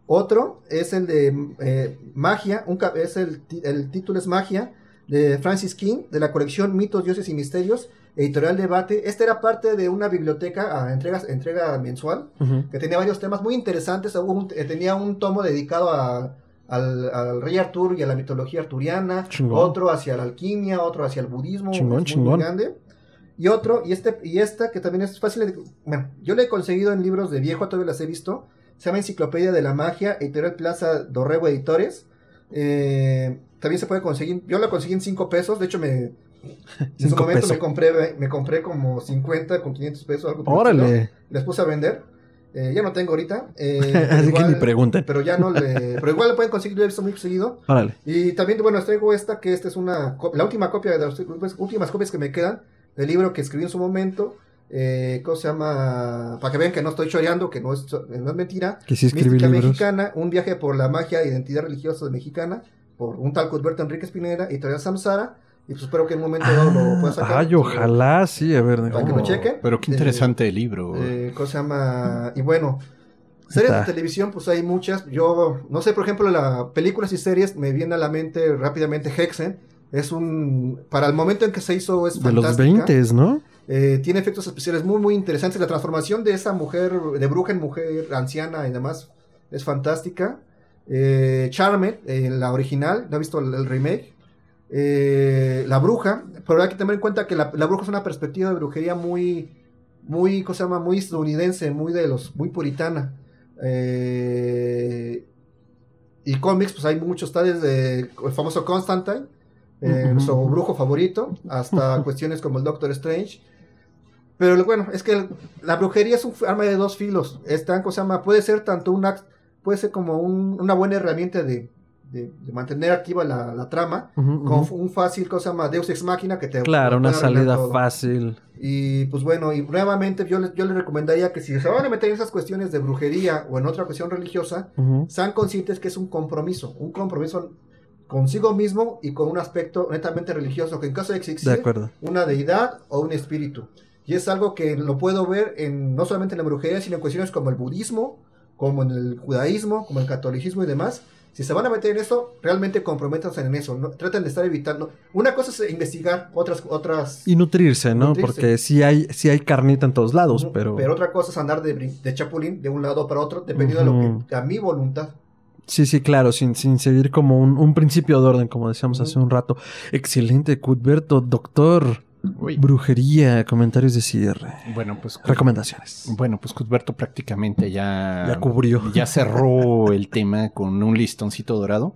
D: Otro es el de eh, Magia, un es el, el título es Magia, de Francis King, de la colección Mitos, Dioses y Misterios, editorial Debate. Este era parte de una biblioteca a entregas, entrega mensual que tenía varios temas muy interesantes. Un- eh, tenía un tomo dedicado a- al, al rey Arturo y a la mitología arturiana,
B: Chingón.
D: otro hacia la alquimia, otro hacia el budismo,
B: Chingón,
D: muy
B: chingón.
D: grande. Y otro, y este, y esta que también es fácil de, bueno, yo le he conseguido en libros de viejo, todavía las he visto. Se llama Enciclopedia de la Magia, editorial Plaza Dorrego Editores. Eh, también se puede conseguir, yo la conseguí en 5 pesos, de hecho me, en su momento
B: pesos.
D: me compré, me compré como 50 con 500 pesos, algo
B: Órale.
D: les puse a vender. Eh, ya no tengo ahorita. eh,
B: Así que
D: igual-
B: ni pregunten.
D: Pero ya no le. Pero igual le pueden conseguir esto muy seguido.
B: Órale.
D: Y también, bueno, les traigo esta, que esta es una. La última copia de las últimas- últimas copias que me quedan del libro que escribí en su momento. Eh, ¿Cómo se llama? Para que vean que no estoy choreando, que no es, no es mentira.
B: Que sí escribí
D: Mística
B: libros.
D: Mexicana, un viaje por la magia e identidad religiosa mexicana, por un tal Cuthberto Enrique Pineda, editorial Samsara. Y pues espero que en un momento dado lo pueda sacar.
B: Ay, ojalá, sí, a ver.
D: Para que lo
B: oh.
D: chequen.
C: Pero qué
D: Eh,
C: interesante el libro.
D: Eh, ¿Cómo se llama? Y bueno, series
B: Está.
D: de televisión, pues hay muchas. Yo, no sé, por ejemplo, las películas y series, me viene a la mente rápidamente Hexen. Es un. Para el momento en que se hizo, es
B: De los
D: fantástica.
B: 20, ¿no?
D: Eh, tiene efectos especiales muy, muy interesantes. La transformación de esa mujer, de bruja en mujer anciana y demás, es fantástica. Eh, Charmed, eh, la original, no he visto el, el remake. Eh, la bruja, pero hay que tener en cuenta que la, la bruja es una perspectiva de brujería muy, muy, ¿cómo se llama? Muy estadounidense, muy de los, muy puritana. Eh, y cómics, pues hay muchos, está desde el famoso Constantine, eh, nuestro brujo favorito, hasta cuestiones como el Doctor Strange. Pero lo bueno, es que la brujería es un arma de dos filos. Esta cosa se llama, puede ser tanto una, puede ser como un- una buena herramienta de, de- de mantener activa la, la trama,
B: Ujú,
D: como
B: ujú.
D: un fácil cosa llama Deus Ex Machina que te
B: Claro, una salida fácil.
D: Y pues bueno, y nuevamente yo les, yo les recomendaría que si se van a meter en esas cuestiones de brujería o en otra cuestión religiosa, sean conscientes que es un compromiso, un compromiso consigo mismo y con un aspecto netamente religioso, que en caso de
B: De
D: existir
B: acuerdo.
D: una deidad o un espíritu. Y es algo que lo puedo ver en, no solamente en la brujería, sino en cuestiones como el budismo, como en el judaísmo, como el catolicismo y demás, Si se van a meter en eso, realmente comprométanse en eso. No, traten de estar evitando. Una cosa es investigar, otras. otras
B: Y nutrirse, ¿no?
D: Nutrirse.
B: Porque sí hay, sí hay carnita en todos lados, pero...
D: Pero otra cosa es andar de, de chapulín de un lado para otro, dependiendo de lo que a mi voluntad.
B: Sí, sí, claro, sin, sin seguir como un, un principio de orden, como decíamos hace un rato. Excelente, Cuthberto, doctor.
C: Uy.
B: Brujería, comentarios de cierre.
C: Bueno, pues
B: Recomendaciones.
C: Bueno, pues Cuthberto prácticamente ya,
B: Ya cubrió.
C: ya cerró el tema con un listoncito dorado.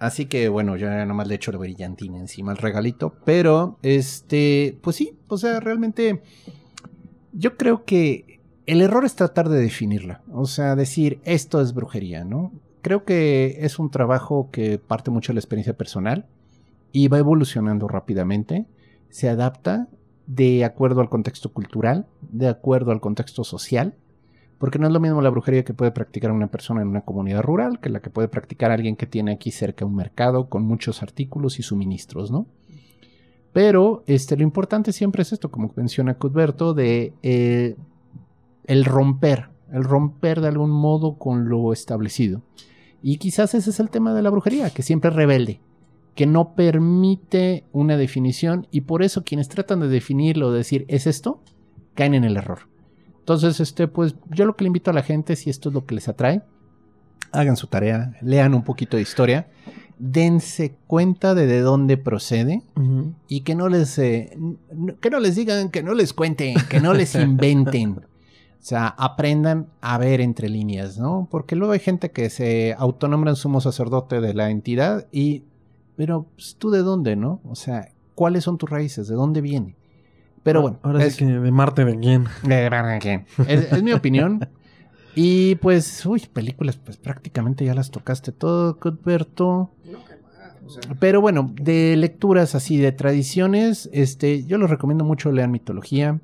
C: Así que bueno, ya nomás le echo la brillantina encima al regalito. Pero, este, pues sí, o sea, realmente yo creo que el error es tratar de definirla. O sea, decir esto es brujería, ¿no? Creo que es un trabajo que parte mucho de la experiencia personal y va evolucionando rápidamente. Se adapta de acuerdo al contexto cultural, de acuerdo al contexto social, porque no es lo mismo la brujería que puede practicar una persona en una comunidad rural que la que puede practicar alguien que tiene aquí cerca un mercado con muchos artículos y suministros, ¿no? Pero este, lo importante siempre es esto, como menciona Cuthberto, de eh, el romper, el romper de algún modo con lo establecido. Y quizás ese es el tema de la brujería, que siempre es rebelde, que no permite una definición y por eso quienes tratan de definirlo, de decir es esto, caen en el error. Entonces, este, pues yo lo que le invito a la gente, si esto es lo que les atrae, hagan su tarea, lean un poquito de historia, dense cuenta de de dónde procede y que no les eh, que no les digan, que no les cuenten, que no les inventen. O sea, aprendan a ver entre líneas, ¿no? Porque luego hay gente que se autonombran sumo sacerdote de la entidad y, pero pues, tú de dónde, ¿no? O sea, ¿cuáles son tus raíces? ¿De dónde viene? Pero bueno,
B: Ahora
C: es,
B: sí que de Marte de quién.
C: es, es mi opinión. Y pues, uy, películas, pues prácticamente ya las tocaste todo, Cuthberto.
D: No, qué mal, o sea,
C: Pero bueno, de lecturas así, de tradiciones, este, yo los recomiendo mucho, lean mitología,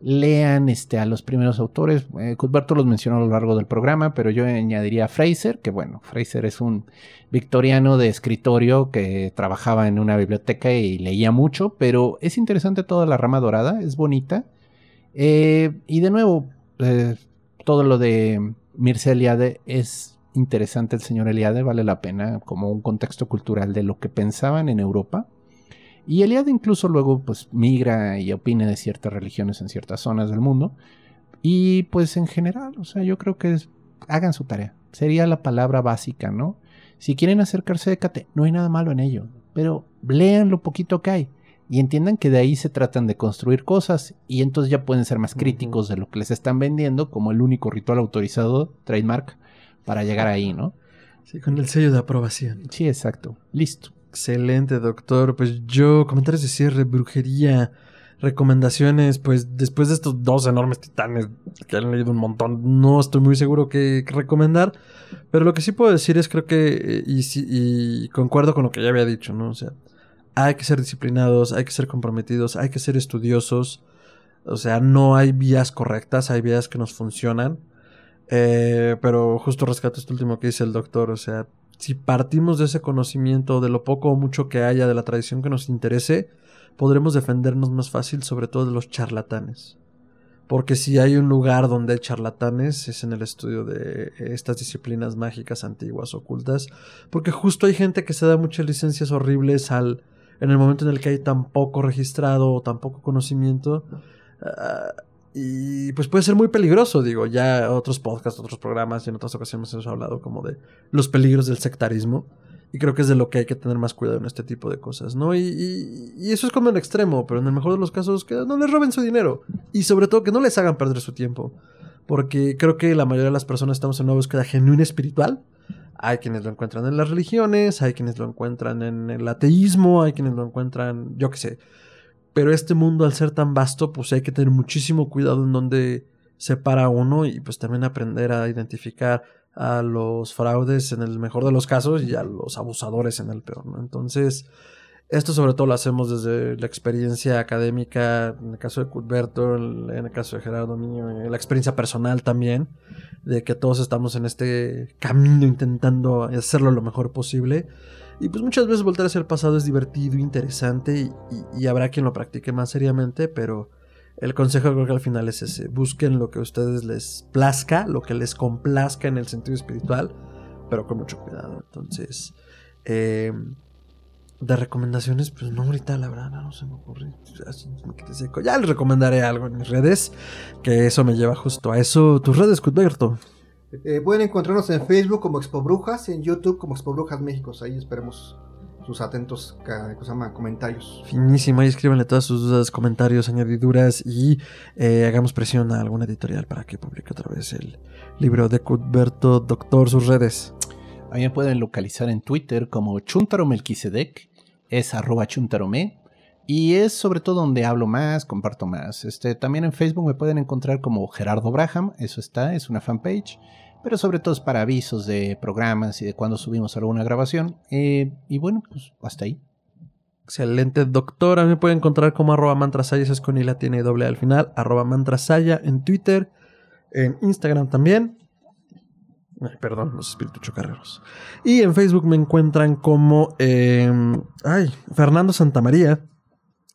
C: lean este, a los primeros autores. Eh, Cuthberto los mencionó a lo largo del programa, pero yo añadiría a Fraser, que bueno, Fraser es un victoriano de escritorio que trabajaba en una biblioteca y leía mucho, pero es interesante toda la rama dorada, es bonita. Eh, y de nuevo, eh, todo lo de Mircea Eliade es interesante el señor Eliade, vale la pena como un contexto cultural de lo que pensaban en Europa. Y Eliade incluso luego pues migra y opina de ciertas religiones en ciertas zonas del mundo. Y pues en general, o sea, yo creo que es- hagan su tarea. Sería la palabra básica, ¿no? Si quieren acercarse de Cate, no hay nada malo en ello, pero lean lo poquito que hay y entiendan que de ahí se tratan de construir cosas y entonces ya pueden ser más críticos de lo que les están vendiendo como el único ritual autorizado, trademark, para llegar ahí, ¿no?
B: Sí, con el sello de aprobación.
C: Sí, exacto. Listo.
B: Excelente, doctor. Pues yo, comentarios de cierre, brujería, recomendaciones, pues después de estos dos enormes titanes que han leído un montón, no estoy muy seguro qué recomendar, pero lo que sí puedo decir es creo que, eh, y, y concuerdo con lo que ya había dicho, ¿no? O sea, hay que ser disciplinados, hay que ser comprometidos, hay que ser estudiosos, o sea, no hay vías correctas, hay vías que nos funcionan. Eh, pero justo rescato esto último que dice el doctor, o sea, si partimos de ese conocimiento, de lo poco o mucho que haya, de la tradición que nos interese, podremos defendernos más fácil, sobre todo de los charlatanes. Porque si hay un lugar donde hay charlatanes, es en el estudio de estas disciplinas mágicas antiguas, ocultas. Porque justo hay gente que se da muchas licencias horribles al, en el momento en el que hay tan poco registrado o tan poco conocimiento. ah, y pues puede ser muy peligroso, digo, ya otros podcasts, otros programas y en otras ocasiones hemos hablado como de los peligros del sectarismo. Y creo que es de lo que hay que tener más cuidado en este tipo de cosas, ¿no? Y, eso es como el extremo, pero en el mejor de los casos que no les roben su dinero. Y sobre todo que no les hagan perder su tiempo. Porque creo que la mayoría de las personas estamos en una búsqueda genuina espiritual. Hay quienes lo encuentran en las religiones, hay quienes lo encuentran en el ateísmo, hay quienes lo encuentran, yo qué sé. Pero este mundo al ser tan vasto, pues hay que tener muchísimo cuidado en donde se para uno y pues también aprender a identificar a los fraudes en el mejor de los casos y a los abusadores en el peor. Entonces, esto sobre todo lo hacemos desde la experiencia académica, en el caso de Cuthberto, en el caso de Gerardo Niño, en la experiencia personal también, de que todos estamos en este camino intentando hacerlo lo mejor posible. Y pues muchas veces volver hacia el pasado es divertido, interesante y habrá quien lo practique más seriamente, pero el consejo creo que al final es ese. Busquen lo que a ustedes les plazca, lo que les complazca en el sentido espiritual, pero con mucho cuidado. Entonces, eh, de recomendaciones, pues no ahorita, la verdad, no se me ocurre. Ya les recomendaré algo en mis redes, que eso me lleva justo a eso. Tus redes, Cuthberto.
D: Eh, pueden encontrarnos en Facebook como Expo Brujas, en YouTube como Expo Brujas México. Ahí esperemos sus atentos comentarios.
B: Finísimo, ahí escríbanle todas sus dudas, comentarios, añadiduras y eh, hagamos presión a alguna editorial para que publique otra vez el libro de Cuthberto Doctor, sus redes.
C: A me pueden localizar en Twitter como Chuntaro es arroba chuntarome. Y es sobre todo donde hablo más, comparto más. Este, también en Facebook me pueden encontrar como Gerardo Braham, eso está, es una fanpage. Pero sobre todo es para avisos de programas y de cuando subimos alguna grabación. Eh, y bueno, pues hasta ahí.
B: Excelente, doctora. Me pueden encontrar como arroba mantrasaya, es con tiene doble al final. Arroba mantrasaya en Twitter, en Instagram también perdón, los espíritus chocarreros. Y en Facebook me encuentran como. Em, ay, Fernando Santamaría.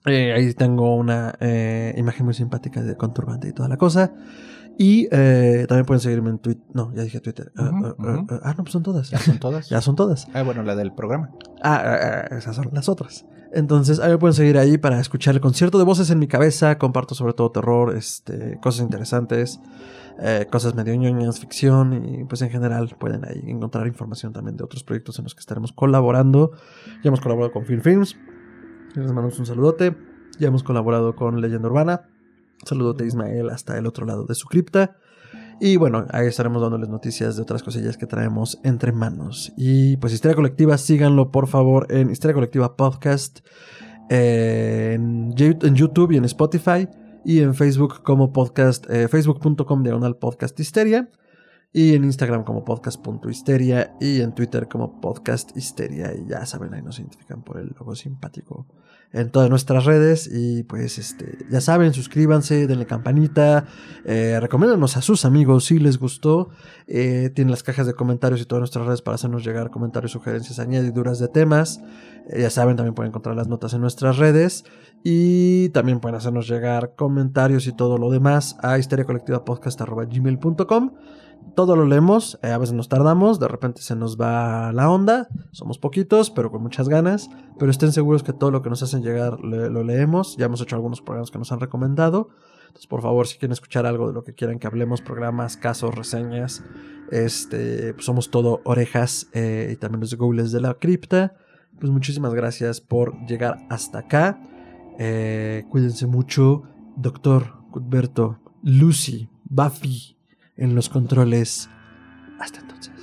B: Eh, ahí tengo una eh, imagen muy simpática de conturbante y toda la cosa. Y eh, también pueden seguirme en Twitter. No, ya dije Twitter. ah, ah, ah, ah no, pues son todas.
C: Ya son todas.
B: ya son todas.
C: Ah, bueno, la del programa.
B: Ah, esas son las otras. Entonces, ahí me pueden seguir ahí para escuchar el concierto de voces en mi cabeza. Comparto sobre todo terror, este, cosas interesantes. Eh, cosas medio ñoñas, ficción y pues en general pueden ahí encontrar información también de otros proyectos en los que estaremos colaborando. Ya hemos colaborado con Film Films, les mandamos un saludote. Ya hemos colaborado con Leyenda Urbana. Saludote Ismael hasta el otro lado de su cripta. Y bueno, ahí estaremos dándoles noticias de otras cosillas que traemos entre manos. Y pues Historia Colectiva, síganlo por favor en Historia Colectiva Podcast, en, YouTube y en Spotify y en Facebook como podcast, eh, facebook.com diagonal podcast histeria y en Instagram como podcast.histeria y en Twitter como podcast histeria y ya saben, ahí nos identifican por el logo simpático en todas nuestras redes y pues este ya saben, suscríbanse, denle campanita, eh, recomiéndanos a sus amigos si les gustó, eh, tienen las cajas de comentarios y todas nuestras redes para hacernos llegar comentarios, sugerencias, añadiduras de temas, eh, ya saben, también pueden encontrar las notas en nuestras redes y también pueden hacernos llegar comentarios y todo lo demás a histeriacolectivapodcast.gmail.com todo lo leemos, eh, a veces nos tardamos, de repente se nos va la onda, somos poquitos, pero con muchas ganas, pero estén seguros que todo lo que nos hacen llegar lo leemos, ya hemos hecho algunos programas que nos han recomendado, entonces por favor si quieren escuchar algo de lo que quieran que hablemos, programas, casos, reseñas, este, pues somos todo orejas eh, y también los googles de la cripta, pues muchísimas gracias por llegar hasta acá, eh, cuídense mucho, doctor Cuthberto, Lucy, Buffy, en los controles. Hasta entonces.